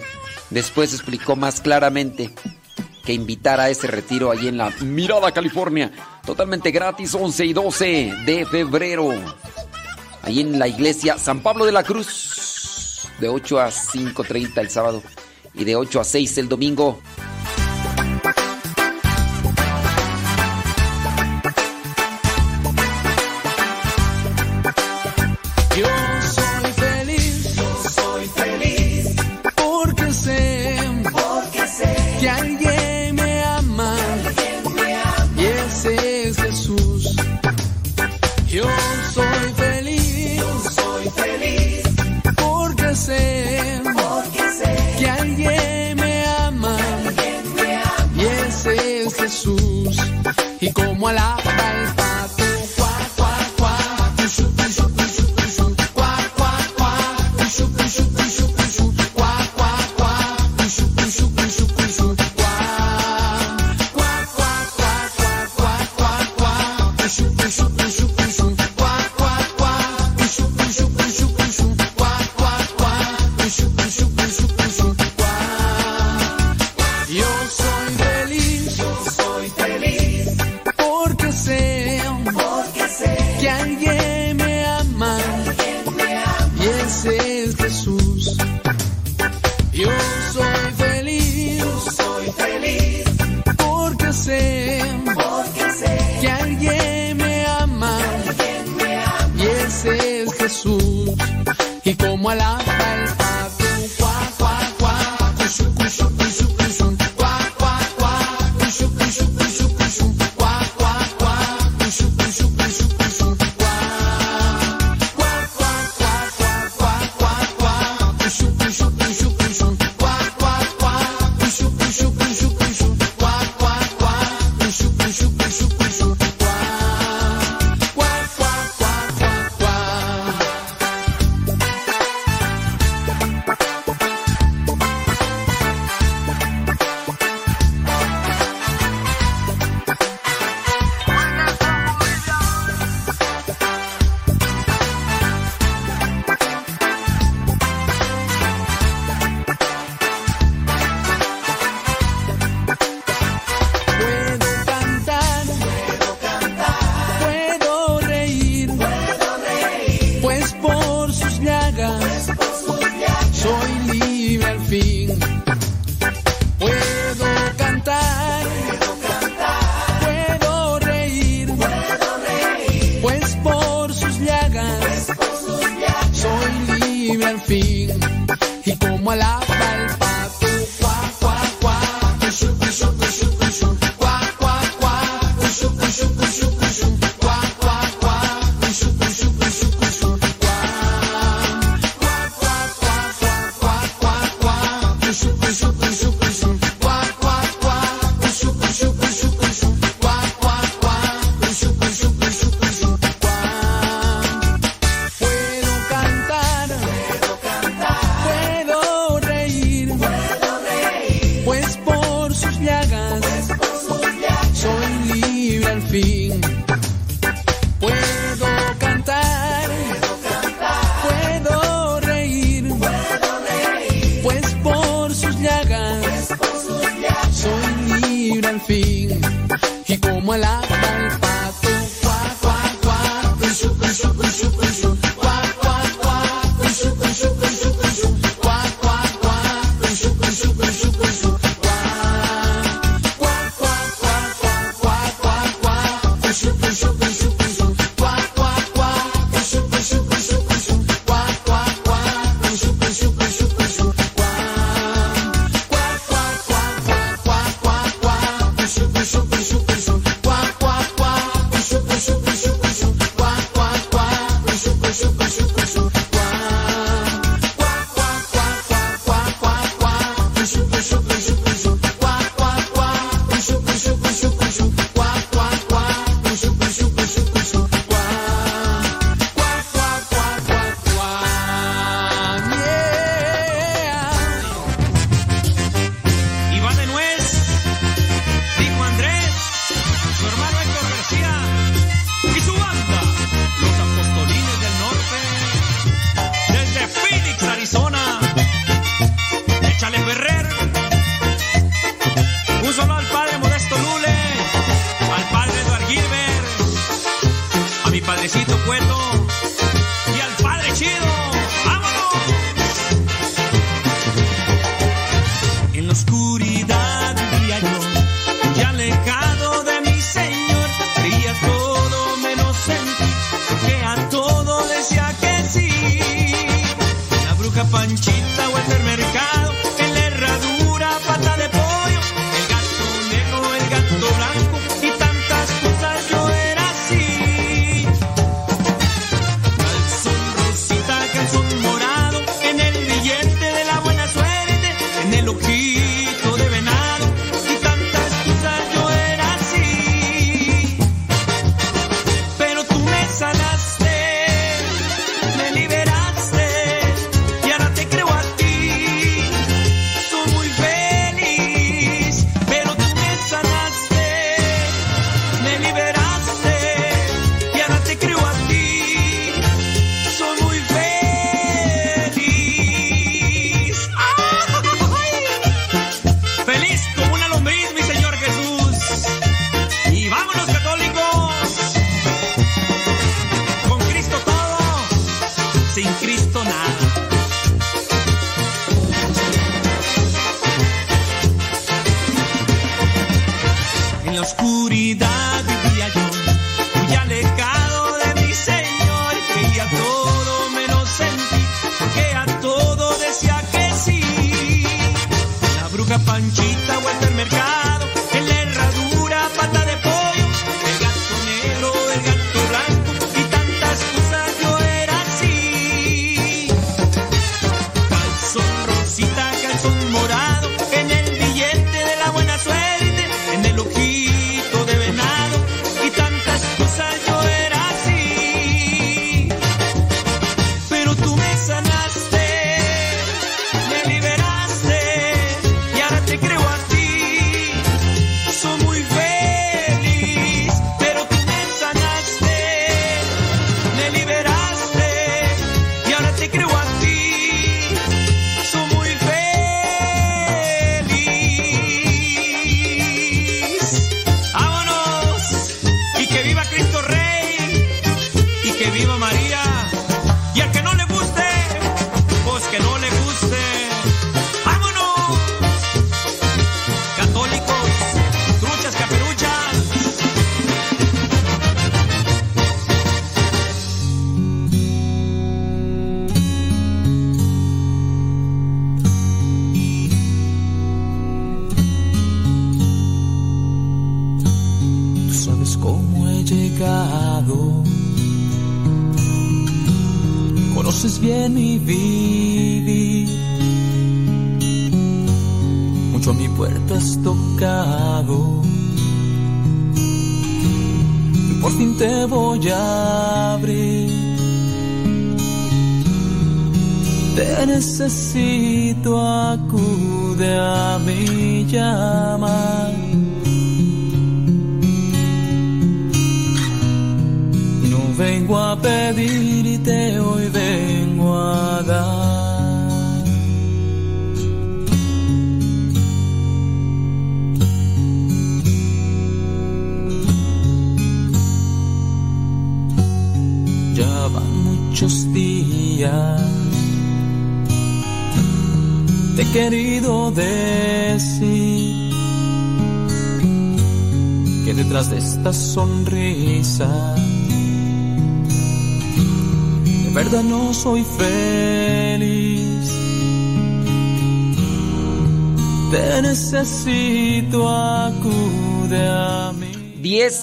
después explicó más claramente que invitara a ese retiro allí en la Mirada, California. Totalmente gratis, 11 y 12 de febrero. Allí en la iglesia San Pablo de la Cruz. De 8 a 5.30 el sábado y de 8 a 6 el domingo.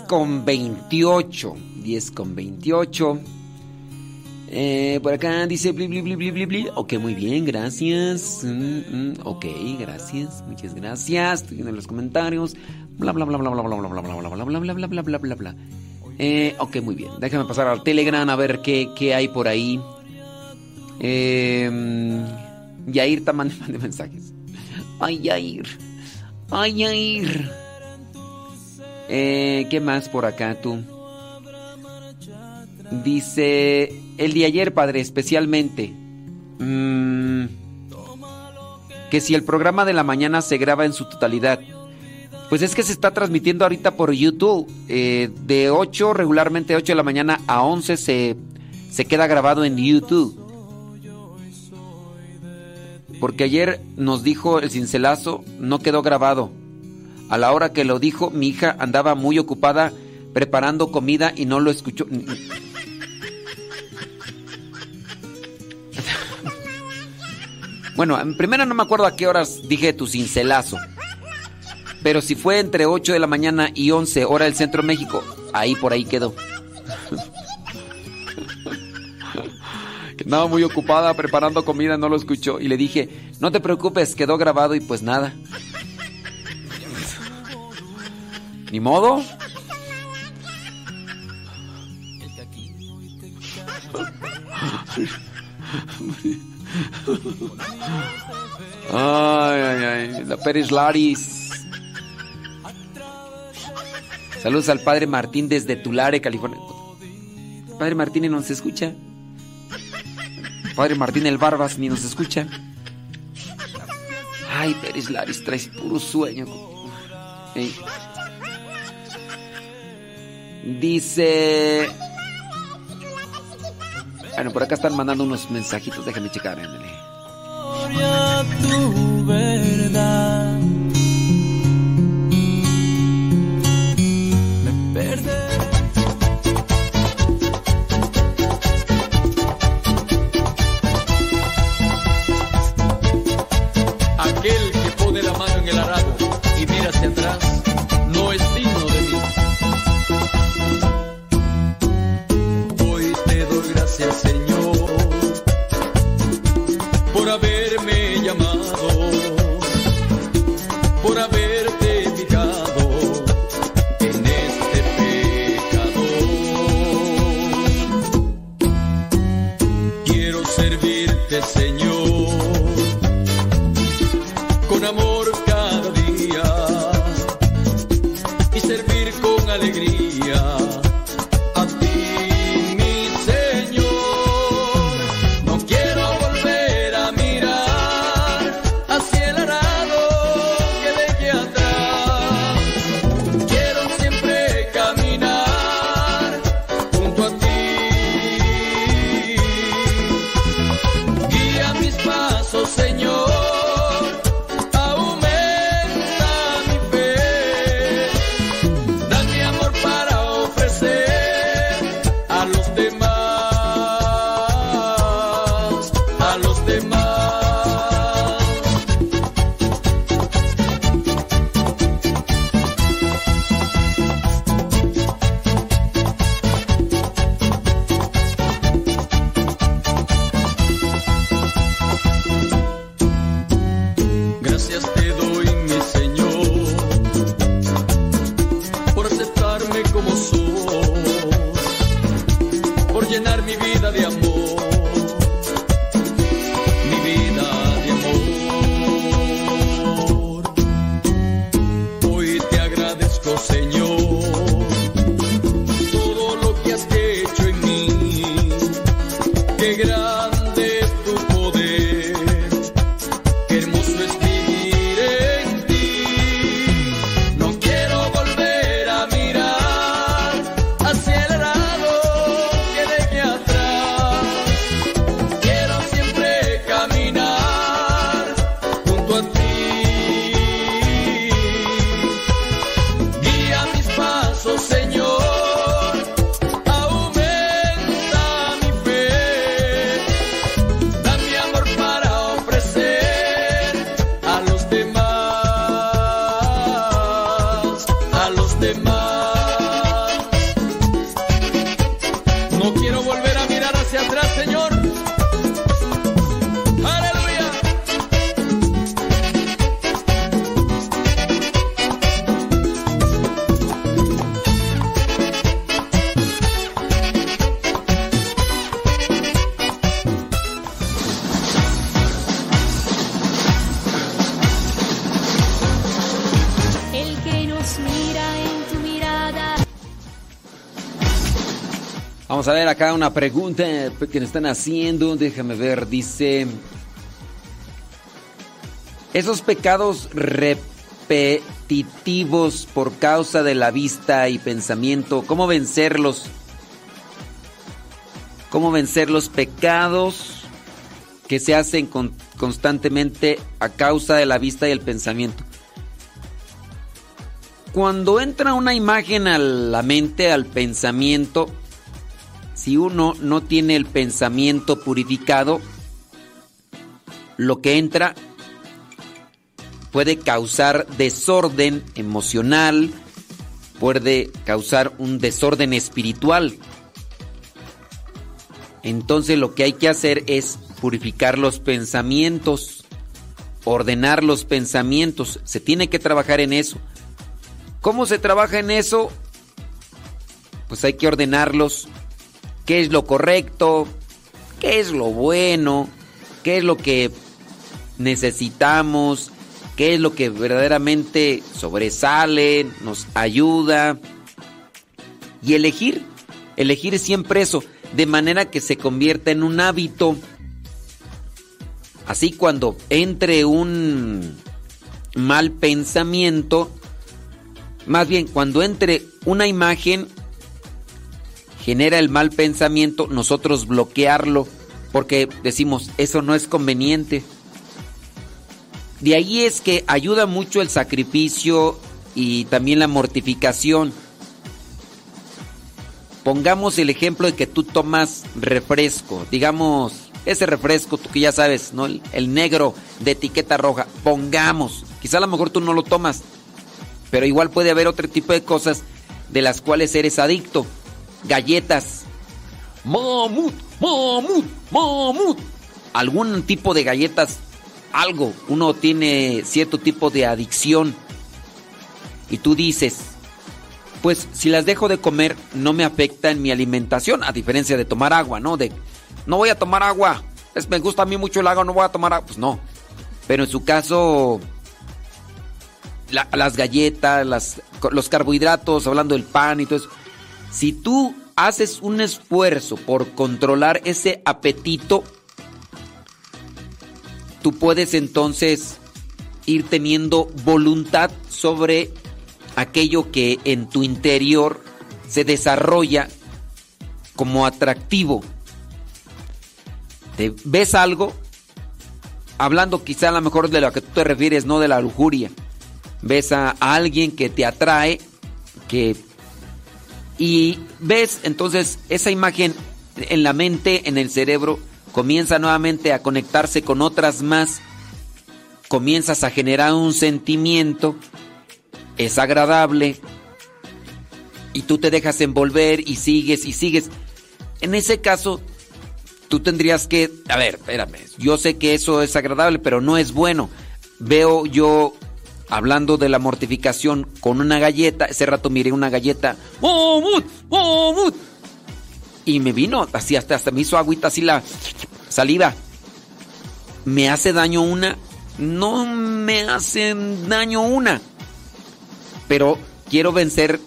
Con 28. 10 con 28. Eh, por acá dice bli, bli, bli, bli. Ok, muy bien, gracias. Mm, mm, ok, gracias. Muchas gracias. Estoy viendo los comentarios. Bla bla bla bla bla bla bla bla bla bla bla bla bla bla bla bla bla. Eh, ok, muy bien. Déjame pasar al Telegram a ver qué, qué hay por ahí. Eh, Yair está mandando mensajes. Ay, Yair. Ay, Yair. Eh, ¿Qué más por acá tú? Dice, el de ayer, padre, especialmente. mm, que si el programa de la mañana se graba en su totalidad. Pues es que se está transmitiendo ahorita por YouTube. eh, de 8, regularmente 8 de la mañana a 11 se, se queda grabado en YouTube. Porque ayer nos dijo el cincelazo, no quedó grabado. A la hora que lo dijo, mi hija andaba muy ocupada preparando comida y no lo escuchó. Bueno, en primera no me acuerdo a qué horas dije tu cincelazo. Pero si fue entre 8 de la mañana y 11 hora del centro de México, ahí por ahí quedó. Que Andaba muy ocupada preparando comida, no lo escuchó. Y le dije, no te preocupes, quedó grabado y pues nada. Ni modo. Ay, ay, ay. La Pérez Laris. Saludos al padre Martín desde Tulare, California. Padre Martín ni nos escucha. Padre Martín el Barbas ni nos escucha. Ay, Pérez Laris, traes puro sueño. Dice. Bueno, por acá están mandando unos mensajitos. Déjame checar, ándale. Gloria a tu verdad. Ver acá una pregunta que nos están haciendo. Déjame ver, dice... Esos pecados repetitivos por causa de la vista y pensamiento, ¿cómo vencerlos? ¿Cómo vencer los pecados que se hacen constantemente a causa de la vista y el pensamiento? Cuando entra una imagen a la mente, al pensamiento, si uno no tiene el pensamiento purificado, lo que entra puede causar desorden emocional, puede causar un desorden espiritual. Entonces lo que hay que hacer es purificar los pensamientos, ordenar los pensamientos. Se tiene que trabajar en eso. ¿Cómo se trabaja en eso? Pues hay que ordenarlos. ¿Qué es lo correcto? ¿Qué es lo bueno? ¿Qué es lo que necesitamos? ¿Qué es lo que verdaderamente sobresale, nos ayuda? Y elegir, elegir siempre eso, de manera que se convierta en un hábito. Así cuando entre un mal pensamiento, más bien, cuando entre una imagen, genera el mal pensamiento, nosotros bloquearlo, porque decimos, eso no es conveniente. De ahí es que ayuda mucho el sacrificio y también la mortificación. Pongamos el ejemplo de que tú tomas refresco, digamos, ese refresco, tú que ya sabes, ¿no? El, el negro de etiqueta roja, pongamos, quizá a lo mejor tú no lo tomas, pero igual puede haber otro tipo de cosas de las cuales eres adicto. Galletas. Mamut, mamut, mamut. Algún tipo de galletas, algo. Uno tiene cierto tipo de adicción. Y tú dices, pues si las dejo de comer no me afecta en mi alimentación, a diferencia de tomar agua, ¿no? De, no voy a tomar agua. Es, me gusta a mí mucho el agua, no voy a tomar agua. Pues no. Pero en su caso, las galletas, los carbohidratos, hablando del pan y todo eso. Si tú haces un esfuerzo por controlar ese apetito, tú puedes entonces ir teniendo voluntad sobre aquello que en tu interior se desarrolla como atractivo. Te ves algo, hablando quizá a lo mejor de lo que tú te refieres, no de la lujuria ves a, alguien que te atrae, que y ves entonces esa imagen en la mente, en el cerebro, comienza nuevamente a conectarse con otras más, comienzas a generar un sentimiento, es agradable, y tú te dejas envolver y sigues y sigues. En ese caso, tú tendrías que, a ver, espérame, yo sé que eso es agradable, pero no es bueno. Veo yo hablando de la mortificación con una galleta. Ese rato miré una galleta. Y me vino, así hasta, hasta me hizo agüita así la saliva. ¿Me hace daño una? No me hace daño una. Pero quiero vencer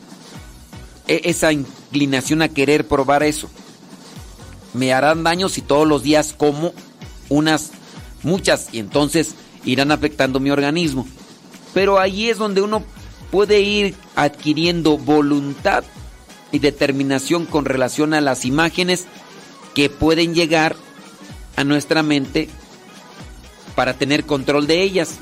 e, esa inclinación a querer probar eso. Me harán daño si todos los días como unas, muchas, y entonces irán afectando mi organismo. Pero ahí es donde uno puede ir adquiriendo voluntad y determinación con relación a las imágenes que pueden llegar a nuestra mente para tener control de ellas.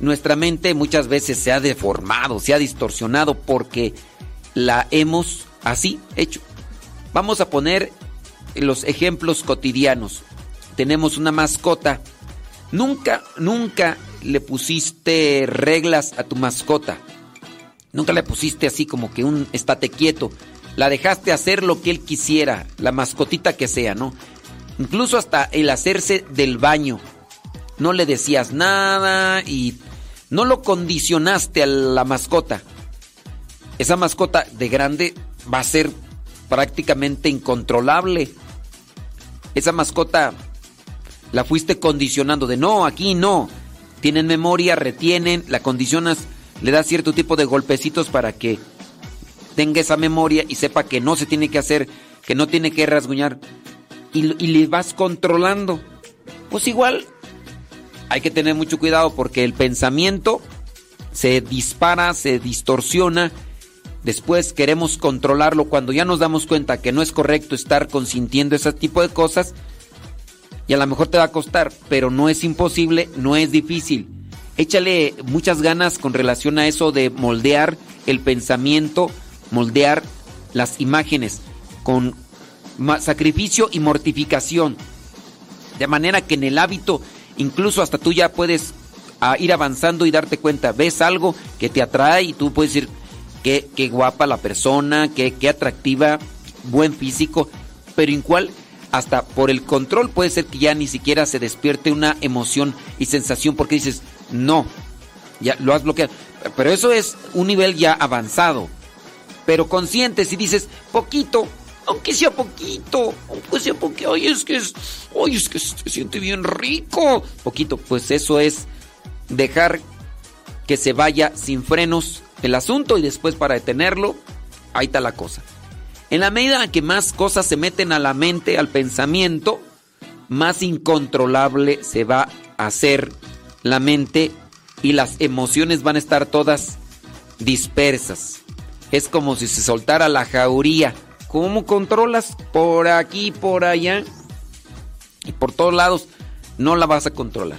Nuestra mente muchas veces se ha deformado, se ha distorsionado porque la hemos así hecho. Vamos a poner los ejemplos cotidianos. Tenemos una mascota Nunca, nunca le pusiste reglas a tu mascota. Nunca le pusiste así como que un estate quieto. La dejaste hacer lo que él quisiera, la mascotita que sea, ¿no? Incluso hasta el hacerse del baño. No le decías nada y no lo condicionaste a la mascota. Esa mascota de grande va a ser prácticamente incontrolable. Esa mascota la fuiste condicionando de no, aquí no. Tienen memoria, retienen, la condicionas, le das cierto tipo de golpecitos para que tenga esa memoria y sepa que no se tiene que hacer, que no tiene que rasguñar y, le vas controlando. Pues igual hay que tener mucho cuidado porque el pensamiento se dispara, se distorsiona. Después queremos controlarlo cuando ya nos damos cuenta que no es correcto estar consintiendo ese tipo de cosas. Y a lo mejor te va a costar, pero no es imposible, no es difícil. Échale muchas ganas con relación a eso de moldear el pensamiento, moldear las imágenes con sacrificio y mortificación. De manera que en el hábito, incluso hasta tú ya puedes ah, ir avanzando y darte cuenta, ves algo que te atrae y tú puedes decir, qué, qué guapa la persona, qué, qué atractiva, buen físico, pero en cual hasta por el control puede ser que ya ni siquiera se despierte una emoción y sensación porque dices, no, ya lo has bloqueado. Pero eso es un nivel ya avanzado. Pero consciente, si dices, poquito, aunque sea poquito, aunque sea poquito, oye, es que es, oye, es que se siente bien rico. Poquito, pues eso es dejar que se vaya sin frenos el asunto y después para detenerlo, ahí está la cosa. En la medida que más cosas se meten a la mente, al pensamiento, más incontrolable se va a hacer la mente y las emociones van a estar todas dispersas. Es como si se soltara la jauría. ¿Cómo controlas? Por aquí, por allá y por todos lados. No la vas a controlar.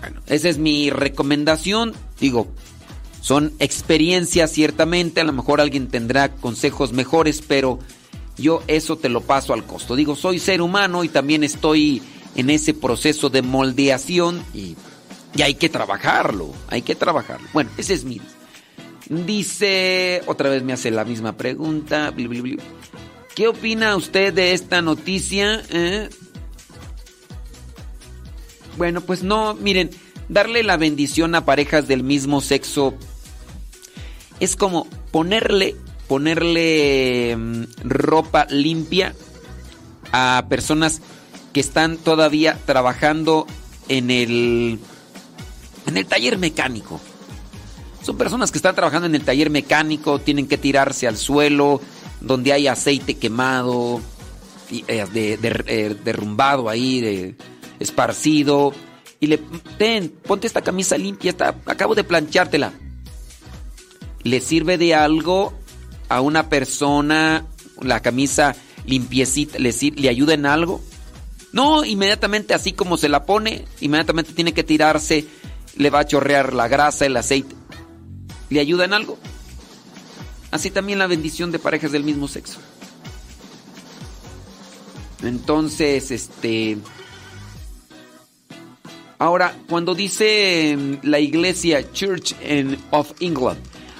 Bueno, esa es mi recomendación. Digo, son experiencias ciertamente. A lo mejor alguien tendrá consejos mejores, pero yo eso te lo paso al costo. Digo, soy ser humano y también estoy en ese proceso de moldeación y y hay que trabajarlo, hay que trabajarlo. Bueno, ese es mi. Dice, otra vez me hace la misma pregunta. ¿Qué opina usted de esta noticia? Eh? Bueno, pues no, miren, darle la bendición a parejas del mismo sexo es como ponerle, ponerle mm, ropa limpia a personas que están todavía trabajando en el en el taller mecánico. Son personas que están trabajando en el taller mecánico, tienen que tirarse al suelo, donde hay aceite quemado, eh, eh, derrumbado ahí, de, esparcido. Y le, ten, ponte esta camisa limpia, está, acabo de planchártela. ¿Le sirve de algo a una persona la camisa limpiecita? ¿Le, le ayuda en algo? No, inmediatamente así como se la pone, inmediatamente tiene que tirarse le va a chorrear la grasa, el aceite. ¿Le ayuda en algo? Así también la bendición de parejas del mismo sexo. Entonces, este... Ahora, cuando dice la iglesia Church of England,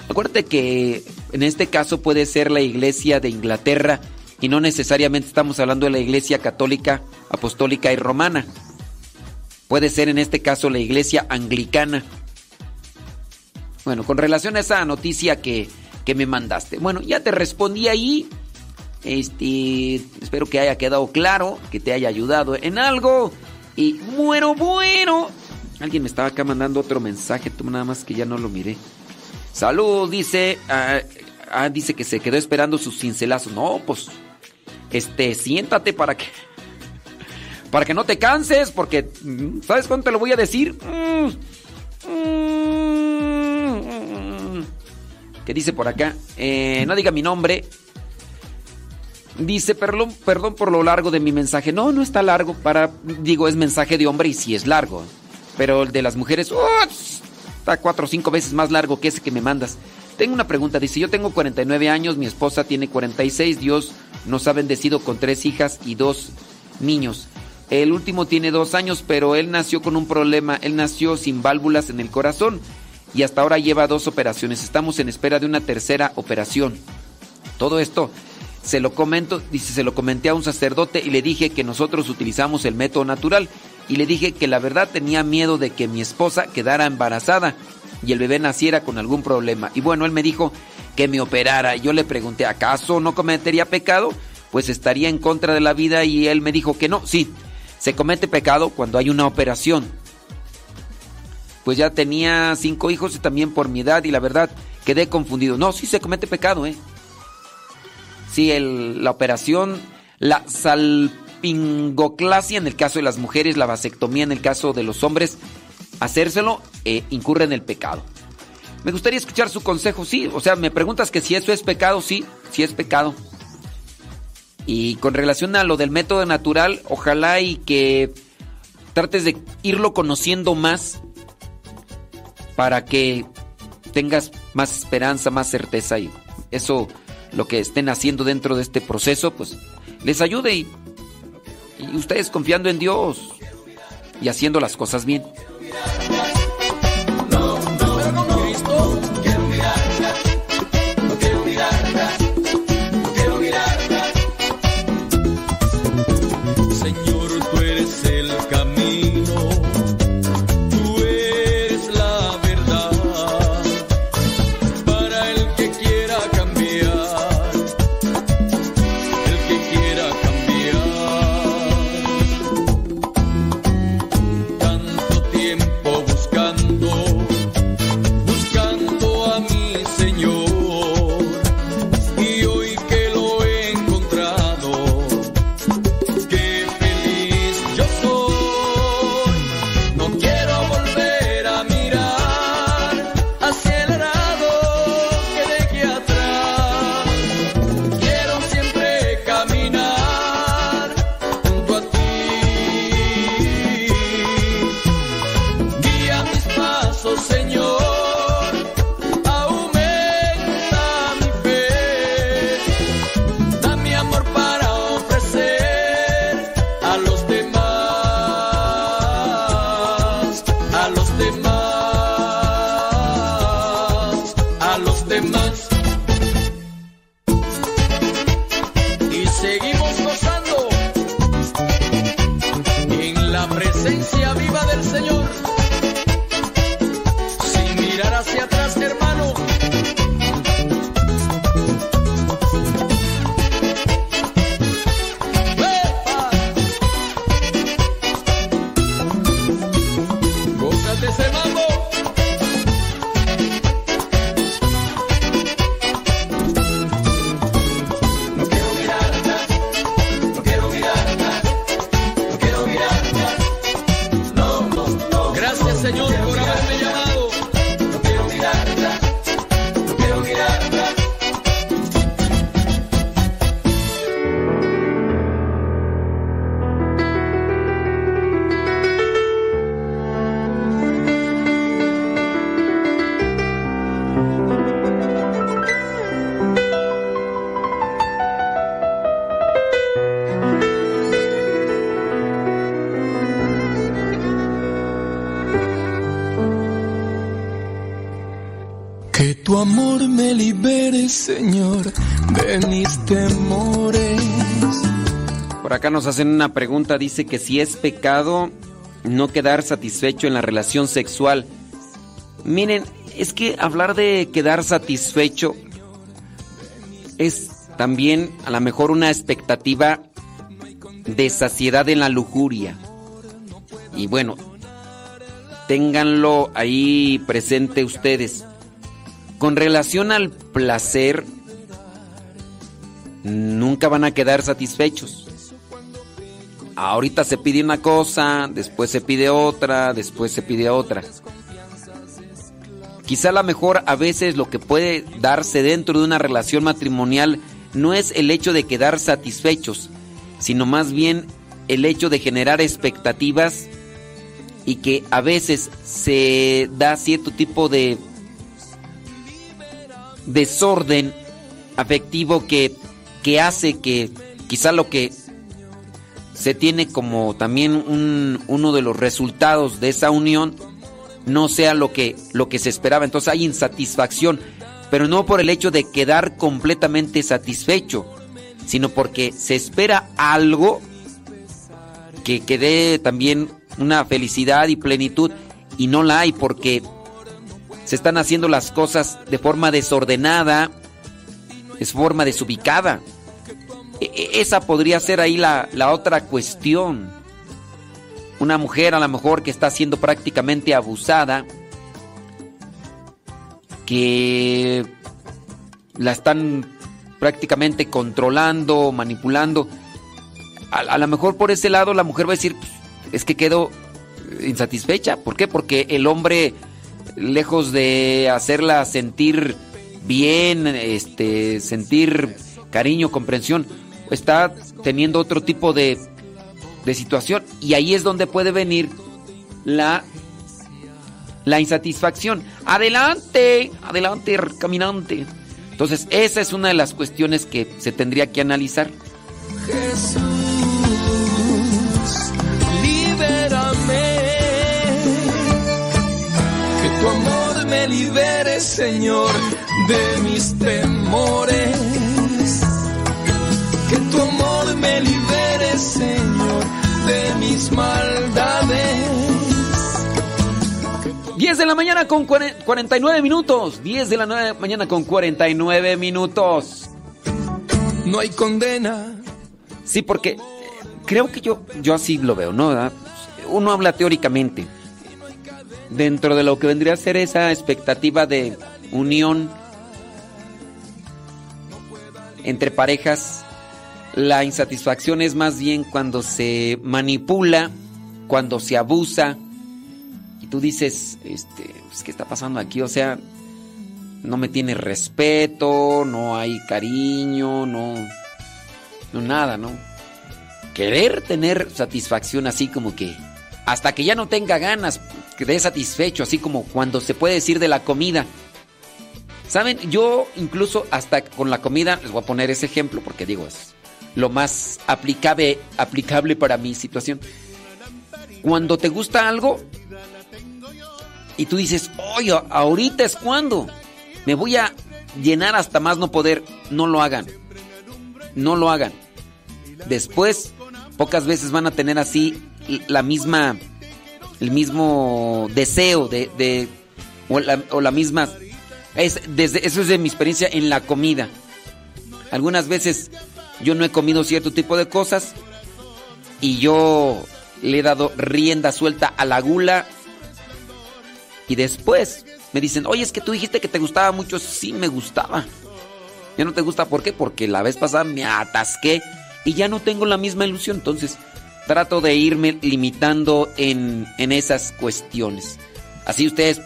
acuérdate que en este caso puede ser la iglesia de Inglaterra y no necesariamente estamos hablando de la iglesia católica, apostólica y romana. Puede ser en este caso la iglesia anglicana. Bueno, con relación a esa noticia que, me mandaste. Bueno, ya te respondí ahí. Este, espero que haya quedado claro, que te haya ayudado en algo. Y bueno, bueno. Alguien me estaba acá mandando otro mensaje, nada más que ya no lo miré. Salud, dice. Ah, ah, dice que se quedó esperando sus cincelazos. No, pues. Este, siéntate para que para que no te canses, porque mm, ¿sabes cuánto te lo voy a decir? Mm, mm, ¿Qué dice por acá? Eh, no diga mi nombre. Dice, perdón, perdón por lo largo de mi mensaje. No, no está largo. Para, digo, es mensaje de hombre y sí es largo. Pero el de las mujeres, está cuatro o cinco veces más largo que ese que me mandas. Tengo una pregunta. Dice, yo tengo 49 años, mi esposa tiene 46. Dios nos ha bendecido con tres hijas y dos niños. El último tiene dos años, pero él nació con un problema. Él nació sin válvulas en el corazón y hasta ahora lleva dos operaciones. Estamos en espera de una tercera operación. Todo esto se lo comento, dice, se lo comenté a un sacerdote y le dije que nosotros utilizamos el método natural y le dije que la verdad tenía miedo de que mi esposa quedara embarazada y el bebé naciera con algún problema. Y bueno, él me dijo que me operara. Yo le pregunté, ¿acaso no cometería pecado? Pues estaría en contra de la vida y él me dijo que no, sí se comete pecado cuando hay una operación. Pues ya tenía cinco hijos y también por mi edad y la verdad quedé confundido. No, sí se comete pecado, ¿eh? Sí, el- la operación, la salpingoclasia en el caso de las mujeres, la vasectomía en el caso de los hombres, hacérselo eh, incurre en el pecado. Me gustaría escuchar su consejo, sí, o sea, me preguntas que si eso es pecado, sí, sí es pecado. Y con relación a lo del método natural, ojalá y que trates de irlo conociendo más para que tengas más esperanza, más certeza y eso lo que estén haciendo dentro de este proceso, pues les ayude y, ustedes confiando en Dios y haciendo las cosas bien. Por acá nos hacen una pregunta, dice que si es pecado no quedar satisfecho en la relación sexual. Miren, es que hablar de quedar satisfecho es también a lo mejor una expectativa de saciedad en la lujuria. Y bueno, ténganlo ahí presente ustedes. Con relación al placer, nunca van a quedar satisfechos. Ahorita se pide una cosa, después se pide otra, después se pide otra. Quizá a lo mejor a veces lo que puede darse dentro de una relación matrimonial no es el hecho de quedar satisfechos, sino más bien el hecho de generar expectativas y que a veces se da cierto tipo de desorden afectivo que, que hace que quizá lo que se tiene como también un- uno de los resultados de esa unión no sea lo que, lo que se esperaba. Entonces hay insatisfacción, pero no por el hecho de quedar completamente satisfecho, sino porque se espera algo que, que dé también una felicidad y plenitud y no la hay porque se están haciendo las cosas de forma desordenada, de forma desubicada. E- e- Esa podría ser ahí la, la otra cuestión. Una mujer a lo mejor que está siendo prácticamente abusada, que la están prácticamente controlando, manipulando. A, lo mejor por ese lado la mujer va a decir, pues, es que quedo insatisfecha. ¿Por qué? Porque el hombre, lejos de hacerla sentir bien, este, sentir cariño, comprensión, está teniendo otro tipo de, de situación. Y ahí es donde puede venir la, la insatisfacción. Adelante, adelante, caminante. Entonces, esa es una de las cuestiones que se tendría que analizar. Jesús, libérame. Que tu amor me libere, Señor, de mis temores. Tu amor me libere, Señor, de mis maldades. 10 de la mañana con 49 minutos. 10 de la mañana con 49 minutos. No hay condena. Sí, porque eh, creo que yo, yo así lo veo, ¿no? Uno habla teóricamente. Dentro de lo que vendría a ser esa expectativa de unión entre parejas, la insatisfacción es más bien cuando se manipula, cuando se abusa tú dices, este, pues, ¿qué está pasando aquí? O sea, no me tiene respeto, no hay cariño, no, no nada, ¿no? Querer tener satisfacción así como que hasta que ya no tenga ganas, quede satisfecho, así como cuando se puede decir de la comida. Saben, yo incluso hasta con la comida, les voy a poner ese ejemplo porque digo, es lo más aplicable, aplicable para mi situación. Cuando te gusta algo, y tú dices, oye, ahorita es cuando me voy a llenar hasta más no poder. No lo hagan. No lo hagan. Después, pocas veces van a tener así la misma, el mismo deseo de, o, la, misma, es, desde, eso es de mi experiencia en la comida. Algunas veces yo no he comido cierto tipo de cosas y yo le he dado rienda suelta a la gula y después me dicen, oye, es que tú dijiste que te gustaba mucho. Sí, me gustaba. Ya no te gusta, ¿por qué? Porque la vez pasada me atasqué y ya no tengo la misma ilusión. Entonces, trato de irme limitando en, esas cuestiones. Así ustedes,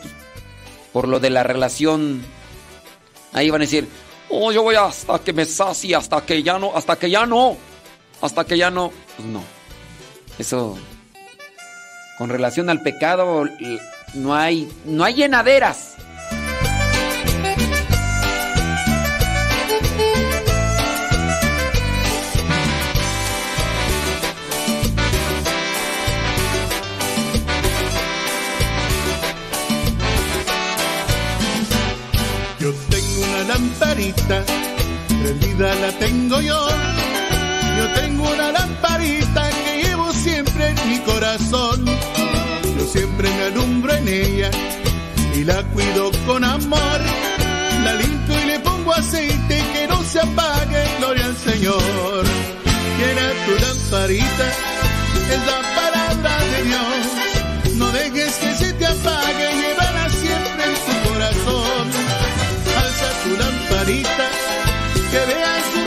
por lo de la relación, ahí van a decir, oh, yo voy hasta que me sacie, hasta que ya no, hasta que ya no, hasta que ya no. Pues no. Eso, con relación al pecado, no hay, no hay llenaderas. Lamparita, prendida la tengo yo. Yo tengo una lamparita que llevo siempre en mi corazón siempre me alumbro en ella y la cuido con amor. La limpio y le pongo aceite que no se apague, gloria al Señor. Quiera tu lamparita, es la lamparita, que vea su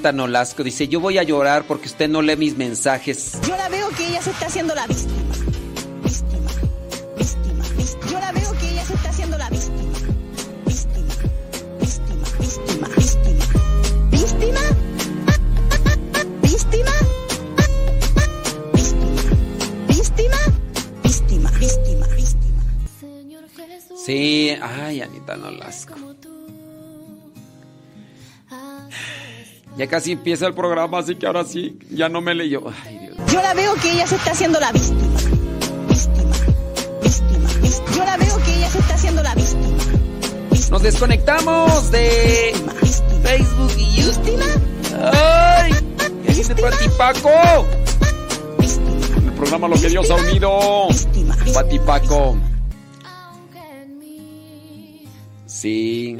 Anita Nolasco dice, yo voy a llorar porque usted no lee mis mensajes. Yo la veo que ella se está haciendo la víctima. Ya casi empieza el programa, así que ahora sí, ya no me leyó. Ay, Dios. Yo la veo que ella se está haciendo la víctima. Víctima, víctima, víctima. Yo la veo que ella se está haciendo la víctima. Nos desconectamos de Facebook y YouTube. ¡Ay! ¿Qué dice Pati Paco? El programa Lo que Dios ha unido. Pati Paco. Sí.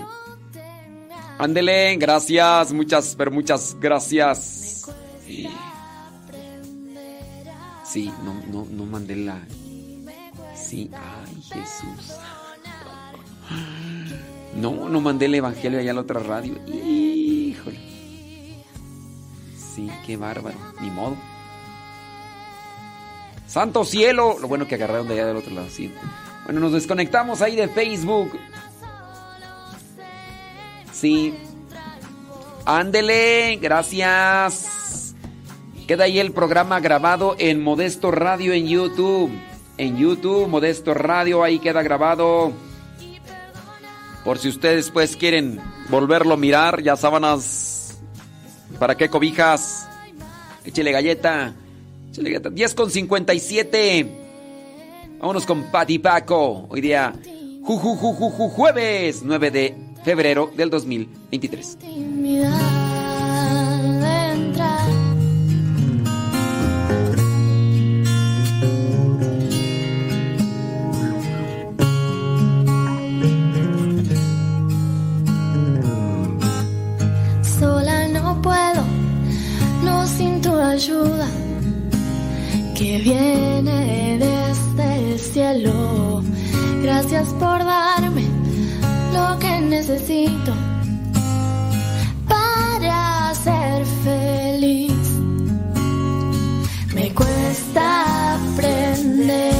Ándele, gracias, muchas, pero muchas gracias. Sí, no, no, no mandé la. Sí, ay, Jesús. No, no mandé el evangelio allá a la otra radio. Híjole. Sí, qué bárbaro. Ni modo. Santo cielo. Lo bueno que agarraron de allá del otro lado. Sí. Bueno, nos desconectamos ahí de Facebook. Sí. Ándele, gracias. Queda ahí el programa grabado en Modesto Radio en YouTube. En YouTube, Modesto Radio, ahí queda grabado. Por si ustedes pues quieren volverlo a mirar, ya sábanas. ¿Para qué cobijas? Échele galleta. Échele galleta. 10 con 57. Vámonos con Pati Paco. Hoy día, ju, ju, ju, ju, ju, jueves 9 de febrero del 2023. de entrar. Sola no puedo, no sin tu ayuda que viene desde el cielo. Gracias por darme lo que necesito para ser feliz. Me cuesta aprender.